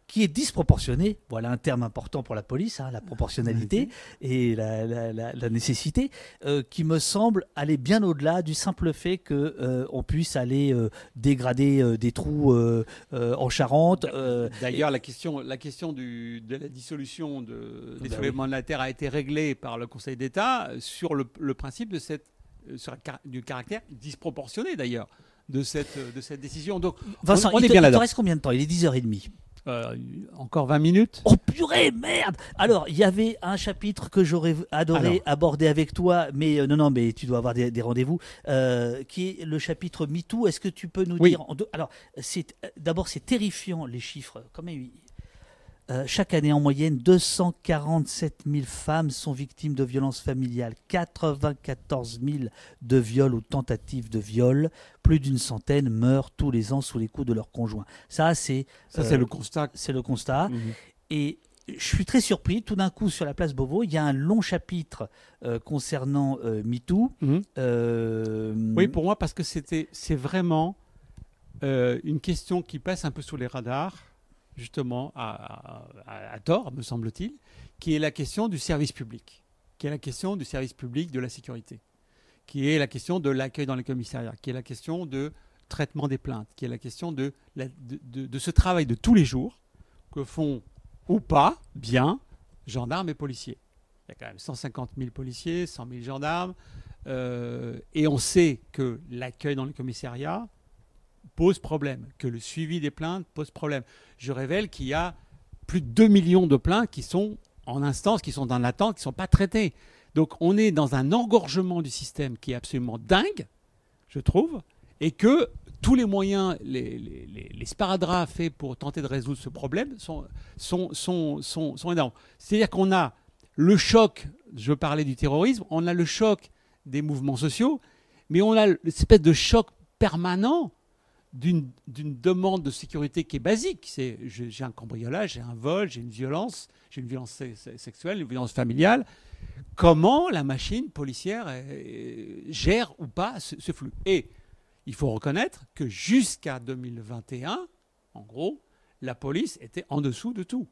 qui est disproportionnée, voilà un terme important pour la police, hein, la proportionnalité et la, la- la- la nécessité, euh, qui me semble aller bien au-delà du simple fait que euh, on puisse aller euh, dégrader des trous en Charente. D'ailleurs, la question, la question du- de la dissolution de, des Bah soulèvements de la terre a été réglée par le Conseil d'État sur le, le principe de cette, sur du caractère disproportionné d'ailleurs de cette, de cette décision. Donc, Vincent, on il, est te, bien il te reste combien de temps? Il est 10h30. Euh, encore 20 minutes. Oh purée, merde Alors, il y avait un chapitre que j'aurais adoré Alors. aborder avec toi, mais euh, non, non, mais tu dois avoir des, des rendez-vous, euh, qui est le chapitre MeToo. Est-ce que tu peux nous Oui. dire en deux- Alors, c'est d'abord, c'est terrifiant les chiffres. Il- Euh, chaque année, en moyenne, 247 000 femmes sont victimes de violences familiales, 94 000 de viols ou tentatives de viol, plus d'une centaine meurent tous les ans sous les coups de leur conjoint. Ça, c'est Ça, euh, c'est le constat. c'est le constat. Mhm. Et je suis très surpris, tout d'un coup, sur la place Beauvau, il y a un long chapitre euh, concernant MeToo. Mhm. Oui, pour moi, parce que c'était, c'est vraiment une question qui passe un peu sous les radars, justement, à, tort, me semble-t-il, qui est la question du service public, qui est la question du service public de la sécurité, qui est la question de l'accueil dans les commissariats, qui est la question de traitement des plaintes, qui est la question de ce travail de tous les jours que font ou pas bien gendarmes et policiers. Il y a quand même 150 000 policiers, 100 000 gendarmes, euh, et on sait que l'accueil dans les commissariats pose problème, que le suivi des plaintes pose problème. Je révèle qu'il y a plus de 2 millions de plaintes qui sont en instance, qui sont en attente, qui ne sont pas traitées. Donc on est dans un engorgement du système qui est absolument dingue, je trouve, et que tous les moyens, les, les, sparadraps faits pour tenter de résoudre ce problème sont, sont, sont, sont, sont énormes. C'est-à-dire qu'on a le choc, je parlais du terrorisme, on a le choc des mouvements sociaux, mais on a l'espèce de choc permanent d'une demande de sécurité qui est basique. C'est j'ai un cambriolage, j'ai un vol, j'ai une violence, j'ai une violence se- se- sexuelle, une violence familiale. Comment la machine policière euh, gère ou pas ce, ce flux? Et il faut reconnaître que jusqu'à 2021, en gros, la police était en dessous de tout.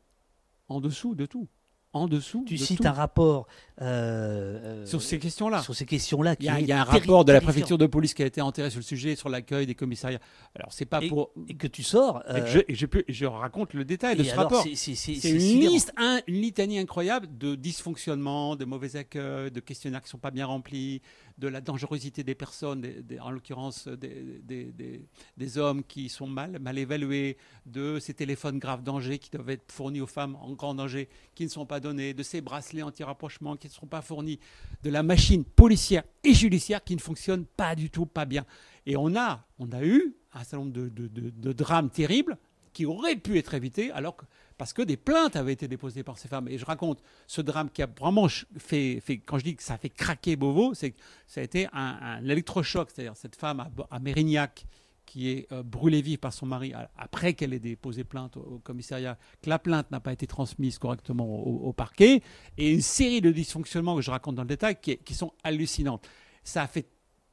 En dessous de tout. En dessous Tu de cites tout. un rapport euh, euh, sur ces questions-là. sur ces questions-là. Il y a, y un rapport de la préfecture de police qui a été enterré sur le sujet, sur l'accueil des commissariats. Alors, c'est pas Et- pour. Et que tu sors. et euh, que je, et je peux- je raconte le détail de ce alors, rapport. c'est- une sidérant. liste, un- une litanie incroyable de dysfonctionnements, de mauvais accueils, de questionnaires qui ne sont pas bien remplis, de la dangerosité des personnes, en l'occurrence des, hommes qui sont mal, mal évalués, de ces téléphones grave danger qui doivent être fournis aux femmes en grand danger, qui ne sont pas donnés, de ces bracelets anti-rapprochement qui ne sont pas fournis, de la machine policière et judiciaire qui ne fonctionne pas du tout, pas bien. Et on a, on a eu un certain nombre de drames terribles qui auraient pu être évités alors que, parce que des plaintes avaient été déposées par ces femmes. Et je raconte ce drame qui a vraiment fait, quand je dis que ça a fait craquer Beauvau, c'est que ça a été un, un électrochoc, c'est-à-dire cette femme à, Mérignac qui est euh, brûlée vive par son mari après qu'elle ait déposé plainte au, commissariat, que la plainte n'a pas été transmise correctement au, parquet, et une série de dysfonctionnements que je raconte dans le détail qui, sont hallucinants. Ça a fait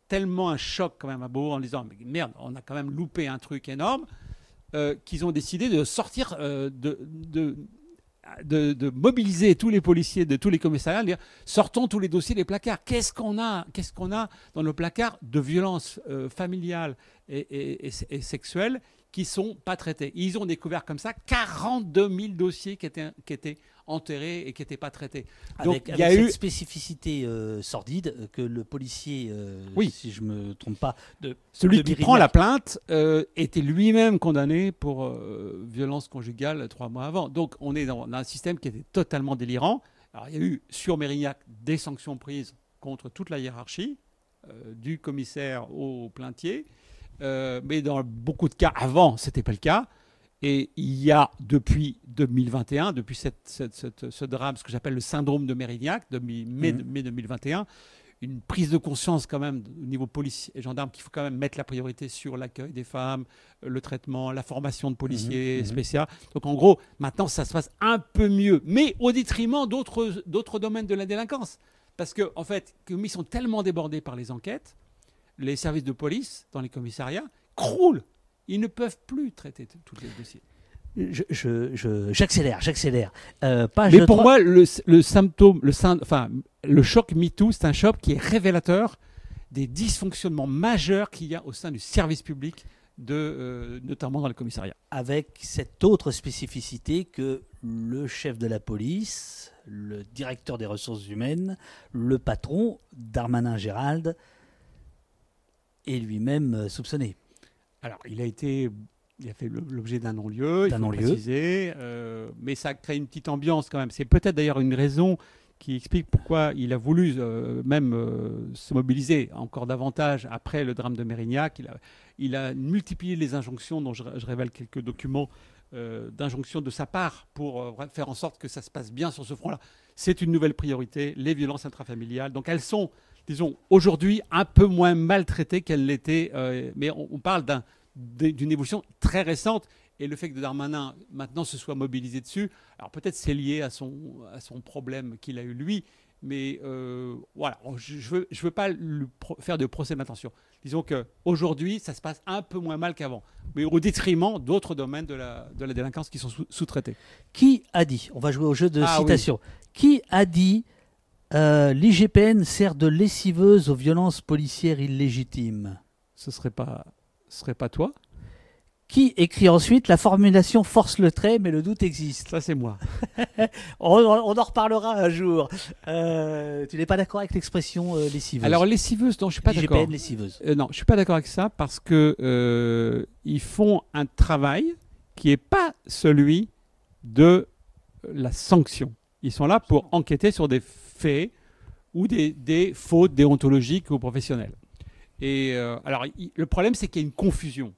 tellement un choc quand même à Beauvau en disant mais merde, on a quand même loupé un truc énorme euh, qu'ils ont décidé de sortir, euh, de, mobiliser tous les policiers de tous les commissariats, de dire sortons tous les dossiers des placards. Qu'est-ce qu'on a, qu'est-ce qu'on a dans nos placards de violences euh, familiales et, et- sexuelles qui sont pas traités. Ils ont découvert comme ça 42 000 dossiers qui étaient, qui étaient enterrés et qui n'étaient pas traités. Donc, il y a eu- cette spécificité euh, sordide que le policier, euh, Oui. si je me trompe pas, de Celui de qui prend la plainte euh, était lui-même condamné pour violence conjugale trois mois avant. Donc on est dans un système qui était totalement délirant. Alors il y a eu sur Mérignac des sanctions prises contre toute la hiérarchie, du commissaire au plaintier. Mais dans beaucoup de cas, avant, ce n'était pas le cas. Et il y a depuis 2021, depuis cette- cette- cette- ce drame, ce que j'appelle le syndrome de Mérignac, de mai, Mhm. mai 2021, une prise de conscience quand même au niveau police et gendarme qu'il faut quand même mettre la priorité sur l'accueil des femmes, le traitement, la formation de policiers Mhm, mhm. spéciaux. Donc en gros, maintenant ça se passe un peu mieux, mais au détriment d'autres d'autres domaines de la délinquance. Parce que en fait, comme ils sont tellement débordés par les enquêtes, les services de police dans les commissariats croulent. Ils ne peuvent plus traiter tous les dossiers. Je- je- je- J'accélère, j'accélère. Euh, Mais pour 3 moi, le, le symptôme, le, enfin, le choc MeToo, c'est un choc qui est révélateur des dysfonctionnements majeurs qu'il y a au sein du service public, de, euh, notamment dans les commissariats. avec cette autre spécificité que le chef de la police, le directeur des ressources humaines, le patron, Darmanin Gérald, est lui-même euh, soupçonné. Alors, il a été, il a fait l'objet d'un non-lieu, il faut non-lieu. préciser, euh, mais ça crée une petite ambiance quand même. C'est peut-être d'ailleurs une raison qui explique pourquoi il a voulu euh, même euh, se mobiliser encore davantage après le drame de Mérignac. Il a, il a multiplié les injonctions, dont je, je révèle quelques documents d'injonctions de sa part pour faire en sorte que ça se passe bien sur ce front-là. C'est une nouvelle priorité, les violences intrafamiliales. Donc elles sont, disons, aujourd'hui un peu moins maltraitées qu'elles l'étaient, euh, mais on, on parle d'un- d'une évolution très récente. Et le fait que Darmanin maintenant se soit mobilisé dessus, alors peut-être c'est lié à son, à son problème qu'il a eu lui, mais euh, voilà, je ne veux, je veux pas lui faire de procès d'intention. Disons qu'aujourd'hui, ça se passe un peu moins mal qu'avant, mais au détriment d'autres domaines de la, de la délinquance qui sont sous- sous-traités. Qui a dit On va jouer au jeu de Ah oui. citation. Qui a dit euh, l'IGPN sert de lessiveuse aux violences policières illégitimes Ce serait pas, ce serait pas toi? Qui écrit ensuite la formulation force le trait, mais le doute existe Ça, c'est moi. <laughs> on, on en reparlera un jour. Euh, tu n'es pas d'accord avec l'expression euh, lessiveuse? Alors, lessiveuse, non, je suis pas d'accord. l'IGPN lessiveuse. Euh, non, je suis pas d'accord avec ça parce que ils font un travail qui n'est pas celui de la sanction. Ils sont là pour enquêter sur des faits ou des, des fautes déontologiques ou professionnelles. Et euh, alors, il- le problème, c'est qu'il y a une confusion.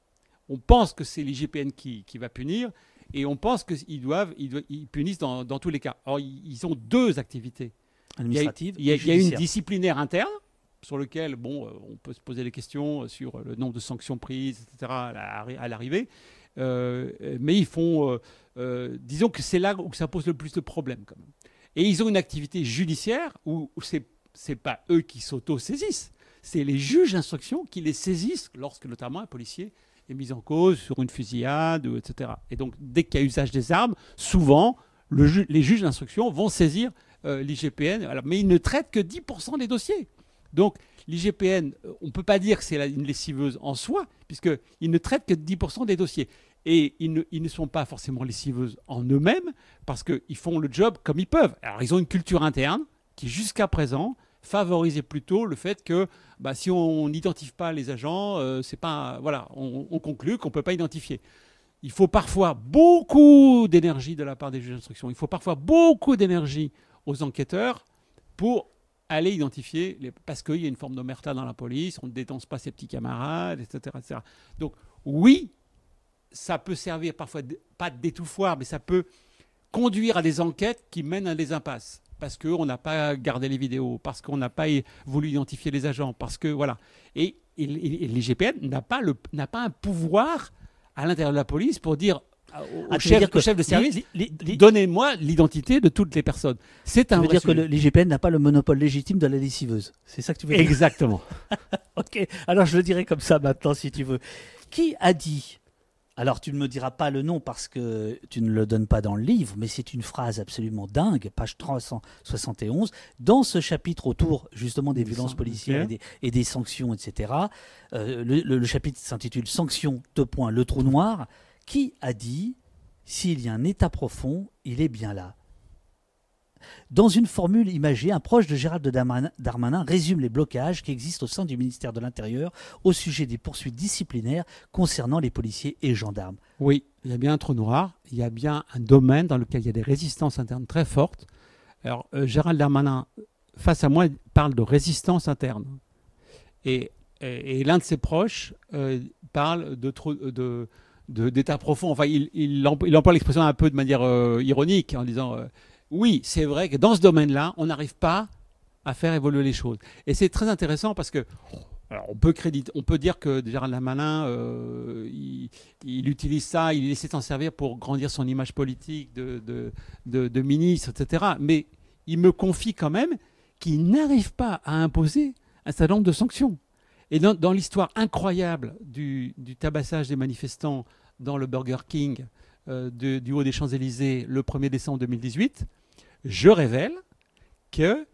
On pense que c'est l'IGPN qui, qui va punir et on pense qu'ils doivent, ils, doivent- ils punissent dans, dans tous les cas. Or, ils, ils ont deux activités. Il y a, Administrative. il y a- et il y a une disciplinaire interne sur lequel bon, euh, on peut se poser des questions sur le nombre de sanctions prises, etc. à la- à l'arrivée. Euh, mais ils font, euh, disons que c'est là où ça pose le plus de problèmes quand même. Et ils ont une activité judiciaire où, où c'est c'est pas eux qui s'auto-saisissent, c'est les juges d'instruction qui les saisissent lorsque notamment un policier est mis en cause sur une fusillade, etc. Et donc dès qu'il y a usage des armes, souvent les juges d'instruction vont saisir euh, l'IGPN, mais ils ne traitent que 10% des dossiers. Donc l'IGPN, on ne peut pas dire que c'est une lessiveuse en soi, puisqu'ils ne traitent que 10% des dossiers. Et ils ne, sont pas forcément lessiveuses en eux-mêmes, parce qu'ils font le job comme ils peuvent. Alors ils ont une culture interne qui, jusqu'à présent, favorisait plutôt le fait que bah, si on n'identifie pas les agents, euh, c'est pas, voilà, on, on conclut qu'on ne peut pas identifier. Il faut parfois beaucoup d'énergie de la part des juges d'instruction. Il faut parfois beaucoup d'énergie aux enquêteurs pour aller identifier, les... parce qu'il y a une forme d'omerta dans la police, on ne détense pas ses petits camarades, etc. etc. Donc oui, ça peut servir parfois, de- pas d'étouffoir, mais ça peut conduire à des enquêtes qui mènent à des impasses. Parce qu'on n'a pas gardé les vidéos, parce qu'on n'a pas voulu identifier les agents, parce que voilà. Et, et, et- et l'IGPN n'a pas, le- n'a pas un pouvoir à l'intérieur de la police pour dire au, Ah, chef, dire que au chef de service Donnez-moi l'identité de toutes les personnes. C'est un veux vrai dire que sujet. l'IGPN n'a pas le monopole légitime de la lessiveuse C'est ça que tu veux dire? Exactement. <laughs> Ok, alors je le dirai comme ça maintenant si tu veux. Qui a dit Alors tu ne me diras pas le nom parce que tu ne le donnes pas dans le livre, mais c'est une phrase absolument dingue, page 371, dans ce chapitre autour justement des Des violences policières et des, et des sanctions, etc. Euh, le, le- le chapitre s'intitule Sanctions, deux points, le trou noir. Qui a dit S'il y a un état profond, il est bien là dans une formule imagée, un proche de Gérald Darmanin, résume les blocages qui existent au sein du ministère de l'Intérieur au sujet des poursuites disciplinaires concernant les policiers et gendarmes. Oui, il y a bien un trou noir, il y a bien un domaine dans lequel il y a des résistances internes très fortes. Alors, euh, Gérald Darmanin, face à moi, parle de résistance interne. Et, l'un de ses proches euh, parle de de- d'état profond. Enfin, il, il, il emploie l'expression un peu de manière euh, ironique en disant oui, c'est vrai que dans ce domaine-là, on n'arrive pas à faire évoluer les choses. Et c'est très intéressant parce que on peut dire que Gérald Darmanin, euh, il, il utilise ça, il essaie s'en servir pour grandir son image politique de, ministre, etc. Mais il me confie quand même qu'il n'arrive pas à imposer un certain nombre de sanctions. Et dans, l'histoire incroyable du, tabassage des manifestants dans le Burger King euh, du haut des Champs-Élysées le 1er décembre 2018, je révèle que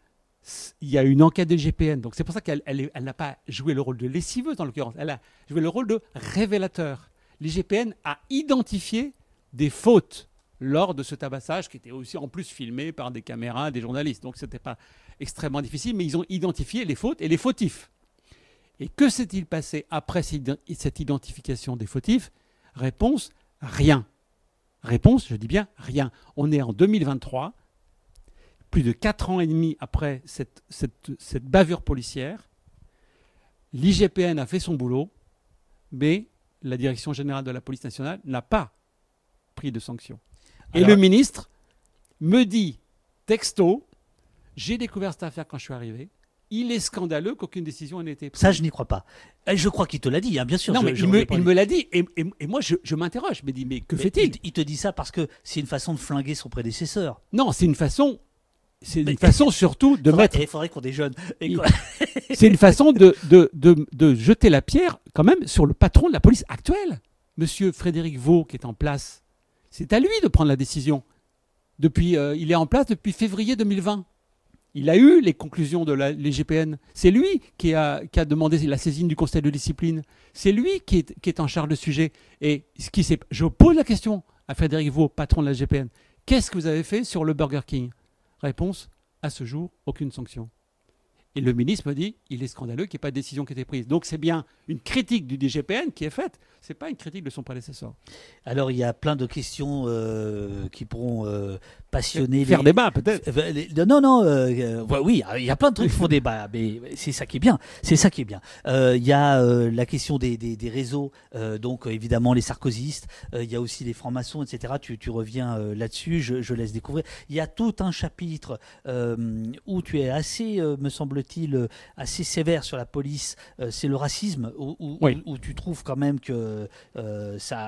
il y a une enquête de GPN. Donc c'est pour ça qu'elle n'a pas joué le rôle de lessiveuse dans l'occurrence. Elle a joué le rôle de révélateur. L'IGPN a identifié des fautes lors de ce tabassage qui était aussi en plus filmé par des caméras, des journalistes. Donc c'était pas extrêmement difficile, mais ils ont identifié les fautes et les fautifs. Et que s'est-il passé après cette identification des fautifs? Réponse rien. Réponse, je dis bien rien. On est en 2023. Plus de 4 ans et demi après cette, cette, cette bavure policière, l'IGPN a fait son boulot, mais la Direction générale de la police nationale n'a pas pris de sanctions. Et Alors- le ministre me dit, texto, j'ai découvert cette affaire quand je suis arrivé. Il est scandaleux qu'aucune décision n'ait été prise. Ça, je n'y crois pas. Je crois qu'il te l'a dit, hein, bien sûr. non, je- mais je il, me, il l'a dit. Et, et- et moi, je, je m'interroge. Je me dis, mais que fait-il? il, il te dit ça parce que c'est une façon de flinguer son prédécesseur. Non, c'est une façon. C'est Mais- une façon surtout de faudrait, mettre. eh, faudrait qu'on déjeune. Il- <laughs> C'est une façon de, de, de, de jeter la pierre, quand même, sur le patron de la police actuelle. Monsieur Frédéric Vaux, qui est en place. C'est à lui de prendre la décision. Depuis, euh, il est en place depuis février 2020. Il a eu les conclusions de la, l'IGPN. C'est lui qui a, qui a demandé la saisine du conseil de discipline. C'est lui qui est, qui est en charge du sujet. Et ce qui je pose la question à Frédéric Vaux, patron de la GPN. Qu'est-ce que vous avez fait sur le Burger King? Réponse à ce jour, aucune sanction. Et le ministre me dit, il est scandaleux qu'il n'y ait pas de décision qui ait été prise. Donc c'est bien une critique du DGPN qui est faite, c'est pas une critique de son prédécesseur. Alors, il y a plein de questions euh, qui pourront euh, passionner Faire les... débat peut-être. Euh, Non, non, euh, oui, il y a plein de trucs qui font débat, mais c'est ça qui est bien. C'est ça qui est bien. Il y a la question des, des, des réseaux, donc évidemment les sarkozystes, il y a aussi les francs-maçons, etc. Tu, tu reviens là-dessus, je, je laisse découvrir. Il y a tout un chapitre où tu es assez, me semble-t-il, euh, assez sévère sur la police. Euh, c'est le racisme, où, où- Oui. où tu trouves quand même que euh, ça.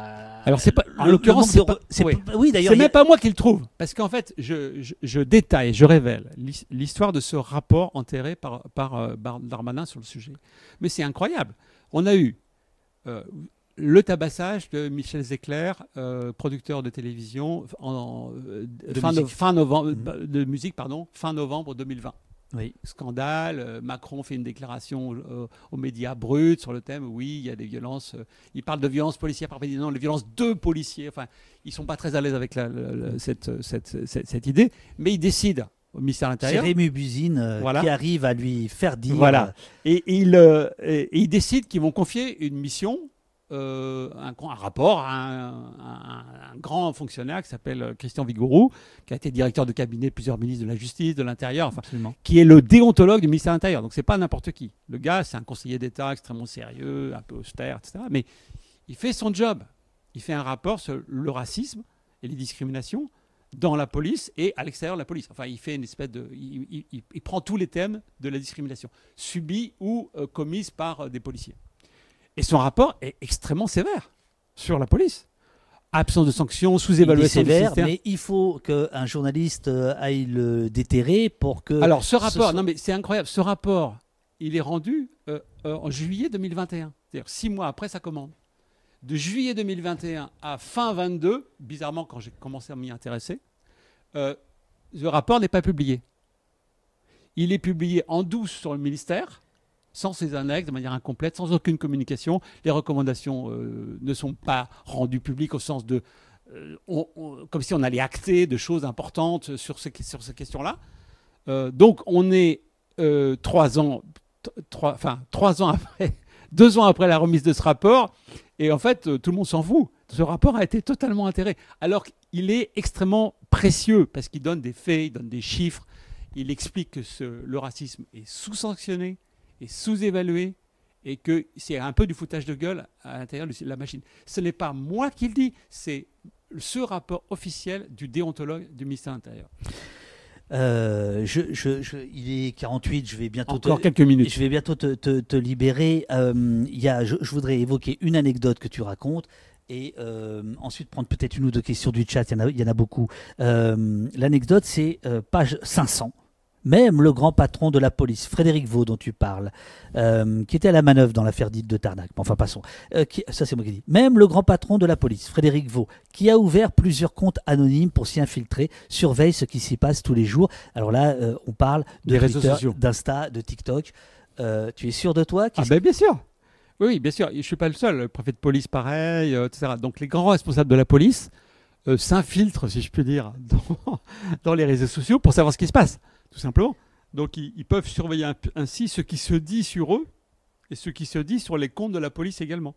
Alors, c'est pas- en l'occurrence, c'est pas- c'est oui. d'ailleurs. C'est a- même pas moi qui le trouve. Parce qu'en fait, je, je- je détaille, je révèle l'his- l'histoire de ce rapport enterré par, par, Darmanin sur le sujet. Mais c'est incroyable. On a eu euh, le tabassage de Michel Zecler, euh, producteur de télévision, en, De fin novembre, Mhm. de musique, pardon, fin novembre 2020. Oui. Scandale, euh, Macron fait une déclaration euh, aux médias bruts sur le thème, oui, il y a des violences, euh, il parle de violences policières par pays, non, les violences de policiers, enfin, ils sont pas très à l'aise avec la- la- la- cette, cette, cette- cette idée, mais ils décident au ministère de C'est l'Intérieur, Rémi Buzine euh, Voilà. qui arrive à lui faire dire. Voilà. et, et ils, euh, et- et ils décident qu'ils vont confier une mission, euh, un, un rapport à un, un- un grand fonctionnaire qui s'appelle euh, Christian Vigouroux, qui a été directeur de cabinet de plusieurs ministres de la Justice, de l'Intérieur, enfin, qui est le déontologue du ministère de l'Intérieur. Donc c'est pas n'importe qui. Le gars, c'est un conseiller d'État extrêmement sérieux, un peu austère, etc. Mais il fait son job. Il fait un rapport sur le racisme et les discriminations dans la police et à l'extérieur de la police. Enfin, il fait une espèce de, il, il- il- il prend tous les thèmes de la discrimination subie ou euh, commise par euh, des policiers. Et son rapport est extrêmement sévère sur la police. Absence de sanctions, sous-évaluation sévère, mais il faut qu'un journaliste euh, aille le déterrer pour que. Alors, ce rapport, soit- non mais c'est incroyable, ce rapport, il est rendu euh, euh, en juillet 2021, c'est-à-dire six mois après sa commande. De juillet 2021 à fin 22, bizarrement quand j'ai commencé à m'y intéresser, euh, le rapport n'est pas publié. Il est publié en douce sur le ministère, sans ses annexes, de manière incomplète, sans aucune communication. Les recommandations euh, ne sont pas rendues publiques au sens de... euh, comme si on allait acter de choses importantes sur, ces- ces questions-là. Euh, donc on est trois ans, trois, enfin trois ans après, <laughs> deux ans après la remise de ce rapport, et en fait tout le monde s'en fout. Ce rapport a été totalement intérêt, alors qu'il est extrêmement précieux parce qu'il donne des faits, il donne des chiffres, il explique que le racisme est sous-sanctionné, est sous-évalué, et que c'est un peu du foutage de gueule à l'intérieur de la machine. Ce n'est pas moi qui le dis, c'est ce rapport officiel du déontologue du ministère de l'Intérieur. Euh, je, je- je- il est 48, je vais bientôt Encore te, quelques minutes. je vais bientôt te, te- te libérer. Euh, y a, je, je voudrais évoquer une anecdote que tu racontes et euh, ensuite prendre peut-être une ou deux questions du chat. Il y en a, il y en a beaucoup. Euh, L'anecdote, c'est page 500. Même le grand patron de la police, Frédéric Vaux, dont tu parles, euh, qui était à la manœuvre dans l'affaire dite de Tarnac, mais enfin passons. Euh, qui- ça, c'est moi qui dis. Même le grand patron de la police, Frédéric Vaux, qui a ouvert plusieurs comptes anonymes pour s'y infiltrer, surveille ce qui s'y passe tous les jours. Alors là, euh, on parle de Des réseaux Twitter, sociaux. d'Insta, de TikTok. Tu es sûr de toi? Ah ben bien sûr. Oui, bien sûr. Je ne suis pas le seul. Le préfet de police, pareil, etc. Donc les grands responsables de la police s'infiltrent, si je puis dire, <laughs> dans, dans les réseaux sociaux pour savoir ce qui se passe, tout simplement. Donc ils, peuvent surveiller ainsi ce qui se dit sur eux et ce qui se dit sur les comptes de la police également.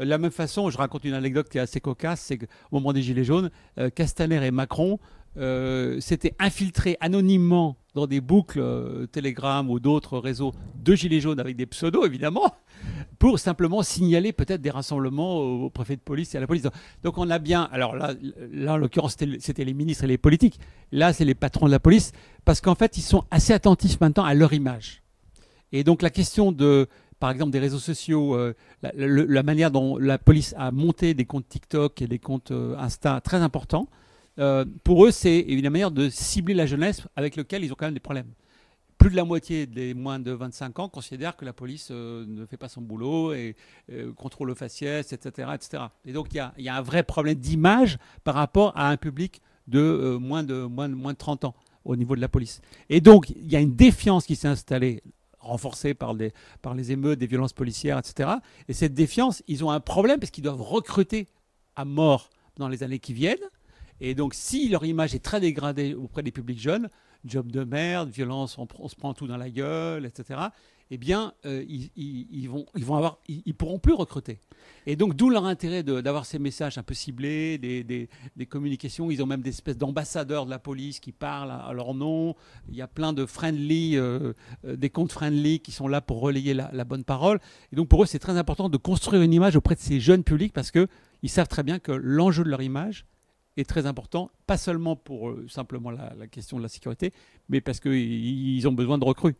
Euh, De la même façon, je raconte une anecdote qui est assez cocasse, c'est qu'au moment des Gilets jaunes, euh, Castaner et Macron euh, s'étaient infiltrés anonymement dans des boucles euh, Telegram ou d'autres réseaux de gilets jaunes avec des pseudos évidemment pour simplement signaler peut-être des rassemblements au, au préfet de police et à la police. Donc on a bien, alors là, là en l'occurrence c'était les ministres et les politiques, là c'est les patrons de la police, parce qu'en fait ils sont assez attentifs maintenant à leur image. Et donc la question de, par exemple, des réseaux sociaux, euh, la, manière dont la police a monté des comptes TikTok et des comptes euh, Insta, très important. Euh, pour eux, c'est une manière de cibler la jeunesse avec lequel ils ont quand même des problèmes. Plus de la moitié des moins de 25 ans considèrent que la police ne fait pas son boulot et contrôle le faciès, etc., etc. Et donc il y a, un vrai problème d'image par rapport à un public de, moins de moins de moins de 30 ans au niveau de la police. Et donc il y a une défiance qui s'est installée renforcée par les, par les émeutes, des violences policières, etc. Et cette défiance, ils ont un problème parce qu'ils doivent recruter à mort dans les années qui viennent. Et donc, si leur image est très dégradée auprès des publics jeunes, job de merde, violence, on, on se prend tout dans la gueule, etc., eh bien, euh, ils, ils- vont, ils avoir, ils, pourront plus recruter. Et donc, d'où leur intérêt d'avoir ces messages un peu ciblés, des, communications. Ils ont même des espèces d'ambassadeurs de la police qui parlent à, leur nom. Il y a plein de friendly, euh, euh, des comptes friendly qui sont là pour relayer la, bonne parole. Et donc, pour eux, c'est très important de construire une image auprès de ces jeunes publics parce que ils savent très bien que l'enjeu de leur image est très important, pas seulement pour simplement la, la question de la sécurité, mais parce qu'ils ils ont besoin de recrues.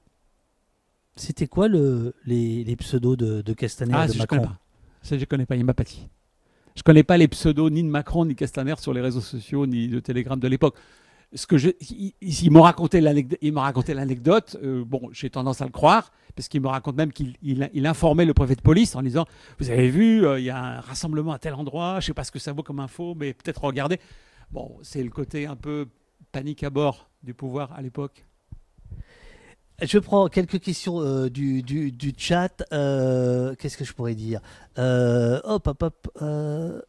C'était quoi le, les, les pseudos de, de Castaner Ah, et de ça, je Macron connais pas. Ça, je connais pas. Il m'a pas dit. Je connais pas les pseudos ni de Macron ni de Castaner sur les réseaux sociaux ni de Telegram de l'époque. Ce que je, il, il- il m'a raconté l'anecdote. Raconté euh, bon, j'ai tendance à le croire parce qu'il me raconte même qu'il il, il informait le préfet de police en disant "Vous avez vu, euh, il y a un rassemblement à tel endroit. Je sais pas ce que ça vaut comme info, mais peut-être regardez." Bon, c'est le côté un peu panique à bord du pouvoir à l'époque. Je prends quelques questions euh, du, du, chat. Euh, Qu'est-ce que je pourrais dire Euh, Hop, hop, hop.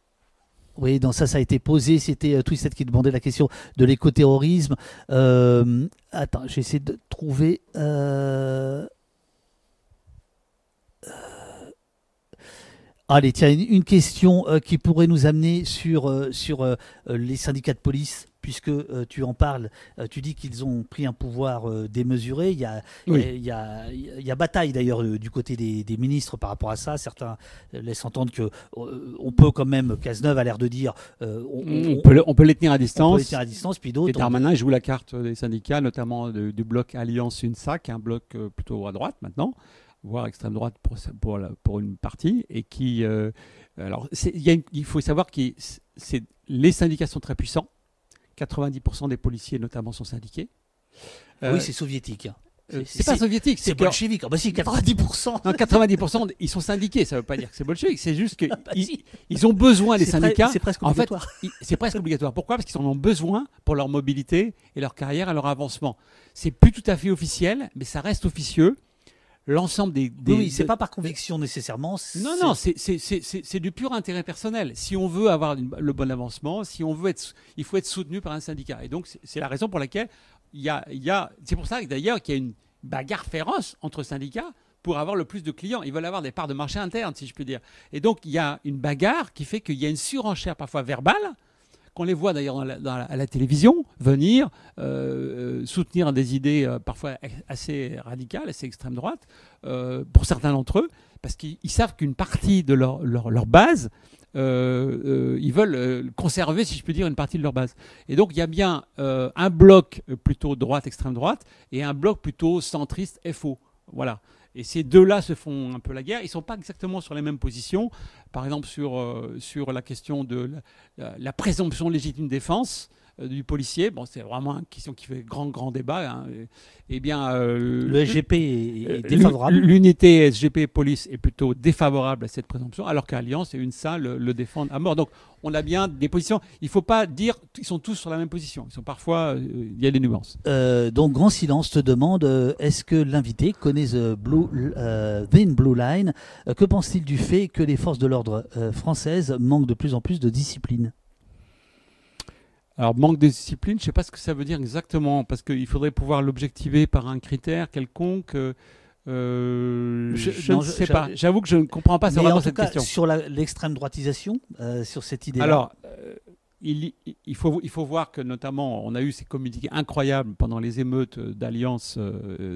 Oui, non, ça, ça a été posé. C'était Twisted qui demandait la question de l'écoterrorisme. Attends, j'essaie de trouver. Allez, tiens, une, question qui pourrait nous amener sur, sur les syndicats de police, puisque euh, tu en parles. Euh, tu dis qu'ils ont pris un pouvoir démesuré. Il y a, Oui. il y a, il y a bataille d'ailleurs euh, du côté des, des ministres par rapport à ça. Certains laissent entendre que on peut quand même. Cazeneuve a l'air de dire. euh, on, On, peut, le- on peut les tenir à on peut distance. les tenir à distance, puis Et d'autres. Darmanin joue la carte des syndicats, notamment de- du bloc Alliance UNSAC, un bloc plutôt à droite maintenant, voire extrême droite pour, pour, la- pour une partie, et qui... euh, alors, il y a une- il faut savoir que les syndicats sont très puissants. 90% des policiers, notamment, sont syndiqués. Euh, oui, c'est soviétique. hein. euh, c'est- c'est pas soviétique, C'est c'est que- bolchevique. Ah bah si, 90%. non, 90% ils sont syndiqués, ça veut pas dire que c'est bolchevique, c'est juste qu'ils <laughs> Bah si. ils ont besoin des syndicats. C'est presque En fait, obligatoire. c'est presque obligatoire. Pourquoi? Parce qu'ils en ont besoin pour leur mobilité et leur carrière et leur avancement. C'est plus tout à fait officiel, mais ça reste officieux. L'ensemble des, des- oui, c'est de- pas par conviction nécessairement. non, non, c'est- du pur intérêt personnel. Si on veut avoir une- le bon avancement, si on veut être, il faut être soutenu par un syndicat. Et donc, c'est- la raison pour laquelle il y a, il y a c'est pour ça que, d'ailleurs qu'il y a une bagarre féroce entre syndicats pour avoir le plus de clients. Ils veulent avoir des parts de marché interne, si je puis dire. Et donc, il y a une bagarre qui fait qu'il y a une surenchère parfois verbale qu'on les voit d'ailleurs à la télévision venir euh, euh, soutenir des idées euh, parfois assez radicales, assez extrême droite, pour certains d'entre eux, parce qu'ils ils savent qu'une partie de leur, base, ils veulent conserver, si je peux dire, une partie de leur base. Et donc il y a bien un bloc plutôt droite, extrême droite, et un bloc plutôt centriste, FO. Voilà. Et ces deux-là se font un peu la guerre. Ils ne sont pas exactement sur les mêmes positions. Par exemple, sur, euh, sur la question de la, présomption légitime défense du policier. Bon, c'est vraiment une question qui fait grand, grand débat. hein. Et- Eh bien, euh, Le SGP est, euh, défavorable. L'unité SGP police est plutôt défavorable à cette présomption, alors qu'Alliance et UNSA le, le défendent à mort. Donc, on a bien des positions. Il ne faut pas dire qu'ils sont tous sur la même position. Ils sont parfois, euh, il y a des nuances. Euh, donc, Grand Silence te demande euh, est-ce que l'invité connaît The Blue, euh, Thin Blue Line? Euh, Que pense-t-il du fait que les forces de l'ordre euh, françaises manquent de plus en plus de discipline? Alors, manque de discipline, je ne sais pas ce que ça veut dire exactement, parce qu'il faudrait pouvoir l'objectiver par un critère quelconque. euh, euh, Je- je, non, ne sais pas. J'avoue que je ne comprends pas vraiment cette cas, question. sur l'extrême droitisation, euh, sur cette idée-là. Alors, euh, il, il, faut, il faut voir que notamment, on a eu ces communiqués incroyables pendant les émeutes d'Alliance,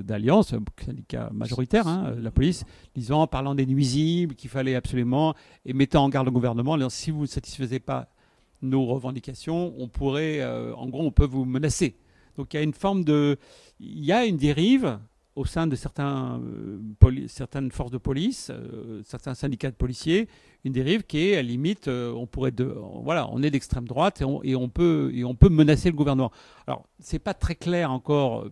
d'Alliance, syndicat majoritaire, hein, la police, disant, parlant des nuisibles, qu'il fallait absolument, et mettant en garde le gouvernement, si vous ne satisfaisez pas nos revendications, on pourrait, euh, en gros, on peut vous menacer. Donc il y a une forme de, il y a une dérive au sein de certains, euh, certaines forces de police, euh, certains syndicats de policiers, une dérive qui est à la limite, on pourrait, de, voilà, on est d'extrême droite et on, peut, et on peut menacer le gouvernement. Alors, c'est pas très clair encore,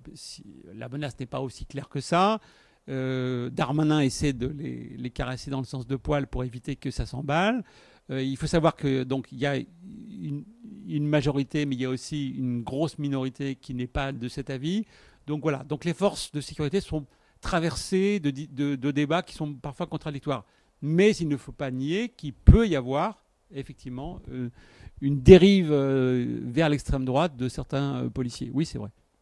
la menace n'est pas aussi claire que ça. Darmanin essaie de les, les, caresser dans le sens de poil pour éviter que ça s'emballe. Il faut savoir que donc il y a une, majorité, mais il y a aussi une grosse minorité qui n'est pas de cet avis. Donc voilà, donc les forces de sécurité sont traversées de, débats qui sont parfois contradictoires. Mais il ne faut pas nier qu'il peut y avoir effectivement euh, une dérive euh, vers l'extrême droite de certains euh, policiers. Oui, c'est vrai.